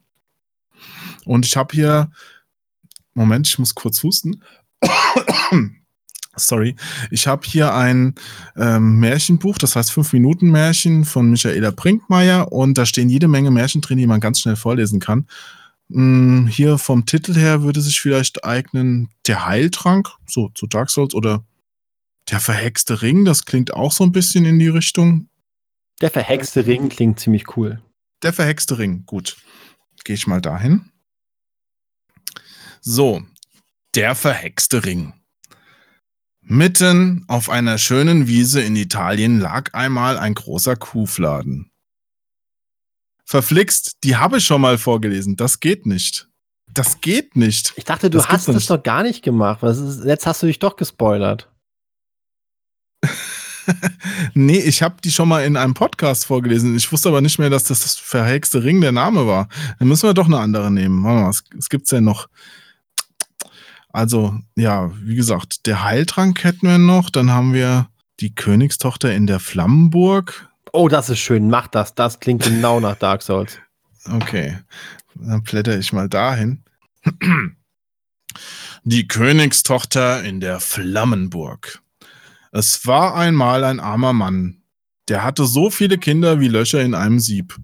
Und ich habe hier, Moment, ich muss kurz husten. Sorry, ich habe hier ein ähm, Märchenbuch, das heißt 5-Minuten-Märchen von Michaela Brinkmeier und da stehen jede Menge Märchen drin, die man ganz schnell vorlesen kann. Mm, Hier vom Titel her würde sich vielleicht eignen Der Heiltrank, so zu Dark Souls, oder Der verhexte Ring, das klingt auch so ein bisschen in die Richtung. Der verhexte Ring klingt ziemlich cool. Der verhexte Ring, gut. Gehe ich mal dahin. So, der verhexte Ring. Mitten auf einer schönen Wiese in Italien lag einmal ein großer Kuhfladen. Verflixt, die habe ich schon mal vorgelesen. Das geht nicht. Das geht nicht. Ich dachte, du Das hast nicht. doch gar nicht gemacht. Was ist, jetzt hast du dich doch gespoilert. nee, ich habe die schon mal in einem Podcast vorgelesen. Ich wusste aber nicht mehr, dass das das verhexte Ring der Name war. Dann müssen wir doch eine andere nehmen. Warte mal, was, was gibt's denn noch? Also, ja, wie gesagt, der Heiltrank hätten wir noch. Dann haben wir die Königstochter in der Flammenburg. Oh, das ist schön. Mach das. Das klingt genau nach Dark Souls. Okay, dann blätter ich mal dahin. Die Königstochter in der Flammenburg. Es war einmal ein armer Mann. Der hatte so viele Kinder wie Löcher in einem Sieb.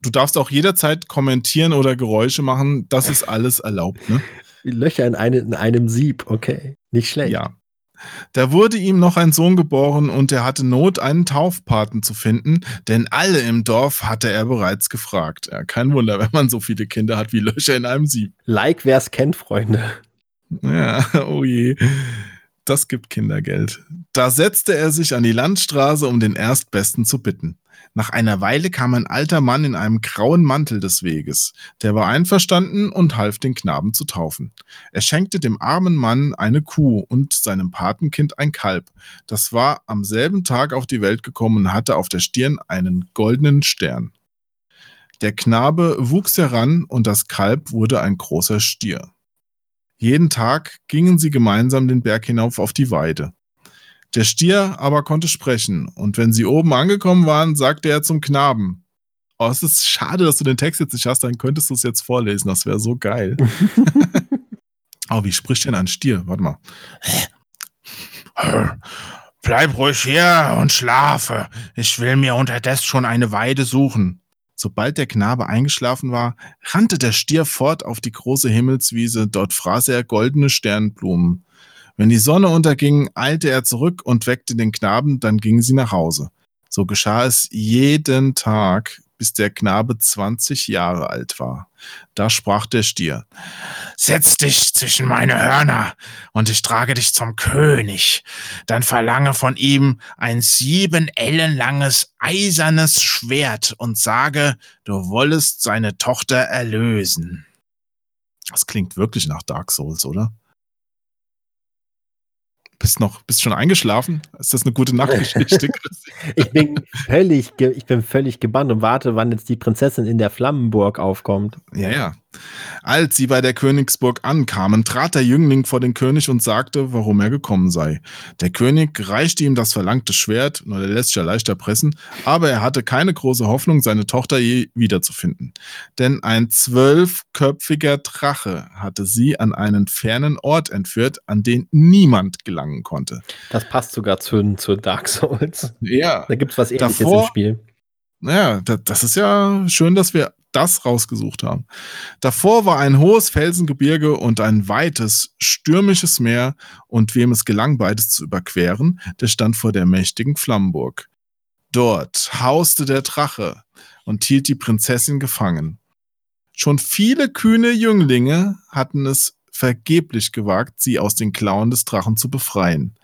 Du darfst auch jederzeit kommentieren oder Geräusche machen. Das ist alles erlaubt, ne? Wie Löcher in, eine, in einem Sieb. Okay. Nicht schlecht. Ja. Da wurde ihm noch ein Sohn geboren und er hatte Not, einen Taufpaten zu finden, denn alle im Dorf hatte er bereits gefragt. Ja, kein Wunder, wenn man so viele Kinder hat wie Löcher in einem Sieb. Like, wer es kennt, Freunde. Ja, oh je. Das gibt Kindergeld. Da setzte er sich an die Landstraße, um den Erstbesten zu bitten. Nach einer Weile kam ein alter Mann in einem grauen Mantel des Weges. Der war einverstanden und half den Knaben zu taufen. Er schenkte dem armen Mann eine Kuh und seinem Patenkind ein Kalb. Das war am selben Tag auf die Welt gekommen und hatte auf der Stirn einen goldenen Stern. Der Knabe wuchs heran und das Kalb wurde ein großer Stier. Jeden Tag gingen sie gemeinsam den Berg hinauf auf die Weide. Der Stier aber konnte sprechen, und wenn sie oben angekommen waren, sagte er zum Knaben. Oh, es ist schade, dass du den Text jetzt nicht hast, dann könntest du es jetzt vorlesen, das wäre so geil. oh, wie spricht denn ein Stier? Warte mal. Bleib ruhig hier und schlafe. Ich will mir unterdessen schon eine Weide suchen. Sobald der Knabe eingeschlafen war, rannte der Stier fort auf die große Himmelswiese, dort fraß er goldene Sternblumen. Wenn die Sonne unterging, eilte er zurück und weckte den Knaben, dann gingen sie nach Hause. So geschah es jeden Tag, bis der Knabe 20 Jahre alt war. Da sprach der Stier, Setz dich zwischen meine Hörner, und ich trage dich zum König. Dann verlange von ihm ein sieben Ellen langes eisernes Schwert und sage, du wollest seine Tochter erlösen. Das klingt wirklich nach Dark Souls, oder? Bist noch, bist schon eingeschlafen? Ist das eine gute Nachtgeschichte? Ich bin völlig, ich bin völlig gebannt und warte, wann jetzt die Prinzessin in der Flammenburg aufkommt. Ja, ja. Als sie bei der Königsburg ankamen, trat der Jüngling vor den König und sagte, warum er gekommen sei. Der König reichte ihm das verlangte Schwert, nur der lässt sich ja leichter pressen, aber er hatte keine große Hoffnung, seine Tochter je wiederzufinden. Denn ein zwölfköpfiger Drache hatte sie an einen fernen Ort entführt, an den niemand gelangen konnte. Das passt sogar zu, zu Dark Souls. Ja. Da gibt es was ähnliches Davor- im Spiel. Naja, das, das ist ja schön, dass wir das rausgesucht haben. Davor war ein hohes Felsengebirge und ein weites, stürmisches Meer, und wem es gelang, beides zu überqueren, der stand vor der mächtigen Flammenburg. Dort hauste der Drache und hielt die Prinzessin gefangen. Schon viele kühne Jünglinge hatten es vergeblich gewagt, sie aus den Klauen des Drachen zu befreien.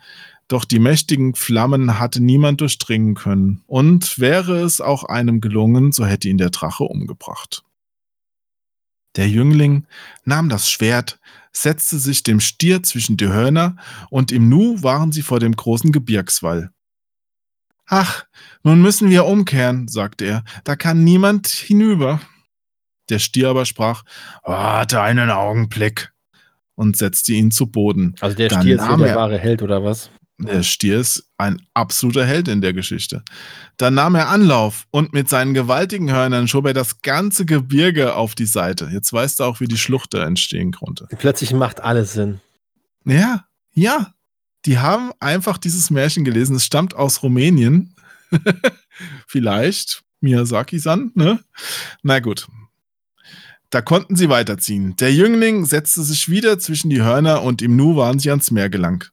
Doch die mächtigen Flammen hatte niemand durchdringen können, und wäre es auch einem gelungen, so hätte ihn der Drache umgebracht. Der Jüngling nahm das Schwert, setzte sich dem Stier zwischen die Hörner, und im Nu waren sie vor dem großen Gebirgswall. Ach, nun müssen wir umkehren, sagte er, da kann niemand hinüber. Der Stier aber sprach, warte einen Augenblick, und setzte ihn zu Boden. Also der Dann Stier ist der er- wahre Held oder was? Der Stier ist ein absoluter Held in der Geschichte. Dann nahm er Anlauf und mit seinen gewaltigen Hörnern schob er das ganze Gebirge auf die Seite. Jetzt weißt du auch, wie die Schlucht da entstehen konnte. Plötzlich macht alles Sinn. Ja, ja. Die haben einfach dieses Märchen gelesen. Es stammt aus Rumänien. Vielleicht. Miyazaki-san, ne? Na gut. Da konnten sie weiterziehen. Der Jüngling setzte sich wieder zwischen die Hörner und im Nu waren sie ans Meer gelangt.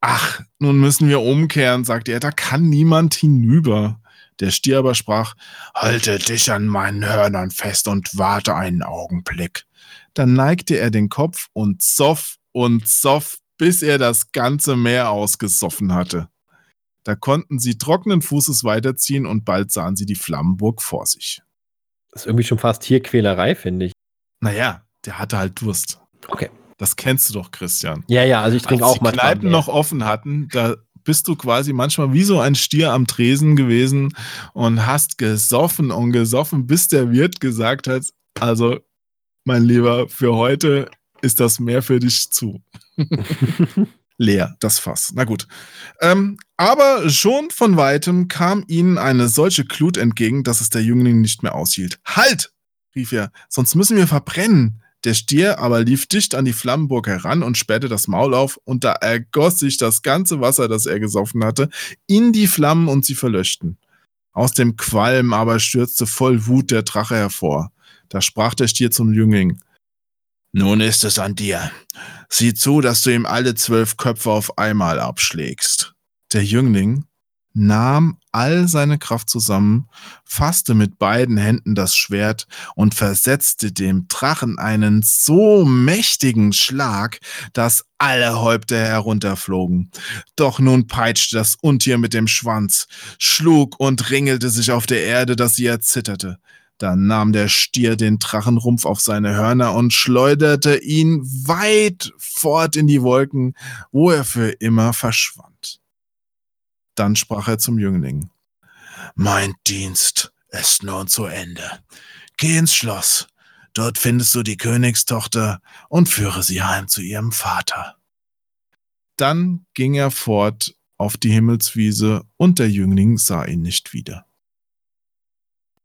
Ach, nun müssen wir umkehren, sagte er, da kann niemand hinüber. Der Stier aber sprach, halte dich an meinen Hörnern fest und warte einen Augenblick. Dann neigte er den Kopf und soff und soff, bis er das ganze Meer ausgesoffen hatte. Da konnten sie trockenen Fußes weiterziehen und bald sahen sie die Flammenburg vor sich. Das ist irgendwie schon fast Tierquälerei, finde ich. Naja, der hatte halt Durst. Okay. Das kennst du doch, Christian. Ja, ja, also ich trinke Als auch die mal Kneipen noch offen hatten, da bist du quasi manchmal wie so ein Stier am Tresen gewesen und hast gesoffen und gesoffen, bis der Wirt gesagt hat, also mein Lieber, für heute ist das mehr für dich zu. Leer, das Fass. Na gut. Ähm, aber schon von weitem kam ihnen eine solche Glut entgegen, dass es der Jüngling nicht mehr aushielt. Halt! rief er, sonst müssen wir verbrennen. Der Stier aber lief dicht an die Flammenburg heran und sperrte das Maul auf, und da ergoss sich das ganze Wasser, das er gesoffen hatte, in die Flammen und sie verlöschten. Aus dem Qualm aber stürzte voll Wut der Drache hervor. Da sprach der Stier zum Jüngling. Nun ist es an dir. Sieh zu, dass du ihm alle zwölf Köpfe auf einmal abschlägst. Der Jüngling nahm all seine Kraft zusammen, fasste mit beiden Händen das Schwert und versetzte dem Drachen einen so mächtigen Schlag, dass alle Häupter herunterflogen. Doch nun peitschte das Untier mit dem Schwanz, schlug und ringelte sich auf der Erde, dass sie erzitterte. Dann nahm der Stier den Drachenrumpf auf seine Hörner und schleuderte ihn weit fort in die Wolken, wo er für immer verschwand. Dann sprach er zum Jüngling. Mein Dienst ist nun zu Ende. Geh ins Schloss. Dort findest du die Königstochter und führe sie heim zu ihrem Vater. Dann ging er fort auf die Himmelswiese und der Jüngling sah ihn nicht wieder.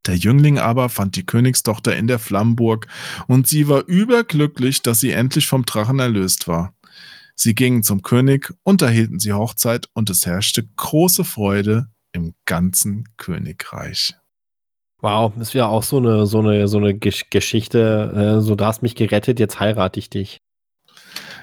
Der Jüngling aber fand die Königstochter in der Flammenburg und sie war überglücklich, dass sie endlich vom Drachen erlöst war. Sie gingen zum König, unterhielten sie Hochzeit und es herrschte große Freude im ganzen Königreich. Wow, ist ja auch so eine, so eine, so eine Gesch Geschichte. Äh, so, du hast mich gerettet, jetzt heirate ich dich.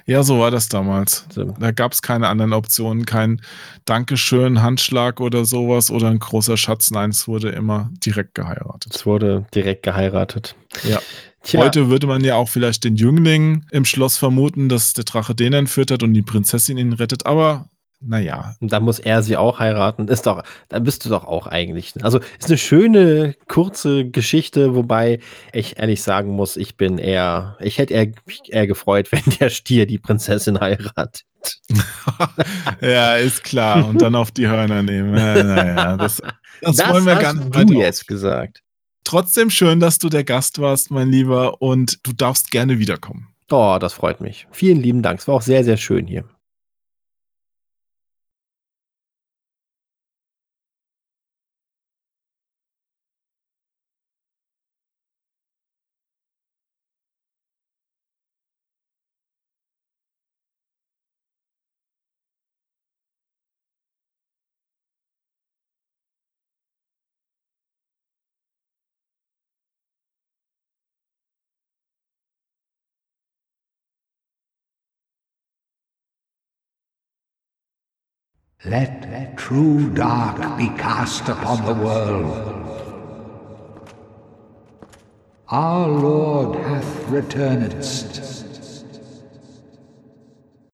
Ja, so war das damals. Da gab es keine anderen Optionen, kein Dankeschön, Handschlag oder sowas oder ein großer Schatz. Nein, es wurde immer direkt geheiratet. Es wurde direkt geheiratet. Ja. Tja, Heute würde man ja auch vielleicht den Jüngling im Schloss vermuten, dass der Drache den entführt hat und die Prinzessin ihn rettet, aber naja. und dann muss er sie auch heiraten. Ist doch, da bist du doch auch eigentlich. Also ist eine schöne, kurze Geschichte, wobei ich ehrlich sagen muss, ich bin eher, ich hätte eher, mich eher gefreut, wenn der Stier die Prinzessin heiratet. ja, ist klar. Und dann auf die Hörner nehmen. Ja, naja, das, das, wollen wir gar nicht du jetzt gesagt. Trotzdem schön, dass du der Gast warst, mein Lieber, und du darfst gerne wiederkommen. Oh, das freut mich. Vielen lieben Dank. Es war auch sehr, sehr schön hier. Let true dark be cast upon the world. Our Lord hath returned.